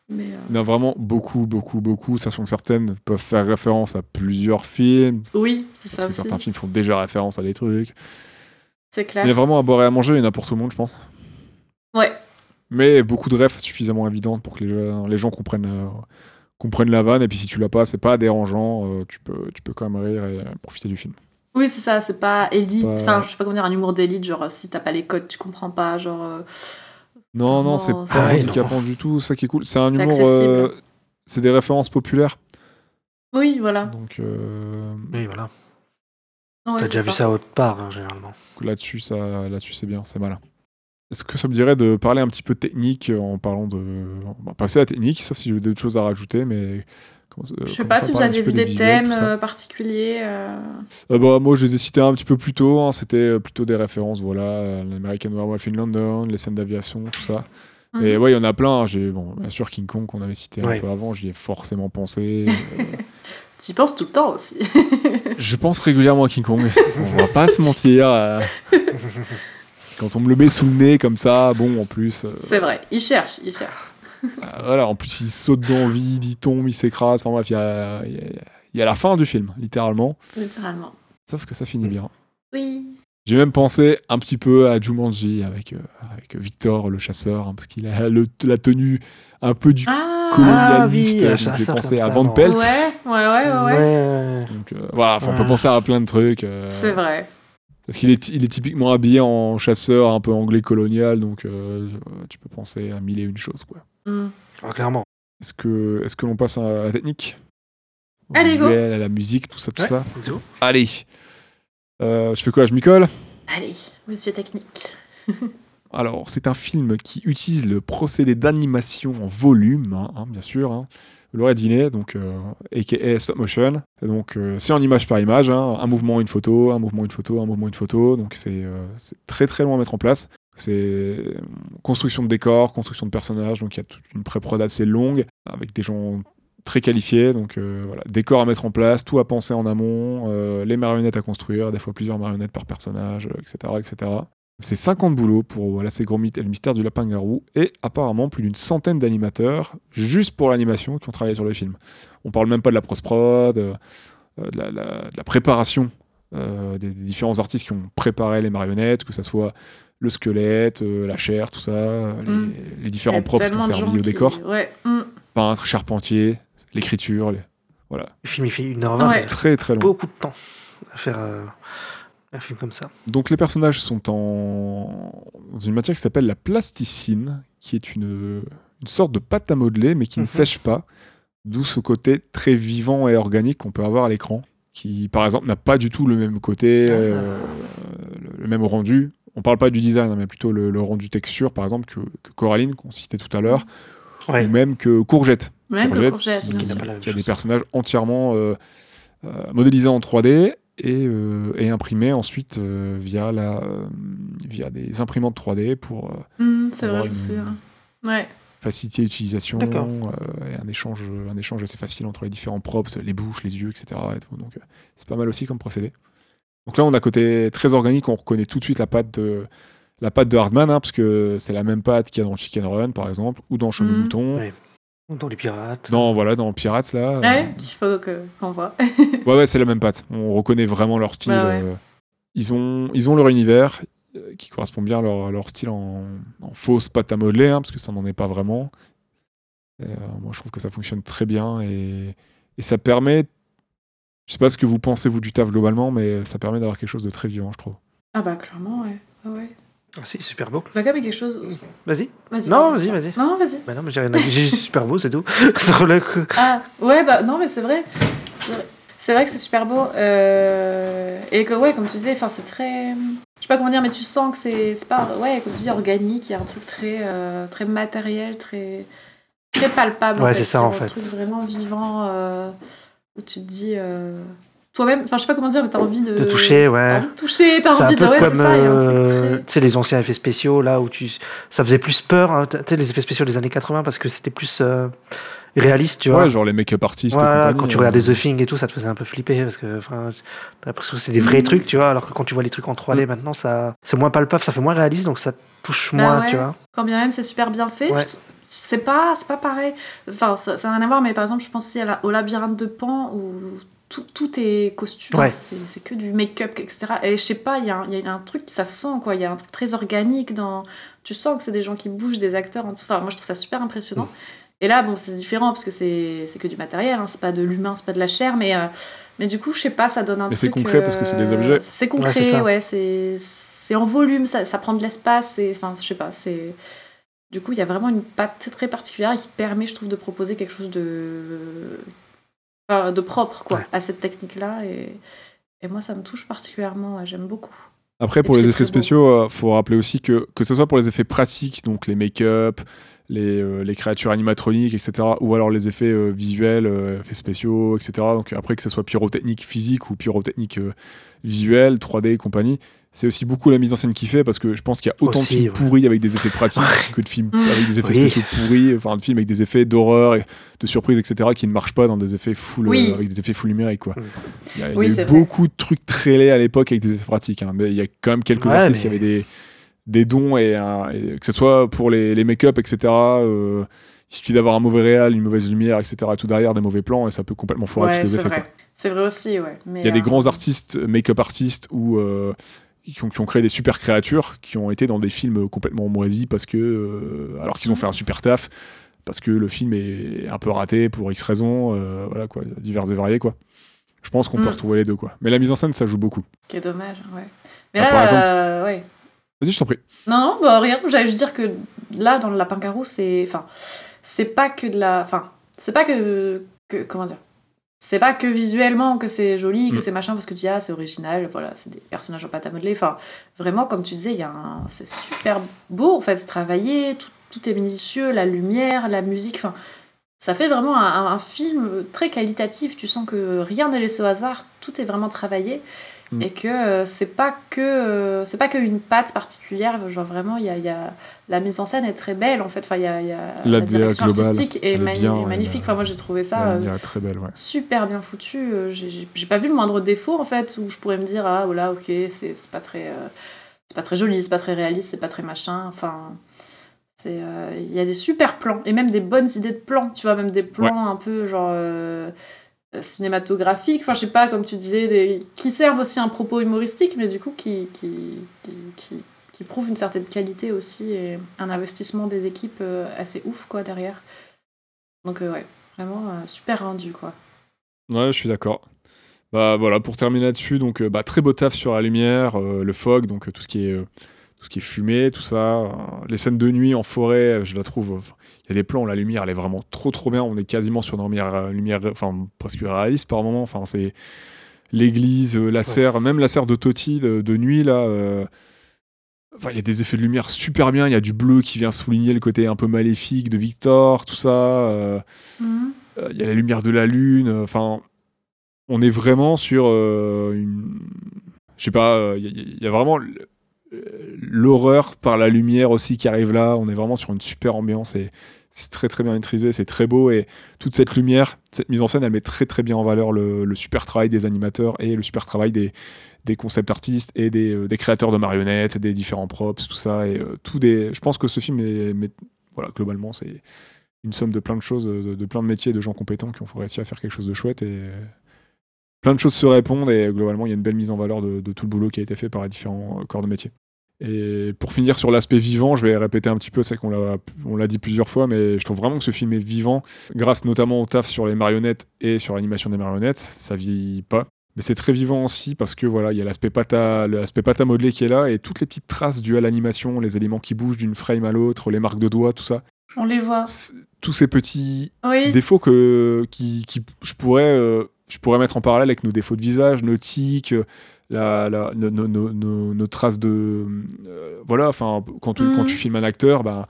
mais euh, Il y en a vraiment beaucoup, beaucoup, beaucoup, sachant que certaines peuvent faire référence à plusieurs films. Oui, c'est ça que aussi. certains films font déjà référence à des trucs. C'est clair. Il y a vraiment à boire et à manger, il y en a pour tout le monde, je pense. Ouais, Mais beaucoup de refs suffisamment évidentes pour que les gens, les gens comprennent, euh, comprennent la vanne. Et puis si tu l'as pas, c'est pas dérangeant. euh, tu, peux, tu peux quand même rire et profiter du film. Oui, c'est ça, c'est pas élite. pas- Enfin, je sais pas comment dire, un humour d'élite, genre si t'as pas les codes, tu comprends pas, genre. euh, Non, non, c'est Non, pas Ah handicapant du tout. Ça qui est cool. C'est un humour. euh, c'est des références populaires. Oui, voilà. Donc euh, Oui, voilà. Ouais, T'as déjà vu ça autre part, hein, généralement. là-dessus, ça, là-dessus, c'est bien, c'est malin. Est-ce que ça me dirait de parler un petit peu technique en parlant de. On va passer à la technique, sauf si j'ai d'autres choses à rajouter, mais. comment- euh, Je sais pas si vous petit vu des thèmes euh, particuliers. euh, Euh, bah, moi, je les ai cités un petit peu plus tôt. hein. C'était plutôt des références, voilà, l'American Werewolf in London, les scènes d'aviation, tout ça. Et mhm. ouais, il y en a plein. hein. J'ai, bon, bien sûr, King Kong qu'on avait cité un peu avant, j'y ai forcément pensé. Euh, J'y pense tout le temps aussi. je pense régulièrement à King Kong. On va pas se mentir. Quand on me le met sous le nez comme ça, bon, en plus. euh, c'est vrai, il cherche, il cherche. euh, voilà, en plus, il saute dans le vide, il tombe, il s'écrase. Enfin bref, il y a, il y a- il y a la fin du film, littéralement. Littéralement. Sauf que ça finit bien. Oui. J'ai même pensé un petit peu à Jumanji avec, euh, avec Victor, le chasseur, hein, parce qu'il a le- la tenue un peu du Ah colonialiste. Ah oui, penser comme à Van. Pelt. Ouais, ouais, ouais, ouais. ouais. Donc euh, voilà, on peut penser à plein de trucs. euh, C'est vrai. Parce qu'il est, il est typiquement habillé en chasseur un peu anglais colonial, donc euh, tu peux penser à mille et une choses. Quoi. Mm. Ah, clairement. Est-ce que, est-ce que l'on passe à la technique? Au Allez, go. visuel, à la musique, tout ça, tout Ouais. ça. Allez Euh, Je fais quoi? Je m'y colle? Allez, monsieur technique. Alors, c'est un film qui utilise le procédé d'animation en volume, hein, hein, bien sûr. Hein. Vous l'aurez deviné, donc, euh, aka stop motion. Donc, euh, c'est en image par image, hein, un mouvement, une photo, un mouvement, une photo, un mouvement, une photo. Donc, c'est euh, très très long à mettre en place. C'est euh, construction de décors, construction de personnages, donc il y a toute une pré-prod assez longue, avec des gens très qualifiés. Donc, euh, voilà, décors à mettre en place, tout à penser en amont, euh, les marionnettes à construire, des fois plusieurs marionnettes par personnage, euh, etc. etc. C'est 50 boulots pour voilà, ces gros le mystère du lapin-garou, et apparemment plus d'une centaine d'animateurs, juste pour l'animation, qui ont travaillé sur le film. On parle même pas de la post-prod, euh, euh, de, la, de la préparation euh, des, des différents artistes qui ont préparé les marionnettes, que ce soit le squelette, euh, la chair, tout ça, les, Mm. les différents props qui ont servi au qui- décor. Ouais. mm. peintre, charpentier, l'écriture, les- voilà. Le film, il fait 1h20. Ouais. c'est Très très long. beaucoup de temps à faire euh, un film comme ça. Donc les personnages sont en... dans une matière qui s'appelle la plasticine, qui est une, une sorte de pâte à modeler, mais qui ne Mhm. sèche pas, d'où ce côté très vivant et organique qu'on peut avoir à l'écran, qui par exemple n'a pas du tout le même côté, Ah. euh, le, le même rendu. On parle pas du design, hein, mais plutôt le, le rendu texture, par exemple, que, que Coraline, qu'on citait tout à l'heure, Ouais. ou même que Courgette, Même que Courgette, qui, bien a des personnages entièrement euh, euh, modélisés en 3D et, euh, et imprimés ensuite euh, via, la, euh, via des imprimantes 3D pour c'est vrai, avoir je me une- souviens. Ouais. faciliter l'utilisation euh, et un échange, un échange assez facile entre les différents props, les bouches, les yeux, etc. et tout. Donc euh, c'est pas mal aussi comme procédé. Donc là, on a côté très organique, on reconnaît tout de suite la patte de, la patte de Hardman, hein, parce que c'est la même patte qu'il y a dans Chicken Run, par exemple, ou dans Chemin Mhm. de Mouton. Ouais. Dans les pirates. Dans, voilà, dans Pirates, là. euh, Ouais, qu'il faut qu'on voit. Ouais, ouais, c'est la même patte. On reconnaît vraiment leur style. Bah ouais. euh, ils, ont, ils ont leur univers euh, qui correspond bien à leur, leur style en, en fausse pâte à modeler, hein, parce que ça n'en est pas vraiment. Et, euh, moi, je trouve que ça fonctionne très bien et, et ça permet. Je sais pas ce que vous pensez, vous, du taf globalement, mais ça permet d'avoir quelque chose de très vivant, je trouve. Ah bah clairement, ouais. Ah ouais. Ah, si, super beau. Bah comme quelque chose... Vas-y. Vas-y. Non, vas-y, vas-y. Non, non, vas-y. Bah non, mais j'ai rien à dire. J'ai super beau, c'est tout. Sur le coup. Ah, ouais, bah non, mais c'est vrai. C'est vrai. Que c'est super beau. euh, Et que, ouais, comme tu disais, enfin, c'est très. Je sais pas comment dire, mais tu sens que c'est c'est pas. Ouais, comme tu dis, organique. Il y a un truc très, euh, très matériel, très. Très palpable. Ouais, c'est ça, en Un fait. truc vraiment vivant euh, où tu te dis. Euh, Toi-même, enfin, je sais pas comment dire, mais t'as envie de. De toucher, T'as ouais. envie de toucher, t'as un envie de. Ouais, c'est comme euh, tu sais, les anciens effets spéciaux, là où tu. Ça faisait plus peur, hein, tu sais, les effets spéciaux des années 80, parce que c'était plus euh, réaliste, tu vois. Ouais, genre les make-up artistes compagnie, quand tu euh, regardais The Thing et tout, ça te faisait un peu flipper parce que enfin, t'as l'impression que c'est des vrais Mm. trucs, tu vois, alors que quand tu vois les trucs en 3D Mm. maintenant, ça c'est moins palpable, ça fait moins réaliste, donc ça touche Bah moins, ouais. tu vois. Quand bien même c'est super bien fait, Ouais. je- c'est pas, c'est pas pareil. Enfin, ça ça n'a rien à voir, mais par exemple, je pense aussi à la- au labyrinthe de Pan où tout, tout est costume, Ouais. c'est c'est que du make-up, etc. Et je sais pas, il y, a un- il y a un truc, ça sent quoi, il y a un truc très organique dans. Tu sens que c'est des gens qui bougent, des acteurs. en dessous. Enfin, moi je trouve ça super impressionnant. Et là, bon, c'est différent parce que c'est c'est que du matériel, hein, c'est pas de l'humain, c'est pas de la chair, mais, euh, mais du coup, je sais pas, ça donne un Mais c'est concret parce que c'est des euh, objets. C'est Ouais, concret, ouais, c'est c'est en volume, ça, ça prend de l'espace, enfin, je sais pas, c'est. Du coup, il y a vraiment une patte très particulière qui permet, je trouve, de proposer quelque chose de, enfin, de propre quoi, Ouais. à cette technique-là. Et... et moi, ça me touche particulièrement, j'aime beaucoup. Après, pour les effets spéciaux, il faut rappeler aussi que, que ce soit pour les effets pratiques, donc les make-up, les, euh, les créatures animatroniques, etc., ou alors les effets euh, visuels, euh, effets spéciaux, etc., donc après que ce soit pyrotechnique physique ou pyrotechnique euh, visuelle, 3D et compagnie, c'est aussi beaucoup la mise en scène qui fait, parce que je pense qu'il y a autant Aussi, de films ouais. pourris avec des effets pratiques que de films Mm. avec des effets Oui. spéciaux pourris, enfin de films avec des effets d'horreur, et de surprise, etc., qui ne marchent pas dans des effets full, Oui. euh, avec des effets full numériques, quoi. Il y a, il y a Oui, eu vrai. beaucoup de trucs très laids à l'époque avec des effets pratiques, hein, mais il y a quand même quelques Ouais, artistes qui avaient des, des dons, et, que ce soit pour les, les make-up, etc., euh, il suffit d'avoir un mauvais réal, une mauvaise lumière, etc., et tout derrière, des mauvais plans, et ça peut complètement foirer Ouais, tous les c'est effets. C'est vrai aussi, ouais. Mais, Il y a des euh, grands artistes, make-up artistes, ou euh, qui, ont, qui ont créé des super créatures, qui ont été dans des films complètement moisis, parce que, euh, alors qu'ils ont fait un super taf, parce que le film est un peu raté pour X raisons, euh, voilà quoi, diverses et variées quoi. Je pense qu'on peut Mm. retrouver les deux quoi. Mais la mise en scène, ça joue beaucoup. Ce qui est dommage, ouais. Mais Ah, là, par exemple- euh, ouais. Vas-y, je t'en prie. Non, non, bah rien. J'allais juste dire que là, dans le Lapin Garou, c'est. Enfin, c'est pas que de la. Enfin, c'est pas que. que comment dire C'est pas que visuellement que c'est joli, que Mm. c'est machin, parce que tu dis, ah, c'est original, voilà, c'est des personnages en pâte à modeler. Enfin, vraiment, comme tu disais, un... c'est super beau, en fait, c'est travaillé, tout, tout est minutieux, la lumière, la musique, enfin. Ça fait vraiment un, un film très qualitatif. Tu sens que rien n'est laissé au hasard, tout est vraiment travaillé Mm. et que euh, c'est pas que euh, c'est pas qu'une patte particulière genre vraiment il y a, il y a la mise en scène est très belle en fait. Enfin il y a, il y a La la, direction globale, artistique est, mani- bien, magnifique. enfin moi j'ai trouvé ça euh, lumière est très belle, ouais. super bien foutu. J'ai- pas vu le moindre défaut en fait où je pourrais me dire ah voilà ok c'est pas très euh, c'est pas très joli c'est pas très réaliste c'est pas très machin. Enfin euh, il y a des super plans et même des bonnes idées de plans tu vois même des plans un peu genre euh, cinématographiques enfin je sais pas comme tu disais qui servent aussi un propos humoristique mais du coup qui qui, qui, qui, prouvent une certaine qualité aussi et un investissement des équipes euh, assez ouf quoi derrière Donc, euh, ouais, vraiment euh, super rendu, quoi. Ouais, je suis d'accord. Bah voilà, pour terminer là-dessus, donc euh, bah, très beau taf sur la lumière, euh, le fog, donc euh, tout ce qui est euh, tout ce qui est fumé, tout ça. euh, les scènes de nuit en forêt, euh, je la trouve. enfin, Il y a des plans où la lumière, elle est vraiment trop trop bien. On est quasiment sur une lumière, euh, lumière enfin presque réaliste par moment. Enfin c'est l'église, euh, la serre, même la serre de Totti de, de nuit là. euh, Enfin, il y a des effets de lumière super bien. Il y a du bleu qui vient souligner le côté un peu maléfique de Victor, tout ça. euh, Mhm. euh, il y a la lumière de la lune. euh, Enfin, on est vraiment sur euh, une. Je sais pas, euh, il y, a- il y a vraiment euh, l'horreur par la lumière aussi qui arrive là. On est vraiment sur une super ambiance et c'est très très bien maîtrisé, c'est très beau et toute cette lumière, cette mise en scène, elle met très très bien en valeur le, super travail des animateurs et le super travail des, concept artistes et des, euh, des créateurs de marionnettes, des différents props, tout ça et euh, tout des. Je pense que ce film est, voilà, globalement, c'est une somme de plein de choses, de, plein de métiers, de gens compétents qui ont réussi à faire quelque chose de chouette et plein de choses se répondent et euh, globalement il y a une belle mise en valeur de, de tout le boulot qui a été fait par les différents corps de métier. Et pour finir sur l'aspect vivant, je vais répéter un petit peu, c'est qu'on l'a, on l'a dit plusieurs fois, mais je trouve vraiment que ce film est vivant, grâce notamment au taf sur les marionnettes et sur l'animation des marionnettes, ça vieillit pas. Mais c'est très vivant aussi parce que voilà, il y a l'aspect pâte l'aspect pâte à modeler qui est là et toutes les petites traces dues à l'animation, les éléments qui bougent d'une frame à l'autre, les marques de doigts, tout ça. On les voit. Tous ces petits Oui. défauts que qui, qui- je pourrais euh, je pourrais mettre en parallèle avec nos défauts de visage, nos tics, la, la- nos, nos- nos- nos- nos traces de euh, voilà. Enfin, quand tu, quand tu filmes un acteur, ben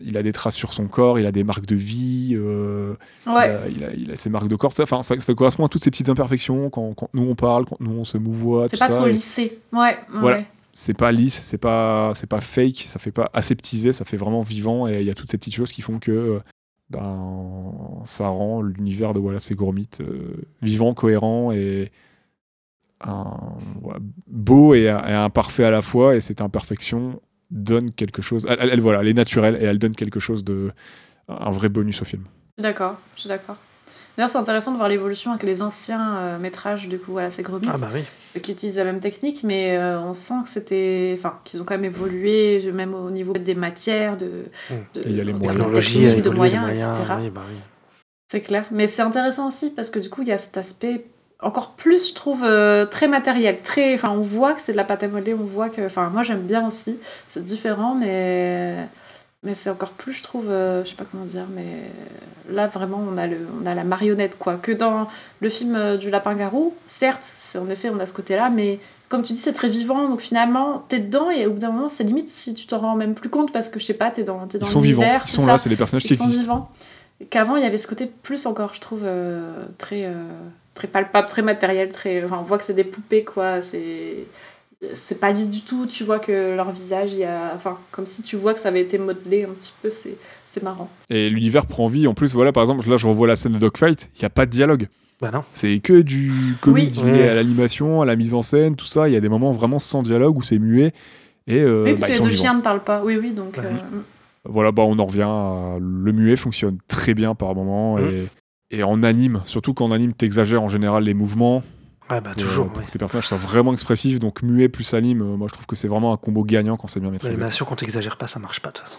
il a des traces sur son corps, il a des marques de vie, euh, il, a, il a- il a ses marques de corps. ça, Enfin, ça, ça correspond à toutes ces petites imperfections quand, quand nous on parle, quand nous on se mouvoie. C'est pas ça, trop et lissé. Ouais. Voilà. ouais. c'est pas lisse, c'est pas c'est pas fake, ça fait pas aseptisé, ça fait vraiment vivant et il y a toutes ces petites choses qui font que euh, ben ça rend l'univers de voilà ces Gourmit euh, vivant, cohérent et un- beau et, et imparfait à la fois et cette imperfection donne quelque chose elle, elle- elle, voilà, elle est naturelle et elle donne quelque chose de un vrai bonus au film. D'accord, je suis d'accord. D'ailleurs, c'est intéressant de voir l'évolution avec les anciens euh, métrages, du coup, voilà, c'est Gromit, Ah bah oui. qui utilisent la même technique, mais euh, on sent que c'était. Enfin, qu'ils ont quand même évolué, même au niveau des matières, de. Mm. de il y a les en moyens. de de moyens, etc. oui, bah oui. C'est clair. Mais c'est intéressant aussi parce que du coup, il y a cet aspect encore plus, je trouve, euh, très matériel. Très, enfin, on voit que c'est de la pâte à modeler, on voit que. Enfin, moi, j'aime bien aussi. C'est différent, mais. Mais c'est encore plus, je trouve, euh, je sais pas comment dire, mais là, vraiment, on a, le, on a la marionnette, quoi. Que dans le film euh, du Lapin-Garou, certes, c'est, en effet, on a ce côté-là, mais comme tu dis, c'est très vivant, donc finalement, t'es dedans, et au bout d'un moment, c'est limite si tu t'en rends même plus compte, parce que, je sais pas, t'es dans, t'es dans Ils sont vivants, ils sont ça là, c'est des personnages qui ils sont existent. vivants. Qu'avant, il y avait ce côté plus encore, je trouve, euh, très, euh, très palpable, très matériel. Très... Enfin, on voit que c'est des poupées, quoi. C'est... c'est pas lisse du tout. Tu vois que leur visage, il y a. Enfin, comme si tu vois que ça avait été modelé un petit peu. C'est, c'est marrant. Et l'univers prend vie. En plus, voilà, par exemple, là, je revois la scène de Dogfight, il n'y a pas de dialogue. Bah non. C'est que du comique Oui. lié Ouais. à l'animation, à la mise en scène, tout ça. Il y a des moments vraiment sans dialogue où c'est muet. Et euh, oui, bah, parce que les deux vivants. chiens ne parlent pas. Oui, oui, donc. Mhm. euh, Voilà, bah, on en revient à... Le muet fonctionne très bien par moment. Mhm. Et... et en anime, surtout qu'en anime, t'exagères en général les mouvements. Ouais, bah pour, toujours. pour ouais. que tes personnages soient vraiment expressifs. Donc muet plus anime, euh, moi je trouve que c'est vraiment un combo gagnant quand c'est bien maîtrisé. L'animation, quand t'exagères pas, ça marche pas, de toute façon.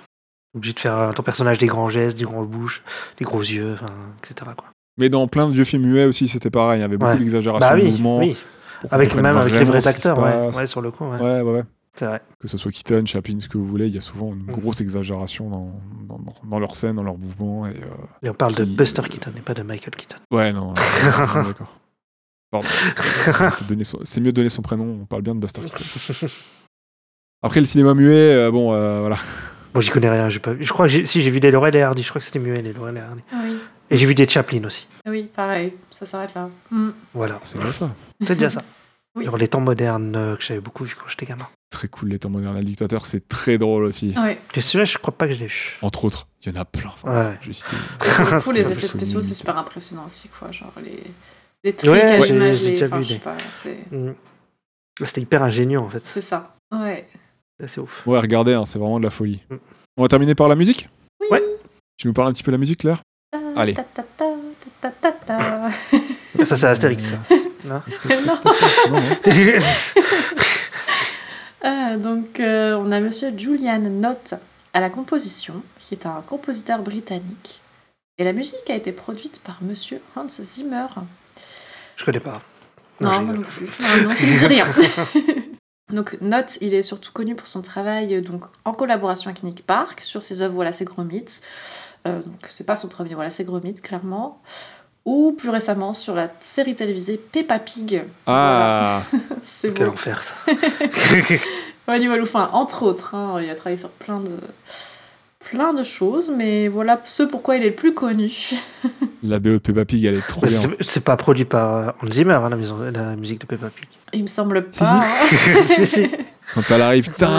Obligé de faire euh, ton personnage des grands gestes, des grandes bouches, des gros yeux, etc. Quoi. Mais dans plein de vieux films muets aussi, c'était pareil. Il y avait beaucoup Ouais. d'exagération Bah de oui, mouvements. oui. pour Avec, même avec les vrais acteurs, ouais. sur le coup, ouais. Ouais, ouais, vrai. que ce soit Keaton, Chaplin, ce que vous voulez, il y a souvent une grosse exagération dans, dans, dans- dans leurs scènes, dans leurs mouvements. Et, euh, Et on parle de Buster Keaton et pas de Michael Keaton. Ouais, non, euh, d'accord. C'est mieux de donner son prénom, on parle bien de Buster Keaton. Après, le cinéma muet, euh, bon, euh, voilà. Bon, j'y connais rien, j'ai pas vu. Je crois que si j'ai vu des Laurel et Hardy, je crois que c'était muet les Laurel et Hardy. Oui. Et j'ai vu des Chaplin aussi. Oui, pareil. Ça s'arrête là. Mm. Voilà, C'est bien ça. c'est déjà ça. Oui. Genre les temps modernes euh, que j'avais beaucoup vu quand j'étais gamin. Très cool, les temps modernes. Le dictateur, c'est très drôle aussi. Ouais. Et celui-là, je crois pas que je l'ai vu. Entre autres, il y en a plein. Enfin, Ouais. Je vais citer. Du coup, les effets spéciaux, c'est super impressionnant aussi, quoi. Genre les, les trucs Ouais, à j'ai- l'image, j'ai les. Enfin, vu je sais des- Mm. C'était hyper ingénieux en fait. c'est ça. Ouais. C'est assez ouf. Ouais, regardez, hein, c'est vraiment de la folie. Mm. On va terminer par la musique Oui. Ouais. Tu nous parles un petit peu de la musique, Claire? Allez. Ta, ta, ta, ta, ta, ta, ta. Ça, c'est Astérix. ça. Non Non. Non, non. Ah, donc, euh, on a monsieur Julian Knott à la composition, qui est un compositeur britannique. Et la musique a été produite par monsieur Hans Zimmer. Je connais pas. Non, je moi non plus. Non, non, tu me dis rien. donc, Note, il est surtout connu pour son travail euh, donc, en collaboration avec Nick Park sur ses œuvres Voilà, c'est Gromit. Euh, donc, c'est pas son premier Voilà, c'est Gromit, clairement. Ou plus récemment sur la série télévisée Peppa Pig. Ah, C'est Quel beau. enfer ça. Wally Walou, enfin, entre autres, hein, il a travaillé sur plein de, plein de choses, mais voilà ce pourquoi il est le plus connu. la BO de Peppa Pig, elle est trop Mais bien. c'est- pas produit par euh, Hans Zimmer, hein, la, maison- la musique de Peppa Pig. Il me semble Si, pas. hein. si, si. Quand elle arrive, ta,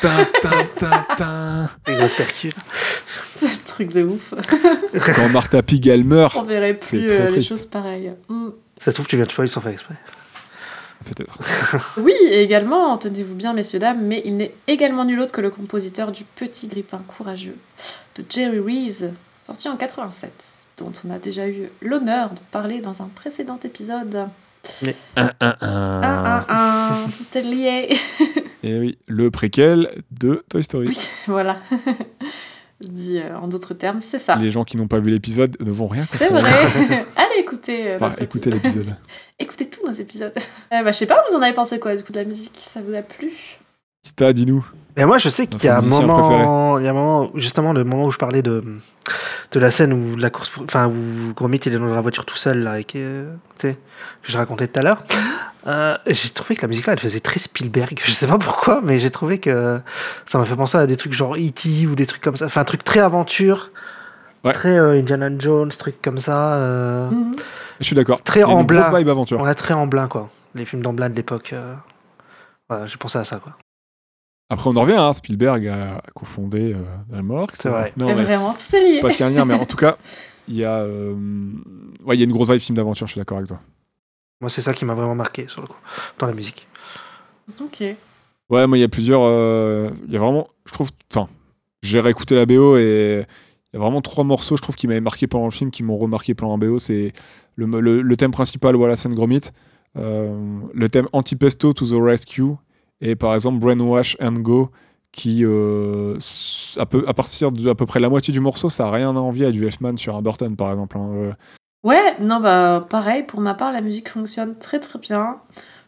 ta, ta, ta, ta. Les grosses percus. C'est un truc de ouf. Quand Martha Pig, elle meurt, On verrait plus euh, les choses pareilles. Mm. Ça se trouve, tu viens de spoiler sans faire exprès. peut-être. Oui, et également, tenez-vous bien, messieurs, dames, mais il n'est également nul autre que le compositeur du Petit Grippin Courageux de Jerry Reese, sorti en 87, dont on a déjà eu l'honneur de parler dans un précédent épisode. Un, un, Un, un. un, un, tout est lié. Et oui, le préquel de Toy Story. Oui, voilà. Dit euh, en d'autres termes, c'est ça. Les gens qui n'ont pas vu l'épisode ne vont rien C'est comprendre. vrai. Allez écouter. euh, Enfin, écoutez épisode. l'épisode. Écoutez tous nos épisodes. Euh, bah, je sais pas, vous en avez pensé quoi du coup de la musique Ça vous a plu? Sta, dis-nous. Mais moi, je sais qu'il y a un moment, il y a un moment, justement, le moment où je parlais de, de la scène où la course, enfin, où Gromit il est dans la voiture tout seul, là, avec, euh, tu sais, que je racontais tout à l'heure. Euh, j'ai trouvé que la musique là, elle faisait très Spielberg. Je sais pas pourquoi, mais j'ai trouvé que ça m'a fait penser à des trucs genre E.T. ou des trucs comme ça. Enfin, un truc très aventure, Ouais. très euh, Indiana Jones, truc comme ça. euh, Mhm. Je suis d'accord. Très vibe aventure. On a très en blanc, quoi. Les films d'Amblin de l'époque. euh, Voilà, j'ai pensé à ça, quoi. Après, on en revient. Hein. Spielberg a, a cofondé euh, DreamWorks. C'est vrai. Non, Mais Vraiment, tout est lié. je sais pas s'il y a un lien, mais en tout cas, il y a, euh, ouais, il y a une grosse vibe film d'aventure. Je suis d'accord avec toi. Moi, c'est ça qui m'a vraiment marqué, sur le coup, dans la musique. Ok. Ouais, moi, il y a plusieurs. euh, Il y a vraiment. Je trouve. Enfin, j'ai réécouté la BO et il y a vraiment trois morceaux, je trouve, qui m'avaient marqué pendant le film, qui m'ont remarqué pendant la BO. C'est le, le- le thème principal, voilà, scène Gromit. euh, le thème Antipesto to the Rescue. Et par exemple, Brainwash and Go, qui, euh, à, peu- à partir de à peu près la moitié du morceau, ça a rien à envier à du Elfman sur un Burton, par exemple. hein. Ouais, non, bah pareil, pour ma part, la musique fonctionne très très bien.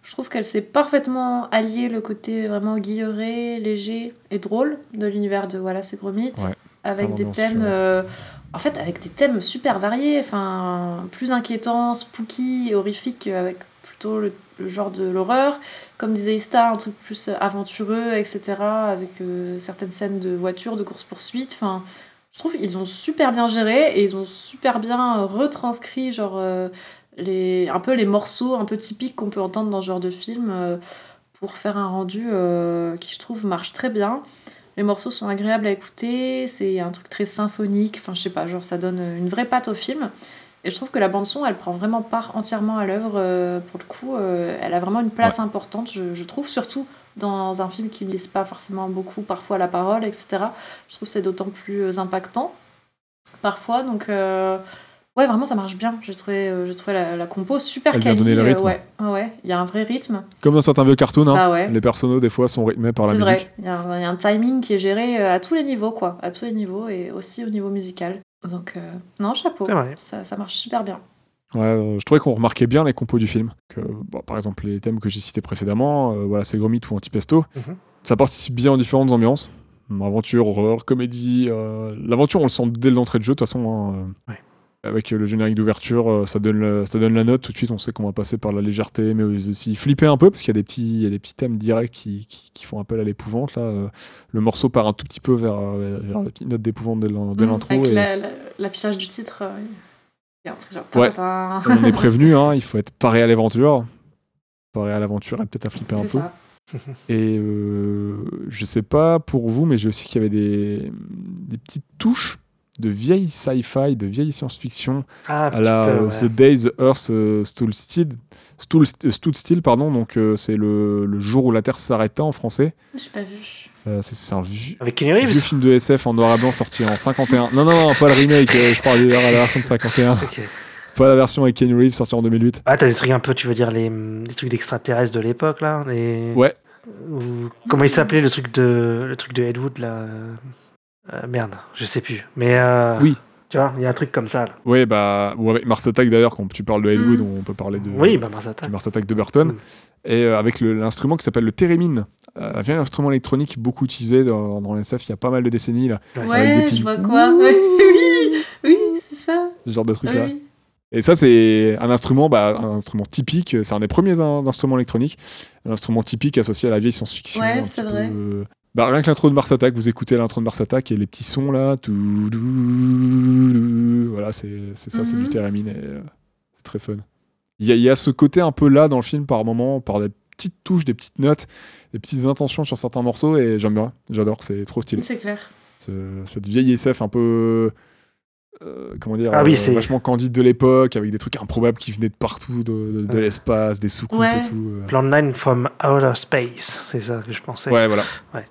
Je trouve qu'elle sait parfaitement allier le côté vraiment guilleré, léger et drôle de l'univers de Voilà, c'est Gromit, Ouais, avec des thèmes. euh, en fait, avec des thèmes super variés, enfin, plus inquiétants, spooky, horrifiques, avec plutôt le, le genre de l'horreur. Comme disait Ista, un truc plus aventureux, etc., avec euh, certaines scènes de voiture, de course-poursuite. Enfin, je trouve qu'ils ont super bien géré et ils ont super bien euh, retranscrit genre euh, les un peu les morceaux un peu typiques qu'on peut entendre dans ce genre de film euh, pour faire un rendu euh, qui je trouve marche très bien. Les morceaux sont agréables à écouter, c'est un truc très symphonique, enfin je sais pas, genre ça donne une vraie patte au film. Et je trouve que la bande son, elle prend vraiment part entièrement à l'œuvre. euh, pour le coup, euh, elle a vraiment une place importante, je, je trouve, surtout dans un film qui ne laisse pas forcément beaucoup parfois la parole, etc. Je trouve que c'est d'autant plus euh, impactant parfois. Donc, euh, ouais, vraiment, ça marche bien. J'ai trouvé, j'ai trouvé la, la compo super Elle quali. le rythme. ouais, il y a un vrai rythme. Comme dans certains vieux cartoons, hein, Bah ouais. les personnages, des fois, sont rythmés par la C'est musique. vrai, il y, a un- il y a un timing qui est géré à tous les niveaux, quoi. À tous les niveaux et aussi au niveau musical. Donc, euh, non, chapeau. Ça, ça marche super bien. Ouais, euh, je trouvais qu'on remarquait bien les compos du film. Que, bon, par exemple, les thèmes que j'ai cités précédemment, euh, voilà, c'est Gromit ou Antipesto. Mhm. Ça participe bien aux différentes ambiances. Aventure, horreur, comédie. euh, L'aventure, on le sent dès l'entrée de jeu, de toute façon. hein, euh, Ouais. Avec euh, le générique d'ouverture, euh, ça, donne le- ça donne la note. Tout de suite, on sait qu'on va passer par la légèreté, mais aussi flipper un peu, parce qu'il y, a des petits- il y a des petits thèmes directs qui, qui- qui font appel à l'épouvante. Là. euh. Le morceau part un tout petit peu vers, vers la petite note d'épouvante dès l'in- dès Mm, l'intro. Avec et- la- la- l'affichage du titre, euh, il y a un truc genre. Ouais. on est prévenu, hein, il faut être paré à l'aventure. Paré à l'aventure et peut-être à flipper un peu. Et euh, je sais pas pour vous, mais j'ai aussi qu'il y avait des, des petites touches de vieille sci-fi, de vieille science-fiction, Ah, à la peu, euh, ouais. The Day the Earth Stood Still, Stood, Stood Still, pardon, donc euh, c'est le, le jour où la Terre s'arrêta en français. J'ai pas vu. Euh, c'est, un vieux, Avec Kenny vieux Reeves film de SF en noir et blanc sorti en 51. Non, non, non, pas le remake, euh, je parle de la version de 51. Ok. Pas la version avec Kenny Reeves sortie en 2008. Ah, t'as des trucs un peu, tu veux dire, les, les trucs d'extraterrestres de l'époque, là les... Ouais. Ou- Comment il s'appelait le truc de le truc de Ed Wood, là euh, Merde, je sais plus. Mais euh, Oui. Tu vois, il y a un truc comme ça. Là. Ouais, bah, ou avec Mars Attack d'ailleurs, quand tu parles de Ed Wood, Mm. on peut parler de, Oui, bah, Mars Attack. Mars Attack de Burton. Mm. Et euh, avec l'instrument qui s'appelle le Theremin. Euh, un vieil instrument électronique beaucoup utilisé dans, dans l'NSF il y a pas mal de décennies, là, Avec des Ouais, petits- je vois quoi. Oui, oui, c'est ça. ce genre de truc-là. Oui. Et ça, c'est un instrument, bah, un instrument typique. C'est un des premiers in- instruments électroniques. Un instrument typique associé à la vieille science-fiction. Ouais, un Bah, rien que l'intro de Mars Attack, vous écoutez l'intro de Mars Attack et les petits sons là. tout, Voilà, c'est c'est ça, c'est du Mhm. Theremin. et, euh, C'est très fun. Il y, y a ce côté un peu là dans le film par moment, par des petites touches, des petites notes, des petites intentions sur certains morceaux et j'aime bien. J'adore, c'est trop stylé. C'est clair. Ce- cette vieille SF un peu euh, comment dire Ah oui, euh, c'est- vachement candide de l'époque avec des trucs improbables qui venaient de partout de, de- de Ouais. l'espace des soucoupes Ouais. et tout euh. Plan 9 from Outer Space, c'est ça que je pensais. ouais voilà Ouais.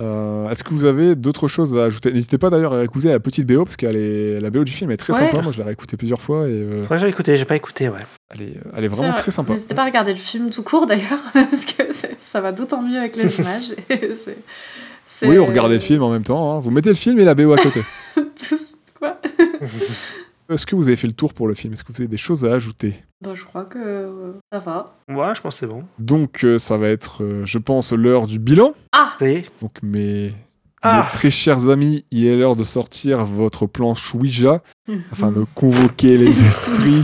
Euh, est-ce que vous avez d'autres choses à ajouter? N'hésitez pas d'ailleurs à écouter la petite BO parce que la BO du film est très Ouais. sympa moi je l'ai réécouté plusieurs fois et euh, Ouais, j'ai écouté, j'ai pas écouté, ouais. elle, est, elle est vraiment très sympa N'hésitez pas à regarder le film tout court d'ailleurs, parce que ça va d'autant mieux avec les images. oui on regardait le film en même temps hein. vous mettez le film et la BO à côté Tous- Quoi? Est-ce que vous avez fait le tour pour le film? Est-ce que vous avez des choses à ajouter? Bon, je crois que euh, ça va. Ouais, je pense que c'est bon. donc euh, ça va être euh, je pense l'heure du bilan Ah Donc mes, Ah. mes très chers amis, il est l'heure de sortir votre planche Ouija afin de Mhm. convoquer les esprits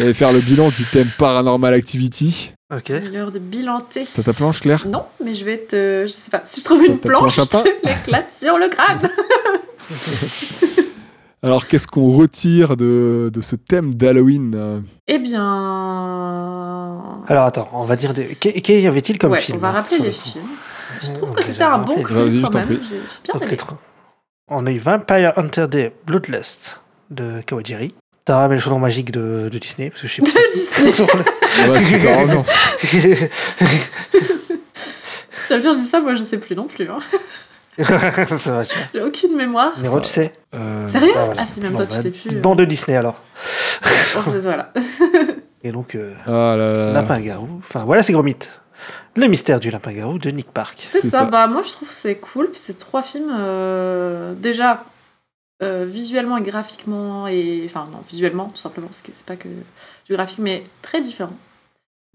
et faire le bilan du thème Paranormal Activity. Ok. L'heure de bilanter. T'as ta planche, Claire? Non, mais je vais te. Je sais pas. Si je trouve une planche, planche je te l'éclate sur le crâne. Alors qu'est-ce qu'on retire de, de ce thème d'Halloween euh Eh bien. Alors attends, on va dire. Des... Qu'y avait-il comme ouais, film on va rappeler les films. Je trouve Ok, que c'était un bon cru Vas-y, je quand t'en même. J'ai bien aimé. On a eu Vampire Hunter Day Bloodlust de Kawajiri. Tara met le chaudron magique de, de Disney, parce que je sais De Disney. Le- Ah ouais, super ambiance. T'as bien dit ça, moi je sais plus non plus. Hein. J'ai aucune mémoire. Nero, tu sais Euh, Sérieux Ah, voilà. Ah si, même Bon, toi tu sais plus. euh. bande de Disney alors. Bon, voilà. Et donc, euh, Ah là là. Lapin-garou. Enfin, voilà, c'est gros mythe. Le mystère du Lapin-garou de Nick Park. C'est ça. ça. bah moi je trouve que c'est cool. Puis c'est trois films euh, déjà euh, visuellement et graphiquement et enfin non visuellement tout simplement parce que c'est pas que du graphique mais très différents.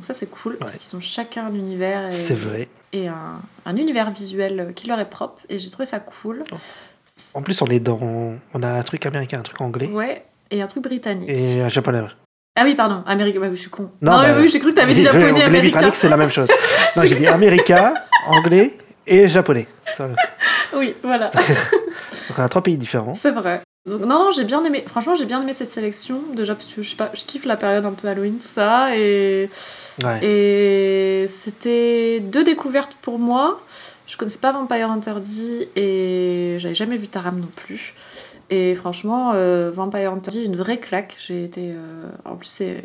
Donc ça c'est cool parce Ouais. qu'ils ont chacun un univers et, C'est vrai. et un, un univers visuel qui leur est propre et j'ai trouvé ça cool. En plus, on est dans. On a un truc américain, un truc anglais Ouais et un truc britannique. et un japonais. Ah oui pardon américain. Ouais, je suis con. Non, Non, bah, oui, oui j'ai cru que t'avais dit japonais anglais, américain. britannique, c'est la même chose. Non, J'ai dit américain, anglais et japonais. Oui voilà. Donc, on a trois pays différents. C'est vrai. Donc, non, non, j'ai bien aimé. Franchement, j'ai bien aimé cette sélection. Déjà, parce que je sais pas, je kiffe la période un peu Halloween, tout ça. Et, Ouais. et c'était deux découvertes pour moi. Je connaissais pas Vampire Hunter D et j'avais jamais vu Taram non plus. Et franchement, euh, Vampire Hunter D, une vraie claque. J'ai été. euh, En plus, c'est.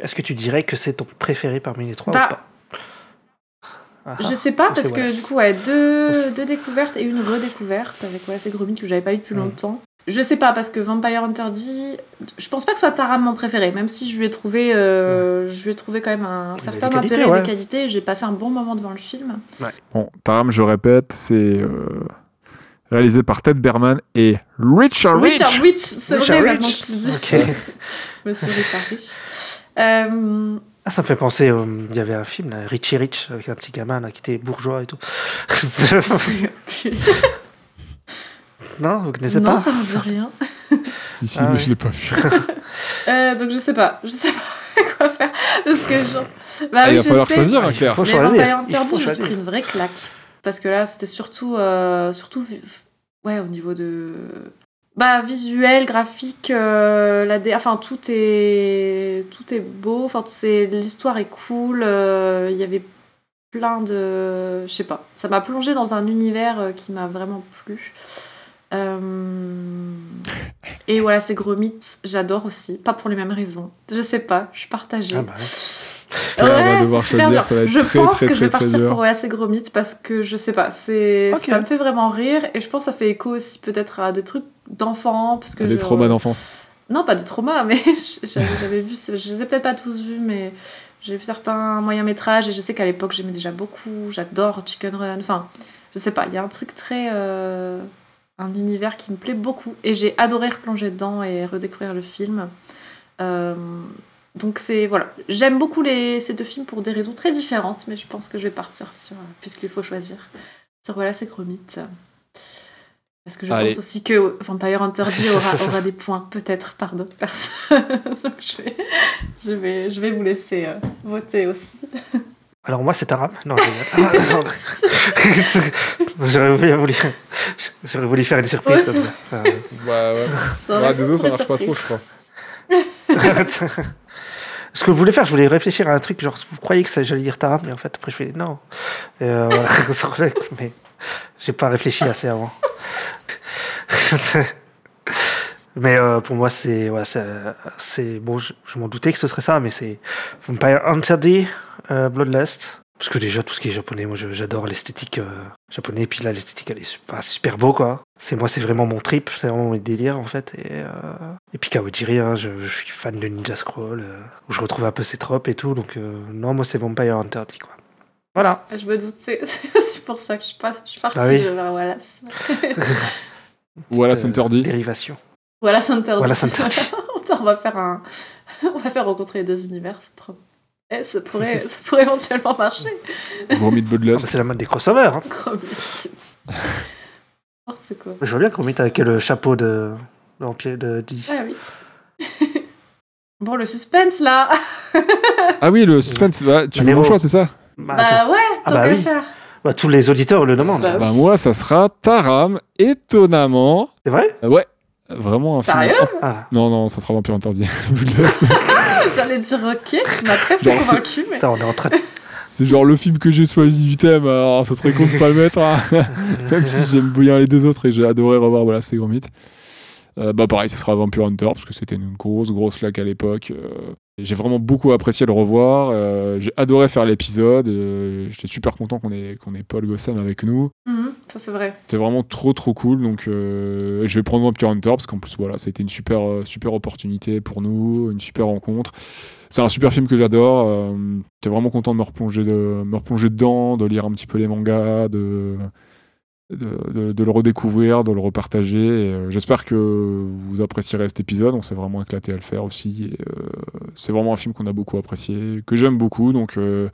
Est-ce que tu dirais que c'est ton préféré parmi les trois Bah, ou pas Ah, Je sais pas, parce que ouais. du coup, ouais, deux, deux découvertes et une redécouverte avec ouais, ces gros mythes que j'avais pas eu depuis Mm. longtemps. Je sais pas, parce que Vampire Hunter D, je pense pas que ce soit Taram mon préféré, même si je lui ai trouvé, euh, je lui ai trouvé quand même un des certain qualités, intérêt et des qualités. J'ai passé un bon moment devant le film. Bon, Taram, je répète, c'est euh, réalisé par Ted Berman et Richard Rich. Richard Rich, c'est Richard vrai Rich. maintenant que tu le dis. Monsieur Richard Rich. Euh, Ah, ça me fait penser, euh, il y avait un film, là, Richie Rich, avec un petit gamin là, qui était bourgeois et tout. non, vous connaissez non, pas ça me dit rien. Si, si, Ah mais ouais. je l'ai pas vu. Euh, donc je sais pas, je sais pas quoi faire parce que genre. Bah Ah, oui, il va je falloir sais. choisir, hein, Claire. faut Mais. Vampire D, je me suis pris une vraie claque. Parce que là, c'était surtout, euh, surtout ouais, au niveau de. Bah, visuel, graphique, euh, la dé- enfin, tout est, tout est beau. Enfin, c'est- l'histoire est cool. euh, Il y avait plein de. Je sais pas. Ça m'a plongé dans un univers qui m'a vraiment plu. Euh, Et voilà, ces gros mythes, j'adore aussi. Pas pour les mêmes raisons. Je sais pas, je suis partagée. Ah bah ouais. Claire va devoir choisir, dur. ça va être je très, pense très, que je vais partir dur. pour Oasis Gros Mythe parce que je sais pas, c'est ça me fait vraiment rire et je pense que ça fait écho aussi peut-être à des trucs d'enfants parce que Des je- traumas d'enfance. Non, pas des traumas, mais j'avais j'avais vu, je les ai peut-être pas tous vus, mais j'ai vu certains moyens métrages et je sais qu'à l'époque j'aimais déjà beaucoup. J'adore Chicken Run. Enfin, je sais pas, il y a un truc très euh, un univers qui me plaît beaucoup. Et j'ai adoré replonger dedans et redécouvrir le film. Euh, donc c'est voilà, j'aime beaucoup les, ces deux films pour des raisons très différentes, mais je pense que je vais partir sur, puisqu'il faut choisir, sur voilà c'est mythes. Parce que je Allez. pense aussi que Vampire Hunter D aura, aura des points peut-être par d'autres personnes. donc je vais, je vais, je vais vous laisser euh, voter aussi. Alors moi c'est Taram. Non, rigole. J'aurais voulu, voulu- j'aurais voulu faire une surprise. Ouais, comme ça. Euh, Ouais, ouais. Ça été désolé, ça marche pas trop, je crois. Ce que je voulais faire, je voulais réfléchir à un truc, genre, vous croyez que ça- j'allais dire Taram, mais en fait, après, je fais non. Et, euh, voilà, mais j'ai pas réfléchi assez avant. Mais euh, pour moi, c'est. Ouais, c'est- c'est bon, je, je m'en doutais que ce serait ça, mais c'est Vampire Hunter D, euh, Bloodlust. Parce que déjà, tout ce qui est japonais, moi, je- j'adore l'esthétique euh, japonais. Et puis là, l'esthétique, elle est super, super beau, quoi. C'est moi, c'est vraiment mon trip, c'est vraiment mon délire, en fait. Et, euh, et puis Kawajiri, hein, je, je suis fan de Ninja Scroll, euh, où je retrouve un peu ses tropes et tout. Donc, euh, non, moi, c'est Vampire Hunter D, quoi. Voilà. Je me doute, c'est pour ça que je suis, je partie Ah oui. vers Wallace. Voilà, c'est euh, interdit. Dérivation. Voilà, c'est interdit. Voilà, c'est interdit. on va faire un, on va faire rencontrer les deux univers. Ça pourrait, eh, ça pourrait, ça pourrait éventuellement marcher. Gros mythe Ah, bah, Bloodlust. c'est la mode des crossovers. Hein. Mec. N'importe quoi? Je vois bien qu'on met avec le chapeau de vampire de Didi. Ah oui. bon, le suspense là. Ah oui, le suspense, bah, tu Un veux mon choix, c'est ça? Bah, bah ouais, Ah tant bah qu'à oui. faire. Bah, tous les auditeurs le demandent. Bah, Bah moi, ça sera Taram, étonnamment. C'est vrai? Euh, Ouais, vraiment un film. Sérieux? Ah, Non, non, ça sera Vampire Interdit. J'allais dire ok, tu m'as presque convaincu, mais. on est en train de... c'est genre le film que j'ai choisi 18 alors ça serait con de pas le mettre. hein. Même si j'aime bien les deux autres et j'ai adoré revoir voilà, ces grands mythes. Euh, bah pareil, ça sera Vampire Hunter parce que c'était une grosse grosse laque à l'époque. euh, j'ai vraiment beaucoup apprécié le revoir. euh, j'ai adoré faire l'épisode. euh, J'étais super content qu'on ait, qu'on ait Paul Gossem avec nous. Mhm, ça c'est vrai. C'était vraiment trop trop cool. Donc euh, je vais prendre Vampire Hunter parce qu'en plus voilà, ça a été une super super opportunité pour nous, une super rencontre. C'est un super film que j'adore. J'étais vraiment content de me replonger de me replonger dedans, de lire un petit peu les mangas, de de, de- de le redécouvrir, de le repartager. Euh, J'espère que vous apprécierez cet épisode. On s'est vraiment éclaté à le faire aussi. Euh, c'est vraiment un film qu'on a beaucoup apprécié, que j'aime beaucoup. Donc euh,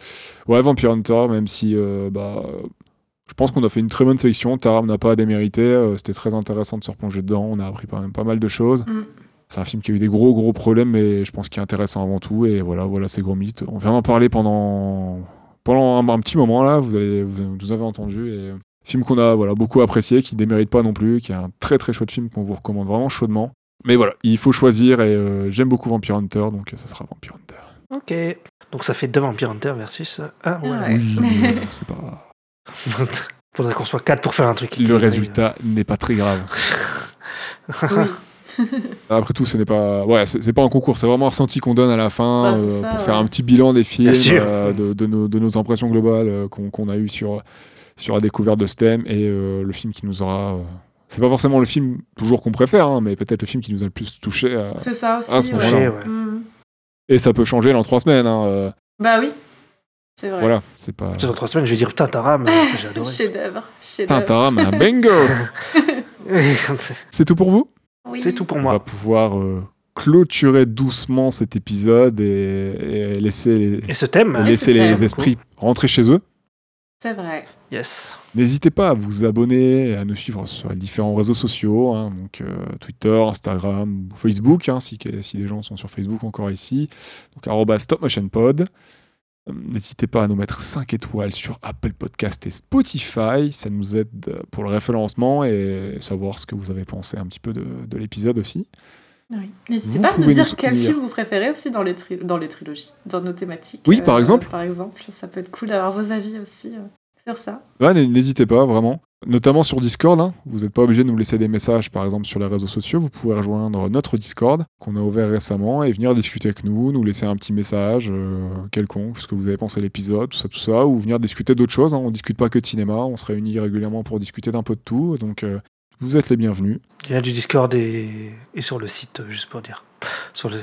ouais, Vampire Hunter, même si bah je pense qu'on a fait une très bonne sélection. Taram n'a pas à démériter. C'était très intéressant de se replonger dedans. On a appris quand même pas mal de choses. Mm. C'est un film qui a eu des gros gros problèmes, mais je pense qu'il est intéressant avant tout. Et voilà, voilà ces gros mythes. On vient d'en parler pendant pendant un, un petit moment là. Vous allez vous, vous avez entendu et film qu'on a voilà beaucoup apprécié, qui démérite pas non plus, qui est un très très chouette film qu'on vous recommande vraiment chaudement. Mais voilà, il faut choisir et euh, j'aime beaucoup Vampire Hunter, donc ça sera Vampire Hunter. Ok. Donc ça fait deux Vampire Hunter versus un Ouais. Wallace. Euh, c'est pas. Faudrait qu'on soit quatre pour faire un truc. Le résultat n'est pas très grave. Oui. Après tout, ce n'est pas, ouais, c'est pas un concours, c'est vraiment un ressenti qu'on donne à la fin euh, ça, pour ouais. faire un petit bilan des films, euh, de, de nos, de nos impressions globales euh, qu'on qu'on a eues sur, sur la découverte de ce thème et euh, le film qui nous aura. euh, c'est pas forcément le film toujours qu'on préfère, hein, mais peut-être le film qui nous a le plus touché. C'est ça aussi. à ce ouais. moment-là. ouais. Mhm. et ça peut changer dans trois semaines. hein, euh, Bah oui, c'est vrai. Voilà, c'est pas. Dans trois semaines, je vais dire putain, Taram, euh, j'ai adoré. Chef-d'œuvre. Chef-d'œuvre. Tintin, un bingo C'est tout pour vous? Oui. C'est tout pour On va moi. pouvoir euh, clôturer doucement cet épisode et, et laisser, les, Et ce thème laisser les esprits rentrer chez eux. C'est vrai. Yes. N'hésitez pas à vous abonner et à nous suivre sur les différents réseaux sociaux, hein, donc euh, Twitter, Instagram, Facebook, hein, si, si des gens sont sur Facebook encore ici. Donc stopmotionpod. Euh, N'hésitez pas à nous mettre 5 étoiles sur Apple Podcast et Spotify. Ça nous aide euh, pour le référencement et savoir ce que vous avez pensé un petit peu de, de l'épisode aussi. Oui. N'hésitez pas à nous dire nous quel film vous préférez aussi dans les, tri- dans les trilogies, dans nos thématiques. Oui, par exemple. Par exemple, ça peut être cool d'avoir vos avis aussi ça. Ouais, n'hésitez pas, vraiment. Notamment sur Discord, hein. vous n'êtes pas obligé de nous laisser des messages, par exemple, sur les réseaux sociaux. Vous pouvez rejoindre notre Discord, qu'on a ouvert récemment, et venir discuter avec nous, nous laisser un petit message euh, quelconque, ce que vous avez pensé de l'épisode, tout ça, tout ça, ou venir discuter d'autres choses. Hein. On discute pas que de cinéma, on se réunit régulièrement pour discuter d'un peu de tout. Donc, euh, vous êtes les bienvenus. Il y a du Discord et, et sur le site, euh, juste pour dire. Sur le,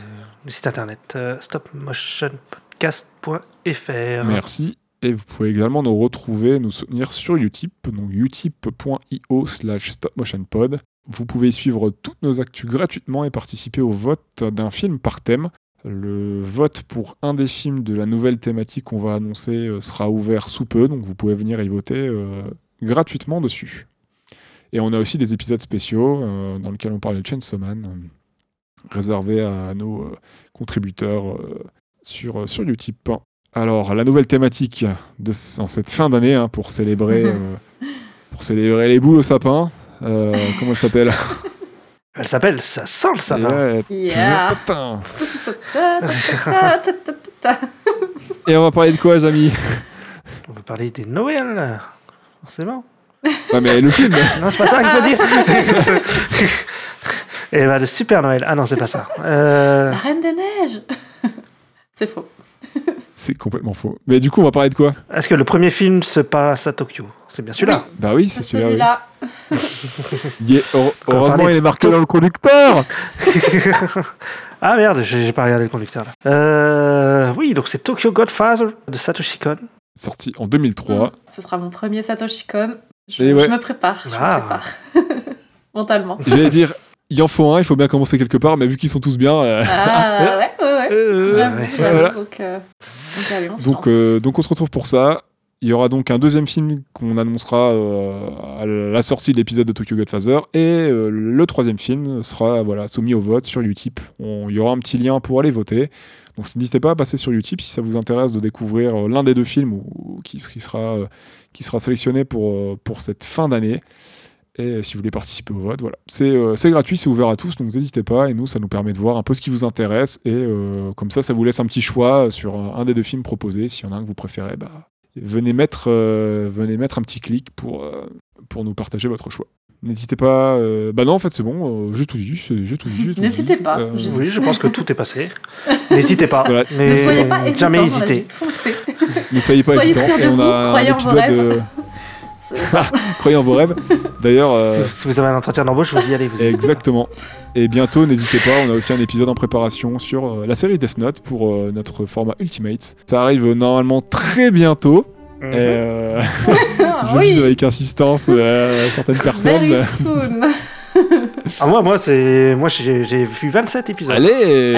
le site internet euh, stopmotionpodcast.fr. Merci. Vous pouvez également nous retrouver, nous soutenir sur Utip, donc utip.io slash stopmotionpod. Vous pouvez suivre toutes nos actus gratuitement et participer au vote d'un film par thème. Le vote pour un des films de la nouvelle thématique qu'on va annoncer euh, sera ouvert sous peu, donc vous pouvez venir y voter euh, gratuitement dessus. Et on a aussi des épisodes spéciaux euh, dans lesquels on parle de Chainsaw Man, réservés à nos contributeurs sur, sur Utip. Alors, la nouvelle thématique de, en cette fin d'année, hein, pour, célébrer, euh, pour célébrer les boules au sapin, euh, comment elle s'appelle? Elle s'appelle Ça sent le sapin. Yeah. Et on va parler de quoi, Jamy On va parler des Noël, forcément. Ouais, mais le film Non, c'est pas ça qu'il faut dire. Et bah, le Super Noël. Ah non, c'est pas ça. Euh, La Reine des Neiges C'est faux. C'est complètement faux. Mais du coup, on va parler de quoi? Est-ce que le premier film se passe à Tokyo? C'est bien celui-là. Bah oui, c'est celui-là. oui. heure- Heureusement, il est marqué dans le conducteur ah merde, j'ai j'ai pas regardé le conducteur là. Euh, oui, donc c'est Tokyo Godfather de Satoshi Kon. Sorti en 2003. Ce sera mon premier Satoshi Kon. Je, Et ouais. je me prépare, je Ah. me prépare. Mentalement. J'allais dire, il en faut un, il faut bien commencer quelque part, mais vu qu'ils sont tous bien. euh, Ah ouais, ouais, ouais. euh, J'avoue, ouais. j'avoue, Voilà. donc, euh, donc euh, donc on se retrouve pour ça. Il y aura donc un deuxième film qu'on annoncera euh, à la sortie de l'épisode de Tokyo Godfather. Et euh, le troisième film sera voilà, soumis au vote sur Utip. Il y aura un petit lien pour aller voter. Donc n'hésitez pas à passer sur Utip si ça vous intéresse de découvrir l'un des deux films ou, ou qui, qui sera, qui sera sélectionné pour, pour cette fin d'année. Et si vous voulez participer au vote, voilà. C'est euh, c'est gratuit, c'est ouvert à tous, donc n'hésitez pas. Et nous, ça nous permet de voir un peu ce qui vous intéresse. Et euh, comme ça, ça vous laisse un petit choix sur un, un des deux films proposés. S'il y en a un que vous préférez, bah, venez, mettre, euh, venez mettre un petit clic pour, euh, pour nous partager votre choix. N'hésitez pas. euh, Bah non, en fait, c'est bon. euh, j'ai tout dit. J'ai tout dit. j'ai tout N'hésitez pas, Euh, juste- Oui, je pense que tout est passé. N'hésitez pas. Voilà. Mais ne soyez pas hésitants, jamais hésiter. Foncez. Ne soyez pas Soyez hésitants. de Et on a un croyez en vos épisode. C'est- Croyez en vos rêves. D'ailleurs. euh, Si- Si vous avez un entretien d'embauche, vous y allez. Vous y allez. Exactement. Et bientôt, n'hésitez pas, on a aussi un épisode en préparation sur euh, la série Death Note pour euh, notre format Ultimates. Ça arrive normalement très bientôt. Mhm. Et, euh, Ah, je vise oui, avec insistance euh, certaines personnes. very soon. Ah, moi, moi, c'est... moi j'ai vu 27 épisodes. Allez,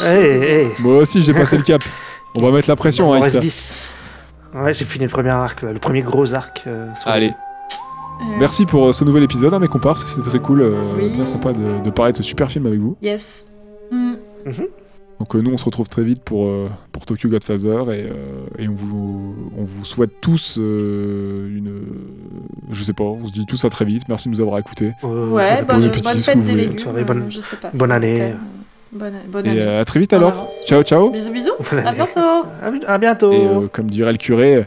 Allez. Moi aussi, j'ai passé le cap. On va mettre la pression, hein, m'en reste Ista. 10. Ouais, j'ai fini le premier arc, là, le premier gros arc. euh, sur Allez, Euh, merci pour euh, ce nouvel épisode, hein, mes comparses. C'était très cool, euh, Oui. bien sympa de, de parler de ce super film avec vous. Yes. Mm. Donc euh, nous, on se retrouve très vite pour, euh, pour Tokyo Godfather et, euh, et on, vous, on vous souhaite tous euh, une... Je sais pas, on se dit tous à très vite. Merci de nous avoir écoutés. Euh, Ouais, bon bonne, appétit, bonne fête des voulez. légumes. Soirée, bonne- euh, je sais pas. bonne c'est année. thème. Bonne, bonne Et année. euh, à très vite alors. avance. Ciao, ciao. Bisous, bisous. Bonne À année. bientôt. À, à bientôt. Et euh, comme dirait le curé,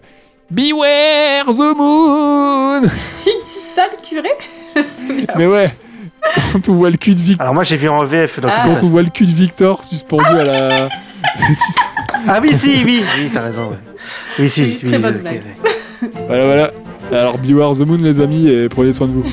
Beware the moon Il dit ça, le curé? Mais ouais, quand on voit le cul de Victor, Alors moi j'ai vu en VF. Donc Ah. quand on voit le cul de Victor suspendu à la... Ah oui, si, oui, oui, t'as raison. Ouais. Oui, si, oui, très bonne ok, blague. ouais. voilà, voilà. Alors Beware the moon les amis et prenez soin de vous.